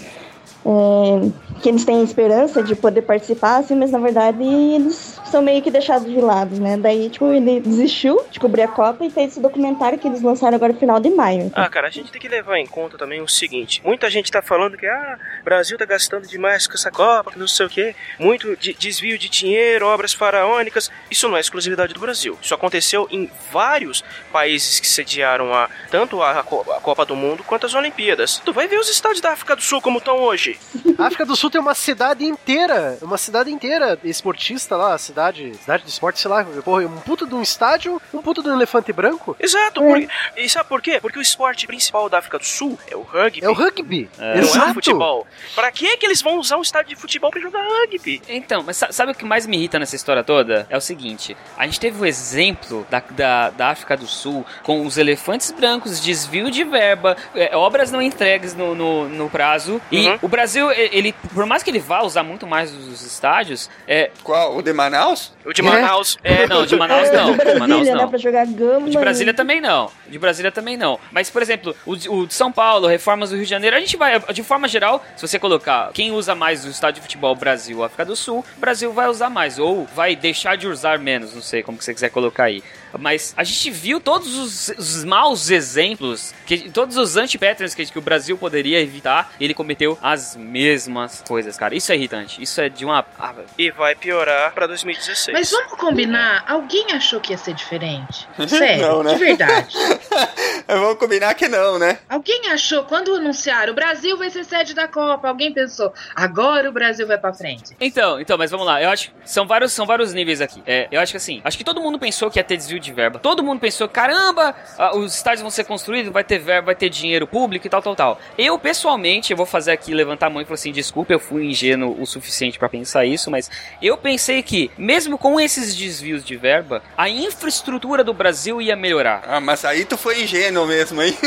É, que eles têm esperança de poder participar, assim, mas na verdade eles são meio que deixados de lado, né? Daí, tipo, ele desistiu de cobrir a Copa e fez esse documentário que eles lançaram agora no final de maio. Ah, cara, a gente tem que levar em conta também o seguinte: muita gente tá falando que ah, Brasil tá gastando demais com essa Copa, que não sei o quê, muito de- desvio de dinheiro, obras faraônicas. Isso não é exclusividade do Brasil. Isso aconteceu em vários países que sediaram a, tanto a Copa do Mundo quanto as Olimpíadas. Tu vai ver os estádios da África do Sul como estão hoje. A África do Sul tem uma cidade inteira, uma cidade inteira esportista lá, cidade, cidade de esporte, sei lá, porra, um puto de um estádio, um puto de um elefante branco. Exato, porque, e sabe por quê? Porque o esporte principal da África do Sul é o rugby. É o rugby. Não é o Exato. futebol. Pra que que eles vão usar um estádio de futebol pra jogar rugby? Então, mas sa- sabe o que mais me irrita nessa história toda? É o seguinte: a gente teve o exemplo da, da, da África do Sul com os elefantes brancos, desvio de verba, é, obras não entregues no, no, no prazo. E Uhum. o Brasil, e- ele, por mais que ele vá usar muito mais os estádios, é. Qual? O de Manaus? O de Manaus. É, não, de Manaus É, não. de <laughs> De Manaus Brasília, né? não. Pra jogar gama. De Brasília e- também não. De Brasília também não. Mas, por exemplo, o de, o de São Paulo, reformas do Rio de Janeiro, a gente vai, de forma geral, se você colocar quem usa mais o estádio de futebol Brasil ou África do Sul, Brasil vai usar mais. Ou vai deixar de usar menos, não sei como que você quiser colocar aí. Mas a gente viu todos os, os maus exemplos, que, todos os anti-patterns que, que o Brasil poderia evitar, ele cometeu as mesmas coisas, cara. Isso é irritante. Isso é de uma. ah, E vai piorar pra 2016. Mas vamos combinar, alguém achou que ia ser diferente? <laughs> Sério, Não, né? de verdade. <laughs> Vamos combinar que não, né? Alguém achou, quando anunciaram o Brasil vai ser sede da Copa, alguém pensou, agora o Brasil vai pra frente. Então, então, mas vamos lá. Eu acho que são vários, são vários níveis aqui. É, eu acho que assim, acho que todo mundo pensou que ia ter desvio de verba. Todo mundo pensou, caramba, ah, os estádios vão ser construídos, vai ter verba, vai ter dinheiro público e tal, tal, tal. Eu, pessoalmente, eu vou fazer aqui, levantar a mão e falar assim, desculpa, eu fui ingênuo o suficiente pra pensar isso, mas eu pensei que, mesmo com esses desvios de verba, a infraestrutura do Brasil ia melhorar. Ah, mas aí tu foi ingênuo mesmo, hein? <laughs>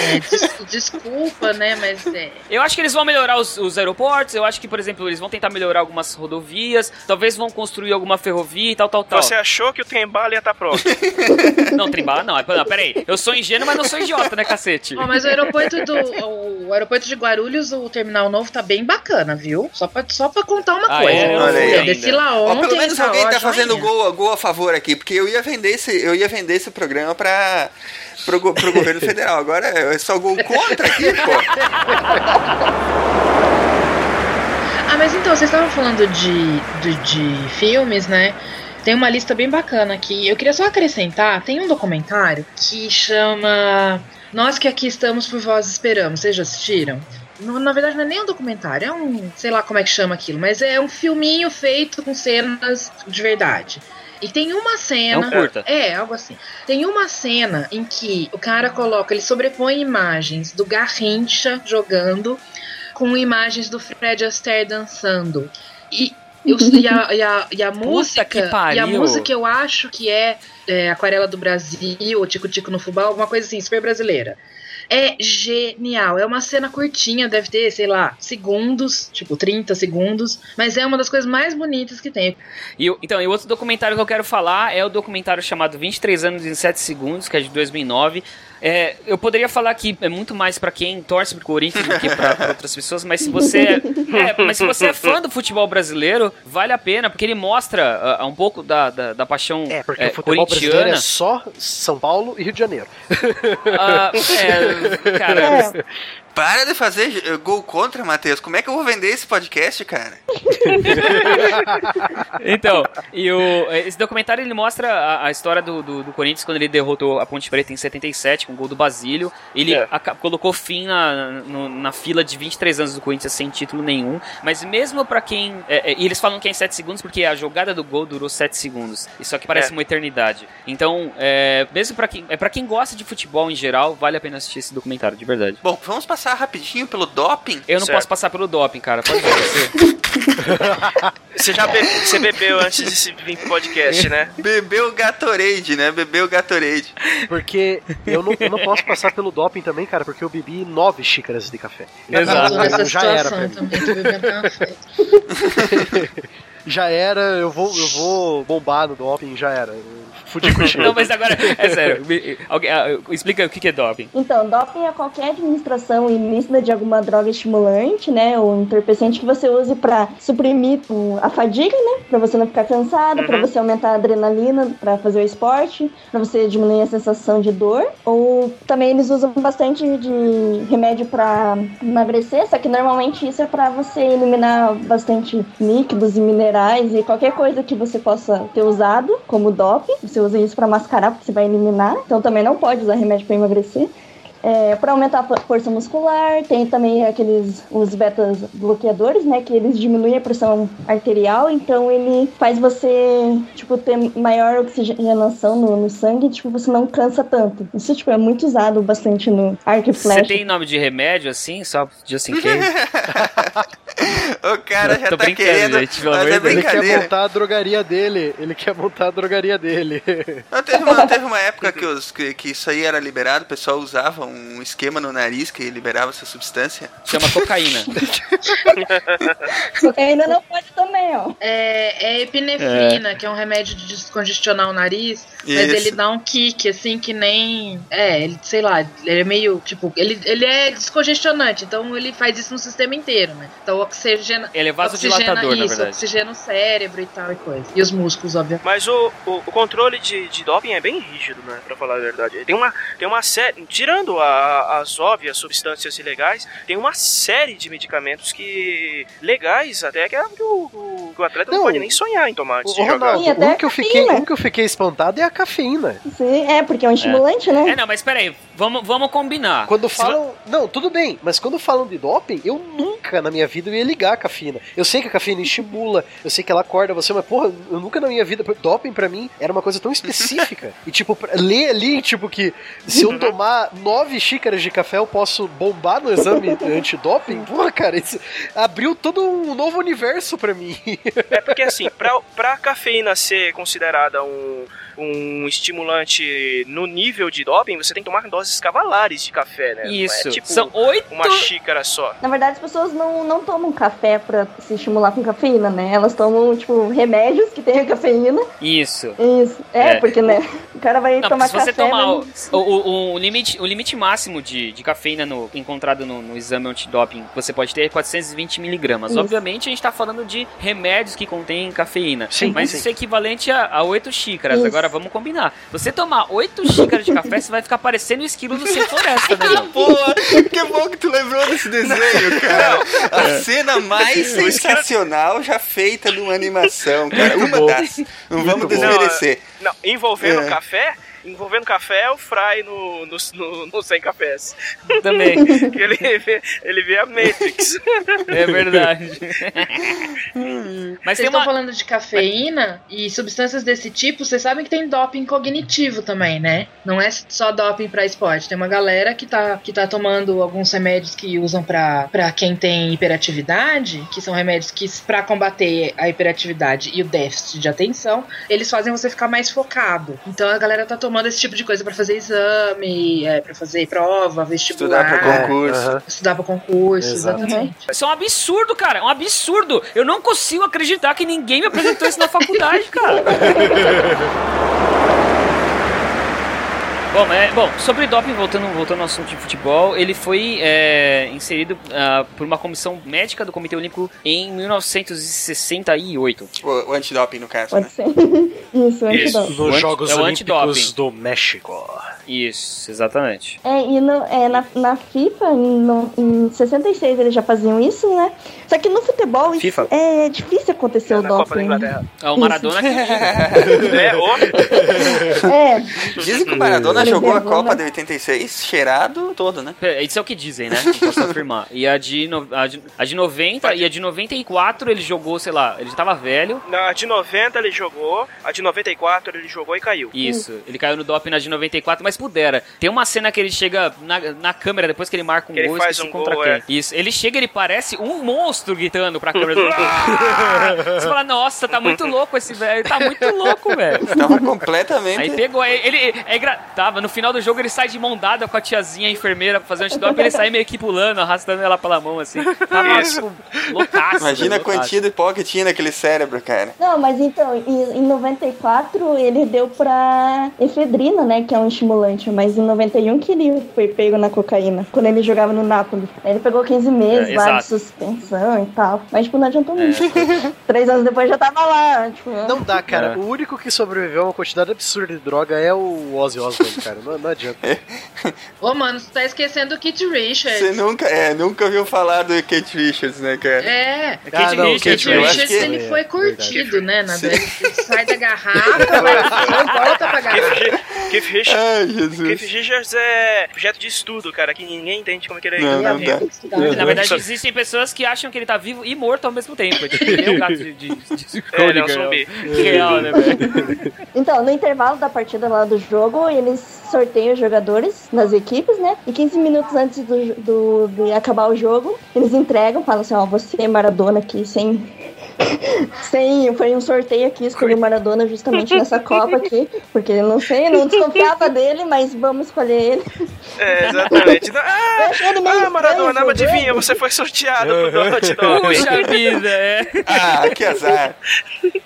É, des- desculpa, né, mas é... Eu acho que eles vão melhorar os, os aeroportos, eu acho que, por exemplo, eles vão tentar melhorar algumas rodovias, talvez vão construir alguma ferrovia e tal, tal, tal. Você achou que o trem bala ia estar pronto. <laughs> Não, trembala não. Não, peraí. Eu sou ingênuo, mas não sou idiota, né, cacete? Ó, mas o aeroporto do o aeroporto de Guarulhos, o terminal novo tá bem bacana, viu? Só pra, só pra contar uma Ah, coisa. é? Eu Olha desci lá Ó, ontem. pelo menos tá alguém tá ó, fazendo joinha. gol, gol a favor aqui, porque eu ia vender esse, eu ia vender esse programa pra, pro, pro governo federal. Agora é só gol contra aqui, pô. Ah, mas então, vocês estavam falando de, de, de filmes, né? Tem uma lista bem bacana aqui. Eu queria só acrescentar, tem um documentário que chama Nós que aqui estamos por vós esperamos. Vocês já assistiram? Na verdade, não é nem um documentário, é um. sei lá como é que chama aquilo, mas é um filminho feito com cenas de verdade. E tem uma cena. É um curta. É, algo assim. Tem uma cena em que o cara coloca, ele sobrepõe imagens do Garrincha jogando com imagens do Fred Astaire dançando. E, eu- <laughs> e, a, e, a, e a música. que E a música eu acho que é, é Aquarela do Brasil, ou Tico Tico no Fubá, alguma coisa assim, super brasileira. É genial. É uma cena curtinha, deve ter, sei lá, segundos, tipo 30 segundos, mas é uma das coisas mais bonitas que tem. E, então, e outro documentário que eu quero falar é o documentário chamado 23 anos em 7 segundos, que é de 2009. É, eu poderia falar que é muito mais pra quem torce pro Corinthians do que pra, pra <laughs> outras pessoas, mas se você é, é, mas se você é fã do futebol brasileiro, vale a pena, porque ele mostra ah, um pouco da, da, da paixão É, porque é, o futebol brasileiro é só São Paulo e Rio de Janeiro. Ah, é, cara, <laughs> É. Para de fazer eh, gol contra, Matheus. Como é que eu vou vender esse podcast, cara? <laughs> Então, e o, esse documentário ele mostra a, a história do, do, do Corinthians quando ele derrotou a Ponte Preta em 77 com o gol do Basílio. Ele É. aca- colocou fim na, no- na fila de 23 anos do Corinthians sem título nenhum. Mas mesmo pra quem. é, é, e eles falam que é em 7 segundos porque a jogada do gol durou 7 segundos. Isso aqui parece É. uma eternidade. Então, é, mesmo pra quem, é, pra quem gosta de futebol em geral, vale a pena assistir esse documentário, de verdade. Bom, vamos passar rapidinho pelo doping. Eu não Certo. posso passar pelo doping, cara. Pode ver você. <laughs> Você já be- você bebeu antes de vir pro podcast, né? Bebeu Gatorade, né? Bebeu Gatorade. Porque eu não, eu não posso passar pelo doping também, cara, porque eu bebi nove xícaras de café. Eu tô nessa já era pra mim. também, tô bebendo café. Já era, eu vou, eu vou bombar no doping, já era. Eu Fudi com o <laughs> Não, mas agora, é sério. me- alguém- ah, explica o que é doping. Então, doping é qualquer administração ilícita de alguma droga estimulante, né, ou entorpecente que você use pra suprimir a fadiga, né, pra você não ficar cansado, pra você aumentar a adrenalina pra fazer o esporte, pra você diminuir a sensação de dor. Ou também eles usam bastante de remédio pra emagrecer, só que normalmente isso é pra você eliminar bastante líquidos e minerais e qualquer coisa que você possa ter usado como doping. Você usa isso pra mascarar, porque você vai eliminar. Então também não pode usar remédio pra emagrecer. É, para aumentar a fo- força muscular, tem também aqueles os betas bloqueadores, né, que eles diminuem a pressão arterial, então ele faz você, tipo, ter maior oxigenação no, no sangue, tipo, você não cansa tanto. Isso, tipo, é muito usado bastante no arco e Você flecha. tem nome de remédio assim, só just in case? O cara já tá querendo. gente, mas é. Ele quer montar a drogaria dele. Ele quer montar a drogaria dele. Não, teve, uma, teve uma época que, os, que, que isso aí era liberado, o pessoal usava um esquema no nariz que liberava essa substância. Chama cocaína. Cocaína não pode também, ó. É, é epinefrina, que é um remédio de descongestionar o nariz, mas Isso. ele dá um kick, assim, que nem. É, ele, sei lá, ele é meio. Tipo, ele, ele é descongestionante, então ele faz isso no sistema inteiro, né? Então oxigena. Ele é vasodilatador, na isso, verdade. oxigena o cérebro e tal e coisa. E os músculos, obviamente. Mas o, o, o controle de, de doping é bem rígido, né? Pra falar a verdade. Tem uma, tem uma série. Tirando a- as óbvias substâncias ilegais, tem uma série de medicamentos que. legais até que, é que o, o- que o atleta não, Não, pode nem sonhar em tomar antes Ô, de jogar. Ronaldo, um que, eu fiquei, um que eu fiquei espantado é a cafeína. Sim, é, porque é um estimulante, né? É, não, mas peraí, vamos, vamos combinar. Quando Se falam. Não, tudo bem, mas quando falam de doping, eu nunca na minha vida ia ligar a cafeína. Eu sei que a cafeína estimula, <laughs> eu sei que ela acorda você, mas porra, eu nunca na minha vida. Doping pra mim era uma coisa tão específica. <laughs> e tipo, ler ali, tipo, que se eu tomar nove xícaras de café eu posso bombar no exame antidoping, porra, cara, isso abriu todo um novo universo pra mim. É porque assim, pra, pra cafeína ser considerada um, um estimulante no nível de doping, você tem que tomar doses cavalares de café, né? Não Isso, É tipo são oito... uma xícara só. Na verdade, as pessoas não, não tomam café pra se estimular com cafeína, né? Elas tomam, tipo, remédios que tenham cafeína. Isso. Isso. É, É. porque, né? O cara vai Não, tomar porque se você café. tomar o, mas- o, o- o limite, o limite máximo de, de cafeína no- encontrado no, no exame antidoping que você pode ter é 420 miligramas. Isso. Obviamente a gente tá falando de remédios que contêm cafeína. Sim, mas sim. isso é equivalente a, a 8 xícaras. Isso. Agora vamos combinar. Você tomar 8 xícaras de café, você vai ficar parecendo o esquilo do Sem Floresta, né? <laughs> meu? Porra, que bom que tu lembrou desse desenho, cara. A cena mais sensacional já feita numa animação, cara. Uma das. Não vamos Não, desmerecer. Não, envolvendo É. café, envolvendo café é o Fry no, no, no, no 100 cafés. Também. Que <laughs> ele vê, ele vê a Matrix. É verdade. Mas Vocês estão uma. falando de cafeína e substâncias desse tipo, vocês sabem que tem doping cognitivo também, né? Não é só doping pra esporte. Tem uma galera que tá, que tá tomando alguns remédios que usam pra, pra quem tem hiperatividade, que são remédios que, pra combater a hiperatividade e o déficit de atenção, eles fazem você ficar mais focado. Então a galera tá tomando esse tipo de coisa pra fazer exame, é, para fazer prova, vestibular. Estudar pra concurso. Aham. Estudar pra concurso, Exato. exatamente. Isso é um absurdo, cara. É um absurdo. Eu não consigo acreditar que ninguém me apresentou isso na faculdade, cara. <laughs> Bom, é, bom, sobre doping, voltando, voltando ao assunto de futebol, ele foi é, inserido ah, por uma comissão médica do Comitê Olímpico em 1968. O, o antidoping, no caso, Pode né? ser. <laughs> Isso, Isso. antidoping. Nos O anti- Jogos é o Olímpicos antidoping. do México. Isso, exatamente. É, e no- é, na, na FIFA, no- em 66 eles já faziam isso, né? Só que no futebol isso FIFA? é difícil acontecer o na Copa da doping. Inglaterra. É o Maradona que <laughs> É, ô, <laughs> É, Dizem que o Maradona jogou a. Copa de 86 cheirado todo, né? É, Isso é o que dizem, né? Não posso afirmar. E a de, no- a, de, a de 90 e a de 94 ele jogou, sei lá, ele já tava velho. na de 90 ele jogou, a de 94 ele jogou e caiu. Isso, ele caiu no doping na de 94, mas pudera. Tem uma cena que ele chega na, na câmera depois que ele marca um Que ele gol, faz um contra gol, quem. é. Isso, ele chega, ele parece um monstro gritando pra câmera. <laughs> Ah! Você fala, nossa, tá muito louco esse velho, tá muito louco, velho. Tava completamente. Aí pegou, aí ele é engra... tava, no final do jogo ele sai de mão dada com a tiazinha a enfermeira pra fazer um antidoping, ele sai meio que pulando, arrastando ela pela mão, assim. Tava, tipo, loucaço. Imagina a velho, quantia de pó que tinha naquele cérebro, cara. Não, mas então, em, em 94 ele deu pra efedrina, né? Que é um estimulante. Mas em 91 que ele foi pego na cocaína, quando ele jogava no Napoli. Aí ele pegou 15 meses É, lá de suspensão e tal. Mas, tipo, não adiantou muito. <laughs> Três anos depois já tava lá, tipo... Não dá, cara. É. O único que sobreviveu a uma quantidade absurda de droga é o Ozzy Osbourne, cara. Não, não adianta. Ô, mano, você tá esquecendo o Kit Richards. Você nunca, é, nunca ouviu falar do Kate Richards, né, cara? É, Kate não, Richards, Kit eu acho Richards que- ele é, foi verdade. curtido, né? Na ele sai da <laughs> garrafa, vai volta pra garrafa. Keith Richards, Jesus. Richards é objeto de estudo, cara, que ninguém entende como é que ele é. Não, não dá. Na verdade, existem pessoas que acham que ele tá vivo e morto ao mesmo tempo. É tipo, ele é um gato de, de, de É, ele é um Schrödinger, zumbi. <laughs> Real, né, velho? Então, no intervalo da partida lá do jogo, eles sorteiam os jogadores nas equipes, né? E 15 minutos antes do, do- de acabar o jogo, eles entregam, falam assim, ó, você é Maradona aqui, sem... <laughs> sem foi um sorteio aqui, escolhi o Maradona justamente nessa Copa aqui, porque eu não sei, não desconfiava dele, mas vamos escolher ele. É, exatamente. Eu <laughs> Ah, ele meio ah Maradona, estranho adivinha, jogando. você foi sorteado pro Donald Doping. <laughs> Puxa vida, é. Ah, que azar.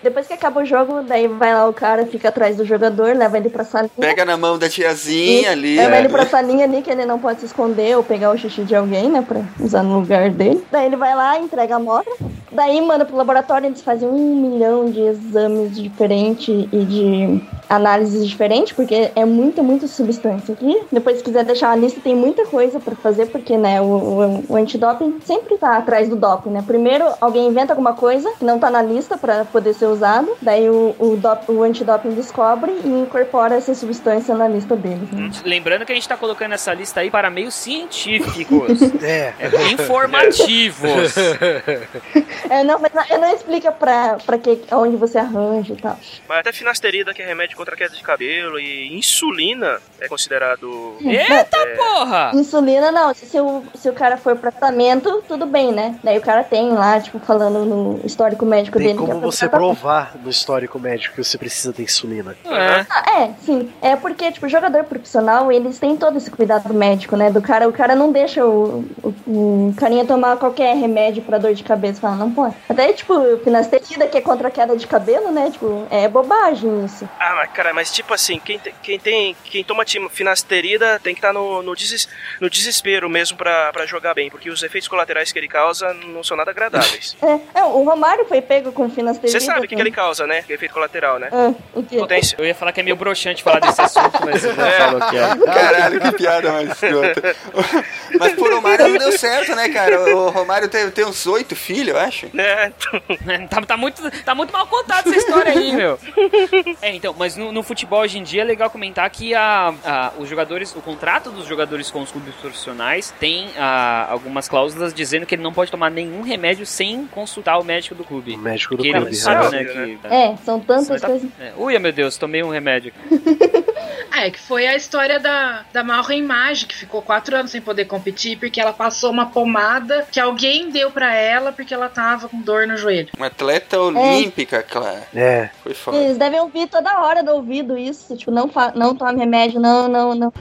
Depois que acaba o jogo, daí vai lá o cara, fica atrás do jogador, leva ele pra salinha. Pega na mão da tiazinha ali. Leva né? ele pra salinha ali, que ele não pode se esconder ou pegar o xixi de alguém, né? Pra usar no lugar dele. Daí ele vai lá, entrega a amostra. Daí manda pro laboratório, eles fazem um milhão de exames diferentes e de análises diferentes, porque é muita, muita substância aqui. Depois, se quiser deixar a lista, tem muita coisa pra fazer, porque, né, o, o, o antidoping sempre tá atrás do doping, né? Primeiro, alguém inventa alguma coisa que não tá na lista pra poder ser usado, daí o, o, dop, o antidoping descobre e incorpora essa substância na lista deles, né? Lembrando que a gente tá colocando essa lista aí para meios científicos. <laughs> É. É, informativos. <laughs> É, não, mas não- não explica pra, pra que, onde você arranja e tal. Mas até finasterida, que é remédio contra a queda de cabelo, e insulina é considerado. Eita porra! Insulina, não. Se o, se o cara for pra tratamento, tudo bem, né? Daí o cara tem lá, tipo, falando no histórico médico Tem dele. que como é você tratamento. provar no histórico médico que você precisa de insulina. É. Ah, é, sim. É porque, tipo, jogador profissional, eles têm todo esse cuidado médico, né? Do cara, o cara não deixa o, o, o carinha tomar qualquer remédio pra dor de cabeça. Fala, não pode. Até, tipo, finasterida, que é contra a queda de cabelo, né? Tipo, é bobagem isso. Ah, mas cara, mas tipo assim, quem, te- quem tem. Quem toma tim- finasterida tem que estar no, no, deses- no desespero mesmo pra, pra jogar bem, porque os efeitos colaterais que ele causa não são nada agradáveis. <laughs> É, é, o Romário foi pego com finasterida. Você sabe o que, que ele causa, né? Que efeito colateral, né? Ah, o quê? Potência. Eu ia falar que é meio broxante falar desse assunto, mas <laughs> não É. falou que é. Caralho, que piada mais escrota. <laughs> Mas pro Romário não deu certo, né, cara? O Romário tem, tem uns oito filhos, eu acho. É, <laughs> Tá, tá muito, tá muito mal contada essa história aí, meu. É, então, mas no, no futebol hoje em dia é legal comentar que a, a- os jogadores, o contrato dos jogadores com os clubes profissionais tem ah, algumas cláusulas dizendo que ele não pode tomar nenhum remédio sem consultar o médico do clube. O médico do clube. sabe, né? né? Que, É, são tantas Tá- coisas. é. Ui, meu Deus, tomei um remédio. <laughs> Ah, é que foi a história da, da Malra Image, que ficou quatro anos sem poder competir, porque ela passou uma pomada que alguém deu pra ela porque ela tava com dor no joelho. Uma atleta olímpica, claro. É. Foi foda. Eles devem ouvir toda hora do ouvido isso. Tipo, não, fa não tome remédio, não, não, não.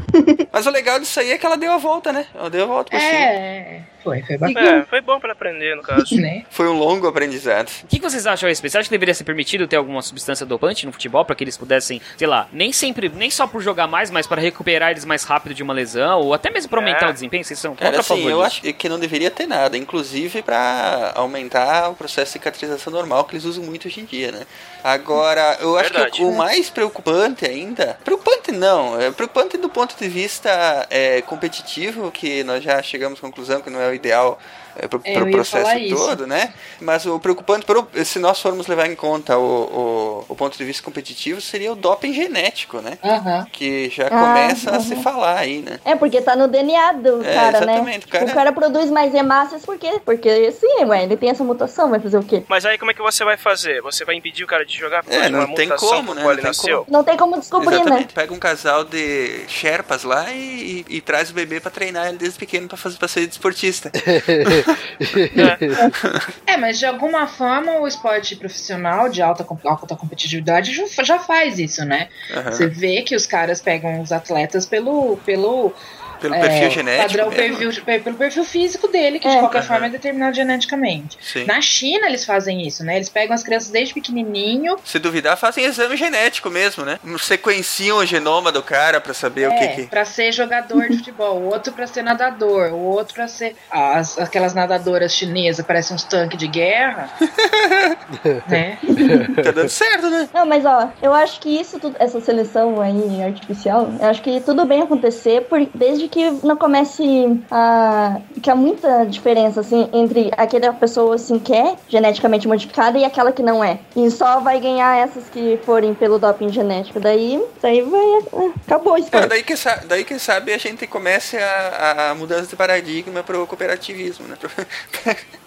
Mas o legal disso aí é que ela deu a volta, né? Ela deu a volta por cima. É, foi, foi bacana. é, foi bom pra ele aprender, no <laughs> caso. Né? Foi um longo aprendizado. O que que vocês acham a respeito? Você acha que deveria ser permitido ter alguma substância dopante no futebol para que eles pudessem, sei lá, nem sempre, nem só por jogar mais, mas para recuperar eles mais rápido de uma lesão, ou até mesmo para aumentar É. o desempenho? Vocês são Cara, contra a assim, eu acho que não deveria ter nada, inclusive pra aumentar o processo de cicatrização normal que eles usam muito hoje em dia, né? Agora, eu acho Verdade. que o mais preocupante ainda. Preocupante não, é preocupante do ponto de vista é, competitivo, que nós já chegamos à conclusão que não é o ideal é, pro, É, pro eu ia processo todo, né? Mas o preocupante, pro- se nós formos levar em conta o, o, o ponto de vista competitivo, seria o doping genético, né? Aham. Que já Ah, começa a se uhum. falar aí, né? É, porque tá no DNA do É, cara, né? exatamente, o cara- O cara produz mais hemácias por quê? Porque sim, ué, ele tem essa mutação, vai fazer o quê? Mas aí como é que você vai fazer? Você vai impedir o cara de jogar É, não tem como, né? Não tem nasceu? Não tem como descobrir, né? Exatamente. Pega um casal de Sherpas lá e, e- e traz o bebê pra treinar ele desde pequeno pra, fazer, pra ser desportista. <laughs> <laughs> É, mas de alguma forma o esporte profissional de alta, alta competitividade já- faz isso, né? Aham. Você vê que os caras pegam os atletas pelo. pelo Pelo é, perfil genético Padrão perfil, pe- pelo perfil físico dele, que de É. qualquer Aham. forma é determinado geneticamente. Sim. Na China eles fazem isso, né? Eles pegam as crianças desde pequenininho. Se duvidar, fazem exame genético mesmo, né? Sequenciam o genoma do cara pra saber o que É, que... pra ser jogador de futebol, o outro pra ser nadador, o outro pra ser. As, aquelas nadadoras chinesas parecem uns tanques de guerra. <laughs> né? Tá dando certo, né? Não, mas ó, eu acho que isso tudo, essa seleção aí artificial, eu acho que tudo bem acontecer por, desde que não comece a. que há muita diferença, assim, entre aquela pessoa assim que é geneticamente modificada e aquela que não é. E só vai ganhar essas que forem pelo doping genético. Daí, daí vai. é, Acabou o Cara, esporte. daí que, sa- daí que sabe a gente comece a, a mudança de paradigma pro cooperativismo, né? <laughs>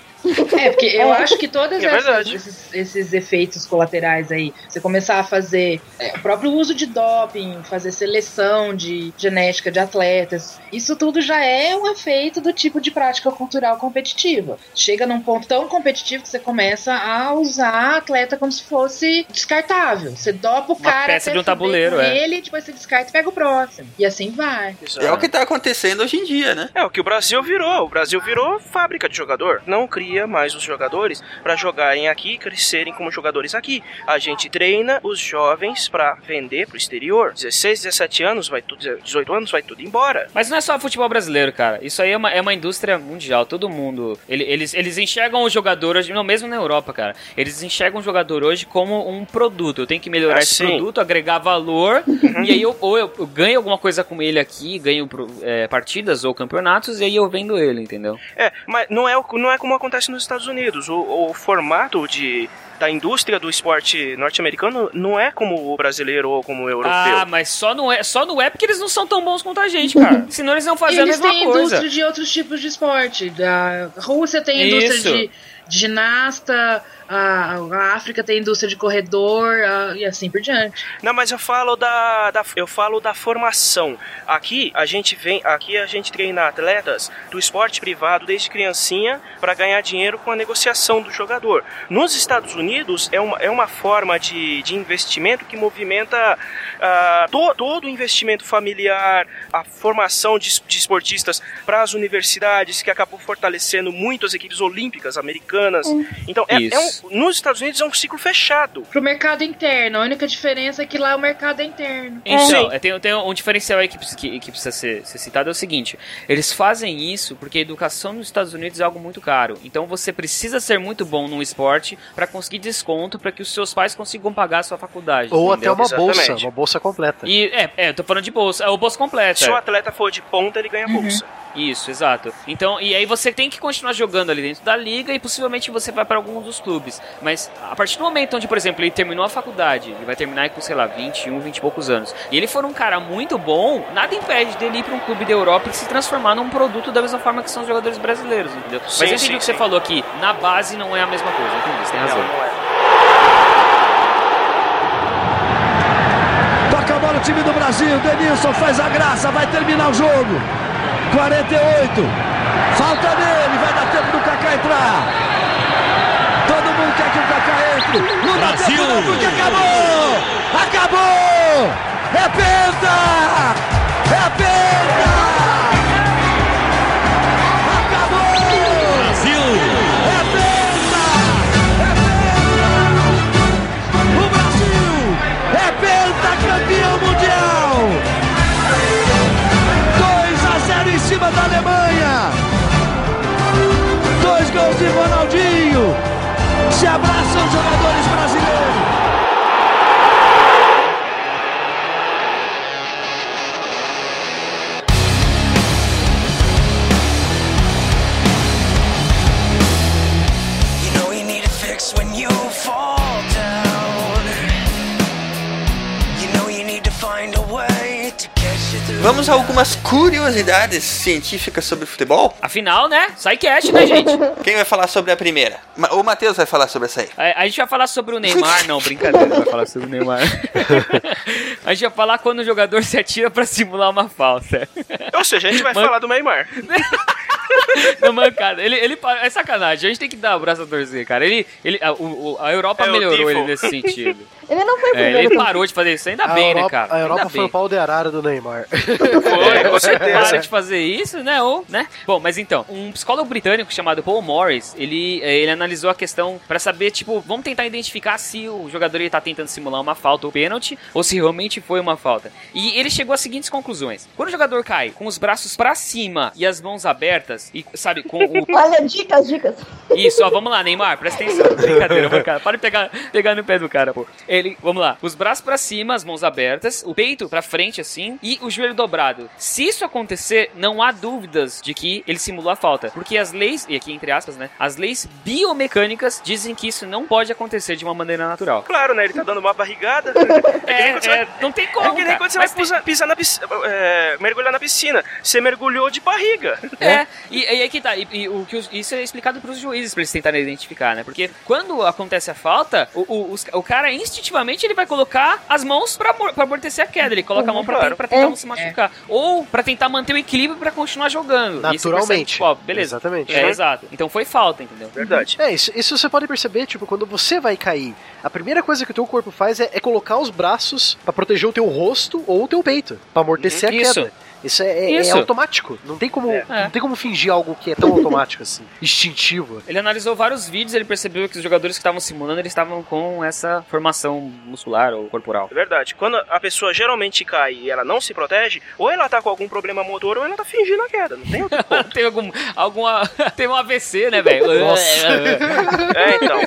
É, porque eu acho que todos É verdade. esses, esses efeitos colaterais aí, você começar a fazer é, o próprio uso de doping, fazer seleção de genética de atletas, isso tudo já é um efeito do tipo de prática cultural competitiva. Chega num ponto tão competitivo que você começa a usar atleta como se fosse descartável. Você dopa o Uma cara peça de um tabuleiro, com é. ele, depois você descarta e pega o próximo. E assim vai. É o que tá acontecendo hoje em dia, né? É o que o Brasil virou. O Brasil virou fábrica de jogador. Não cria mais os jogadores pra jogarem aqui e crescerem como jogadores aqui. A gente treina os jovens pra vender pro exterior. 16, 17 anos, vai tudo, 18 anos, vai tudo embora. Mas não é só futebol brasileiro, cara. Isso aí é uma, é uma indústria mundial. Todo mundo. ele- eles, eles enxergam o jogador hoje, não, mesmo na Europa, cara. Eles enxergam o jogador hoje como um produto. Eu tenho que melhorar Ah, esse. Uhum. produto, agregar valor. e aí eu, ou eu, eu ganho alguma coisa com ele aqui, ganho é, partidas ou campeonatos, e aí eu vendo ele, entendeu? É, mas não é, não é como acontece nos Estados Unidos. O, o formato de, da indústria do esporte norte-americano não é como o brasileiro ou como o europeu. Ah, mas só não, é, só não é porque eles não são tão bons quanto a gente, cara. <laughs> Senão eles não faziam a Eles mesma têm coisa. indústria de outros tipos de esporte. Da Rússia tem indústria Isso. de ginasta, a, a África tem indústria de corredor a- e assim por diante. Não, mas eu falo da, da- eu falo da formação. Aqui a gente vem, aqui a gente treina atletas do esporte privado desde criancinha para ganhar dinheiro com a negociação do jogador. Nos Estados Unidos é uma, é uma forma de, de investimento que movimenta ah, to- todo o investimento familiar, a formação de, de esportistas para as universidades que acabou fortalecendo muito as equipes olímpicas americanas. Então é, é um- nos Estados Unidos é um ciclo fechado. Pro mercado interno, a única diferença é que lá o mercado é interno. Então, é, tem, tem um diferencial aí que, precisa- que, que precisa ser, ser citado, é o seguinte, eles fazem isso porque a educação nos Estados Unidos é algo muito caro, então você precisa ser muito bom num esporte para conseguir desconto para que os seus pais consigam pagar a sua faculdade. Ou entendeu? até uma bolsa, uma bolsa completa. E, é, é, eu tô falando de bolsa, é o bolsa completa. Se o atleta for de ponta, ele ganha bolsa. Isso, exato. Então, e aí você tem que continuar jogando ali dentro da liga e possivelmente você vai para alguns dos clubes. Mas a partir do momento onde, por exemplo, ele terminou a faculdade, ele vai terminar com, sei lá, 21, 20 e poucos anos, e ele for um cara muito bom, nada impede dele ir para um clube da Europa e se transformar num produto da mesma forma que são os jogadores brasileiros, entendeu? Mas Sim, eu entendi o que você sim. falou aqui, na base não é a mesma coisa, entendi, você tem razão. Toca a bola o time do Brasil. Denilson faz a graça, vai terminar o jogo. 48. Falta nele, vai dar tempo do Kaká entrar. Todo mundo quer que o Kaká entre. Não dá Brasil. tempo não, porque acabou! Acabou! É penta! É penta! Dois gols Vamos a algumas curiosidades científicas sobre futebol? Afinal, né? Sidecast, né, gente? Quem vai falar sobre a primeira? Ma- O Matheus vai falar sobre essa aí. A, a gente vai falar sobre o Neymar, não, brincadeira, vai falar sobre o Neymar. <laughs> a gente vai falar quando o jogador se atira pra simular uma falta. Ou seja, a gente vai Man- falar do Neymar. <laughs> <laughs> Não, mancada. Ele, ele é sacanagem. A gente tem que dar o braço a torcer, cara. Ele, ele, a, o- a Europa É melhorou ele nesse sentido. <laughs> Ele não foi o É, ele parou de fazer isso, ainda A bem, Europa, né, cara? a Europa ainda foi bem. o pau de arara do Neymar. <laughs> Foi, com certeza. Para de fazer isso, né? Ou, né? Bom, mas então, um psicólogo britânico chamado Paul Morris, ele, eh, ele analisou a questão pra saber, tipo, vamos tentar identificar se o jogador ele tá tentando simular uma falta ou pênalti, ou se realmente foi uma falta. E ele chegou às seguintes conclusões. Quando o jogador cai com os braços pra cima e as mãos abertas, e, sabe, com o <laughs> Olha, dicas, dicas. isso, ó, vamos lá, Neymar, presta atenção. <laughs> Brincadeira, mano, cara. Para de pegar, pegar no pé do cara, pô. Ele, vamos lá. Os braços pra cima, as mãos abertas, o peito pra frente, assim, e o joelho dobrado. Se isso acontecer, não há dúvidas de que ele simulou a falta. Porque as leis, e aqui entre aspas, né? As leis biomecânicas dizem que isso não pode acontecer de uma maneira natural. Claro, né? Ele tá dando uma barrigada. <laughs> É, você é, não tem como. É que nem cara. quando você Mas vai pisar, pisar na piscina, é, mergulhar na piscina. Você mergulhou de barriga. É, e, e aí que tá. E, e o que os- isso é explicado pros juízes pra eles tentarem identificar, né? Porque quando acontece a falta, o, o, os- o cara instintivamente ele vai colocar as mãos pra, pra amortecer a queda. Ele coloca a mão pra, Claro. pra tentar É. não se machucar. Ou pra tentar manter o equilíbrio pra continuar jogando. E percebe, Naturalmente. tipo, ó, beleza. Exatamente. É, exato. Então foi falta, entendeu? Verdade. É, isso, isso você pode perceber, tipo, quando você vai cair, a primeira coisa que o teu corpo faz é, é colocar os braços pra proteger o teu rosto ou o teu peito, pra amortecer Uhum. a queda. Isso é, é- é Isso. automático. Não tem como, É. não tem como fingir algo que é tão <laughs> automático assim, instintivo. Ele analisou vários vídeos ele percebeu que os jogadores que estavam simulando, eles estavam com essa formação muscular ou corporal. É verdade. Quando a pessoa geralmente cai e ela não se protege, ou ela tá com algum problema motor ou ela tá fingindo a queda. Não tem outro <laughs> como. tem algum, alguma, <laughs> tem um AVC, né, velho? Nossa. É, então.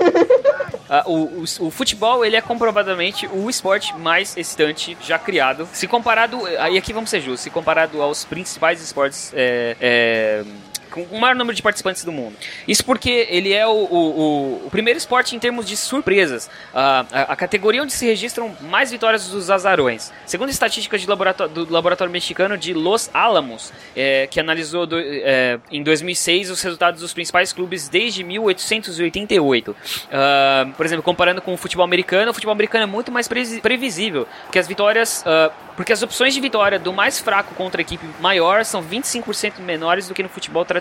<laughs> Ah, o, o, o futebol ele é comprovadamente o esporte mais excitante já criado. Se comparado, aí aqui vamos ser justos, se comparado aos principais esportes é, é, com o maior número de participantes do mundo. Isso porque ele é o, o, o- primeiro esporte em termos de surpresas. Ah, a, a categoria onde se registram mais vitórias dos azarões. Segundo estatísticas laboratório, do laboratório mexicano de Los Alamos, é, que analisou do- é, em 2006 os resultados dos principais clubes desde 1888. Ah, por exemplo, comparando com o futebol americano, o futebol americano é muito mais previsível, porque as vitórias, ah, porque as opções de vitória do mais fraco contra a equipe maior são 25% menores do que no futebol tradicional.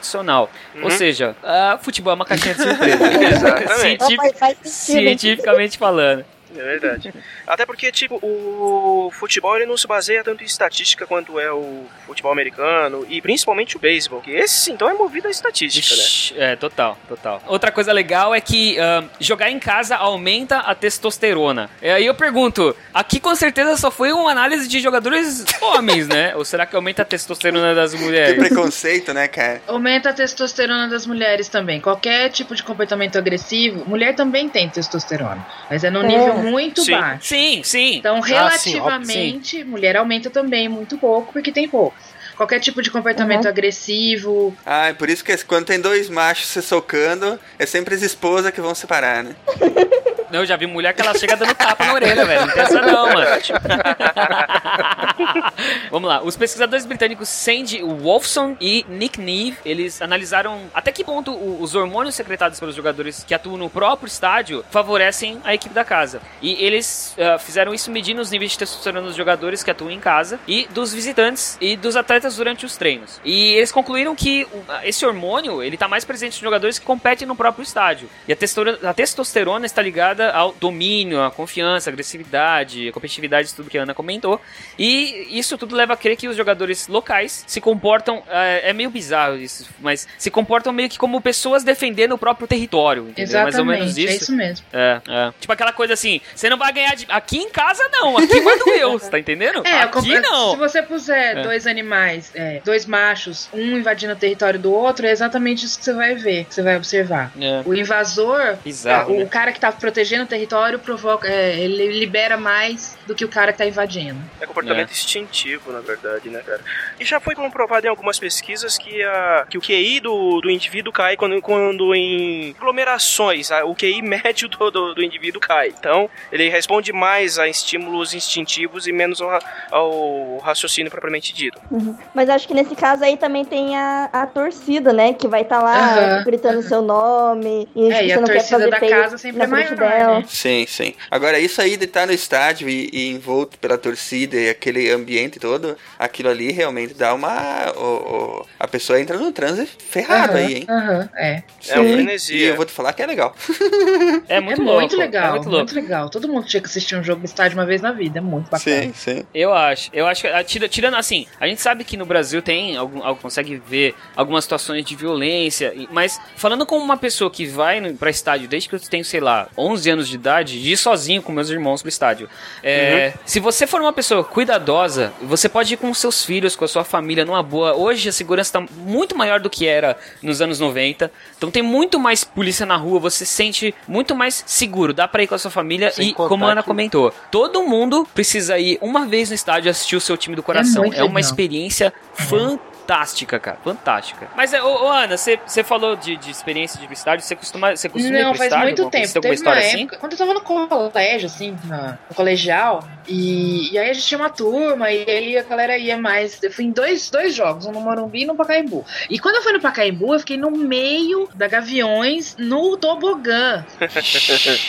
Ou seja, ah, futebol é uma caixinha de surpresa. <laughs> Cientific- cientificamente falando. É verdade. Até porque, tipo, o futebol ele não se baseia tanto em estatística quanto é o futebol americano e principalmente o beisebol, que esse então é movido a estatística, né? Ixi, É, total, total. Outra coisa legal é que ah, jogar em casa aumenta a testosterona. E aí eu pergunto, aqui com certeza só foi uma análise de jogadores homens, né? Ou será que aumenta a testosterona das Que mulheres? preconceito, né, cara? Aumenta a testosterona das mulheres também. Qualquer tipo de comportamento agressivo, mulher também tem testosterona, mas é num É. nível muito Sim. baixo. Sim, sim. Então, Ah, sim, relativamente, mulher aumenta também muito pouco, porque tem pouco. Qualquer tipo de comportamento Uhum. agressivo. Ah, é por isso que quando tem dois machos se socando, é sempre as esposas que vão separar, né? <laughs> Não, eu já vi mulher que ela chega dando tapa na orelha, velho. Não tem essa não, mano. <laughs> Vamos lá. Os pesquisadores britânicos Sandy Wolfson e Nick Neve, eles analisaram até que ponto os hormônios secretados pelos jogadores que atuam no próprio estádio favorecem a equipe da casa. E eles ah, fizeram isso medindo os níveis de testosterona dos jogadores que atuam em casa e dos visitantes e dos atletas durante os treinos. E eles concluíram que esse hormônio, ele tá mais presente nos jogadores que competem no próprio estádio. E a testosterona, a testosterona está ligada ao domínio, à confiança, à agressividade, à competitividade, tudo que a Ana comentou. E isso tudo leva a crer que os jogadores locais se comportam, é, é meio bizarro isso, mas se comportam meio que como pessoas defendendo o próprio território, entendeu? Mais ou menos Exatamente, é isso. isso mesmo. É, é. Tipo aquela coisa assim, você não vai ganhar de... aqui em casa não, aqui vai doer, você tá entendendo? É, aqui não. se você puser É. dois animais, é, dois machos, um invadindo o território do outro, é exatamente isso que você vai ver, que você vai observar. É. O invasor, Bizarro, o né? cara que tá protegendo protegendo o território provoca, é, ele libera mais do que o cara que tá invadindo. É comportamento instintivo, na verdade, né, cara? E já foi comprovado em algumas pesquisas que, a, que o QI do, do indivíduo cai quando, quando em aglomerações, a- o QI médio do, do, do indivíduo cai. Então, ele responde mais a estímulos instintivos e menos ao, ao raciocínio propriamente dito. Uhum. Mas acho que nesse caso aí também tem a, a torcida, né? Que vai estar lá Aham, gritando seu nome. E, É, e a não quer torcida fazer da feio casa sempre na é frente maior, né? Sim, sim. Agora, isso aí de estar no estádio e, e envolto pela torcida e aquele ambiente todo, aquilo ali realmente dá uma. o- o- a pessoa entra num transe ferrado Aham, aí, hein? aham, é. É uma frenesia. E eu vou te falar que é legal. É É muito muito, louco. legal, É muito louco. legal. Todo mundo tinha que assistir um jogo de estádio uma vez na vida, é muito bacana. Sim, sim. Eu acho. Eu acho que, ah, tira- tirando assim, a gente sabe que no Brasil tem, algum, consegue ver algumas situações de violência, mas falando como uma pessoa que vai no- pra estádio desde que eu tenho, sei lá, 11 anos de idade, de ir sozinho com meus irmãos pro estádio. É, Se você for uma pessoa cuidadosa, você pode ir com seus filhos, com a sua família, numa boa. Hoje a segurança tá muito maior do que era nos anos 90, então tem muito mais polícia na rua, você se sente muito mais seguro, dá pra ir com a sua família Sem e, como a Ana que- comentou, todo mundo precisa ir uma vez no estádio assistir o seu time do coração. muito É, uma legal. experiência fantástica, cara. Fantástica. Mas, é, ô, ô, Ana, você falou de, de experiência de ir estádio. Você costuma, você costuma ir Não, pro faz estádio? muito Alguma- tempo. Você tem alguma Teve uma história assim? época, quando eu tava no colégio, assim, no colegial, e, e aí a gente tinha uma turma, e aí a galera ia mais. Eu fui em dois, dois jogos, um no Morumbi e no Pacaembu. E quando eu fui no Pacaembu, eu fiquei no meio da Gaviões, no tobogã. <laughs>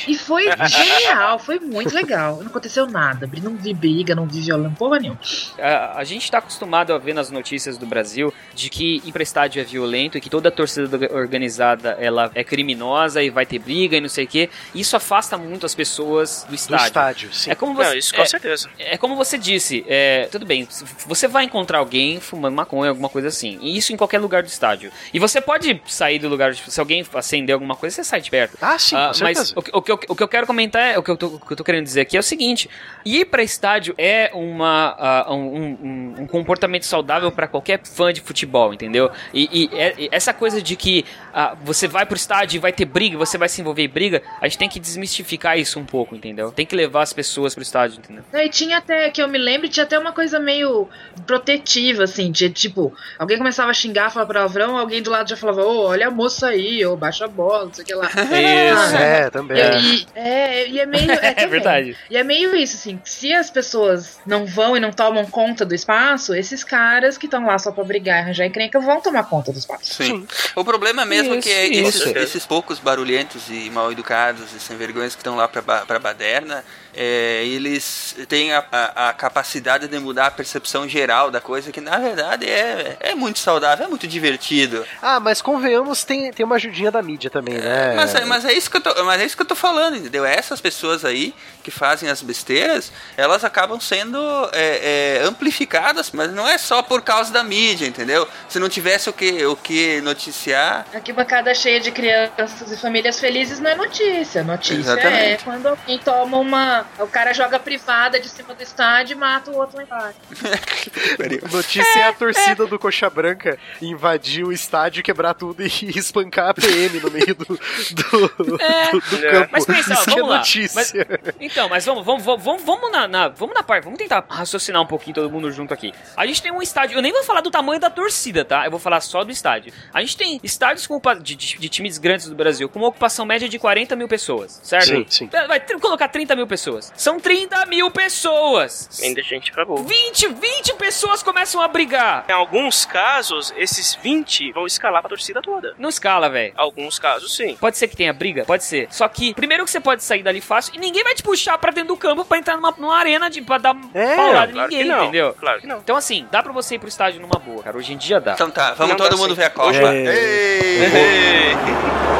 E foi genial, foi muito legal. Não aconteceu nada, não vi briga, não vi violão, porra nenhuma. A, a gente tá acostumado a ver nas notícias do Brasil de que ir pra estádio é violento e que toda torcida do- organizada ela é criminosa e vai ter briga e não sei o quê. Isso afasta muito as pessoas do Do estádio. estádio, sim. É como você, Não, isso com é, certeza. É como você disse, é, tudo bem, você vai encontrar alguém fumando maconha, alguma coisa assim. E isso em qualquer lugar do estádio. E você pode sair do lugar, se alguém acender alguma coisa, você sai de perto. Ah, sim, com mas o, que- o que eu, o que eu quero comentar, é, o que eu, tô, o que eu tô querendo dizer aqui é o seguinte: ir pra estádio é uma, ah, um, um- um comportamento saudável pra qualquer fã de futebol, entendeu? E, e é- essa coisa de que ah, você vai pro estádio e vai ter briga, você vai se envolver em briga, a gente tem que desmistificar isso um pouco, entendeu? Tem que levar as pessoas pro estádio, entendeu? E tinha até, que eu me lembro, tinha até uma coisa meio protetiva, assim, de tipo, alguém começava a xingar, falar palavrão, alguém do lado já falava, ô, olha a moça aí, ô, baixa a bola, não sei o que lá. Isso. Ah, É, também. E, e- é, e é meio. <laughs> É, também. verdade. E é meio isso, assim, se as pessoas não vão e não tomam conta do espaço, esses caras que estão lá só pra brigar e arranjar encrenca vão tomar conta do espaço. Sim. O problema mesmo é Isso, que é isso. esses, esses poucos barulhentos e mal educados e sem vergonhas que estão lá pra, pra baderna, é, eles têm a, a- a capacidade de mudar a percepção geral da coisa, que na verdade é, é muito saudável, é muito divertido. Ah, mas convenhamos, tem, tem uma ajudinha da mídia também, né? Mas, é- mas é isso que eu tô, mas é isso que eu tô falando, entendeu? Essas pessoas aí que fazem as besteiras, elas acabam sendo é, é, amplificadas, mas não é só por causa da mídia, entendeu? Se não tivesse o que, o que noticiar, Aqui bancada cheia de crianças e famílias felizes não é notícia. Notícia Exatamente. é quando alguém toma uma. O cara joga privada de cima do estádio e mata o outro lá embaixo. <laughs> Notícia é a torcida do Coxa Branca invadir o estádio, quebrar tudo <laughs> e espancar a PM no meio do, do, É. do- do É. campo. Mas pensa, ó, Isso que é vamos lá. notícia. Mas- então, mas vamos, vamos, vamos, vamos, vamos na, na- vamos na parte, vamos tentar raciocinar um pouquinho todo mundo junto aqui. A gente tem um estádio, eu nem vou falar do tamanho da torcida, tá? Eu vou falar só do estádio. A gente tem estádios com, de, de- de times grandes do Brasil com uma ocupação média de 40 mil pessoas, certo? Sim, sim. Vai tr- colocar 30 mil pessoas. São 30 mil pessoas. Ainda gente pra boa. 20, 20 pessoas começam a brigar. Em alguns casos, esses 20 vão escalar pra torcida toda. Não escala, velho. Alguns casos, sim. Pode ser que tenha briga? Pode ser. Só que, primeiro que você pode sair dali fácil e ninguém vai te puxar pra dentro do campo pra entrar numa, numa arena de, pra dar É, paulada em claro ninguém, entendeu? claro que não. Então, assim, dá pra você ir pro estádio numa boa, cara. Hoje em dia dá. Então tá, vamos Não todo mundo sim. ver a Copa. É. Ei! Ei. <laughs>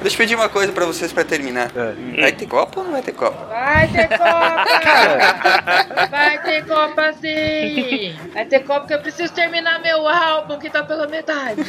Deixa eu pedir uma coisa pra vocês pra terminar. É. Vai ter Copa ou não vai ter Copa? Vai ter Copa! <laughs> Vai ter Copa sim! Vai ter Copa porque eu preciso terminar meu álbum que tá pela metade. <laughs>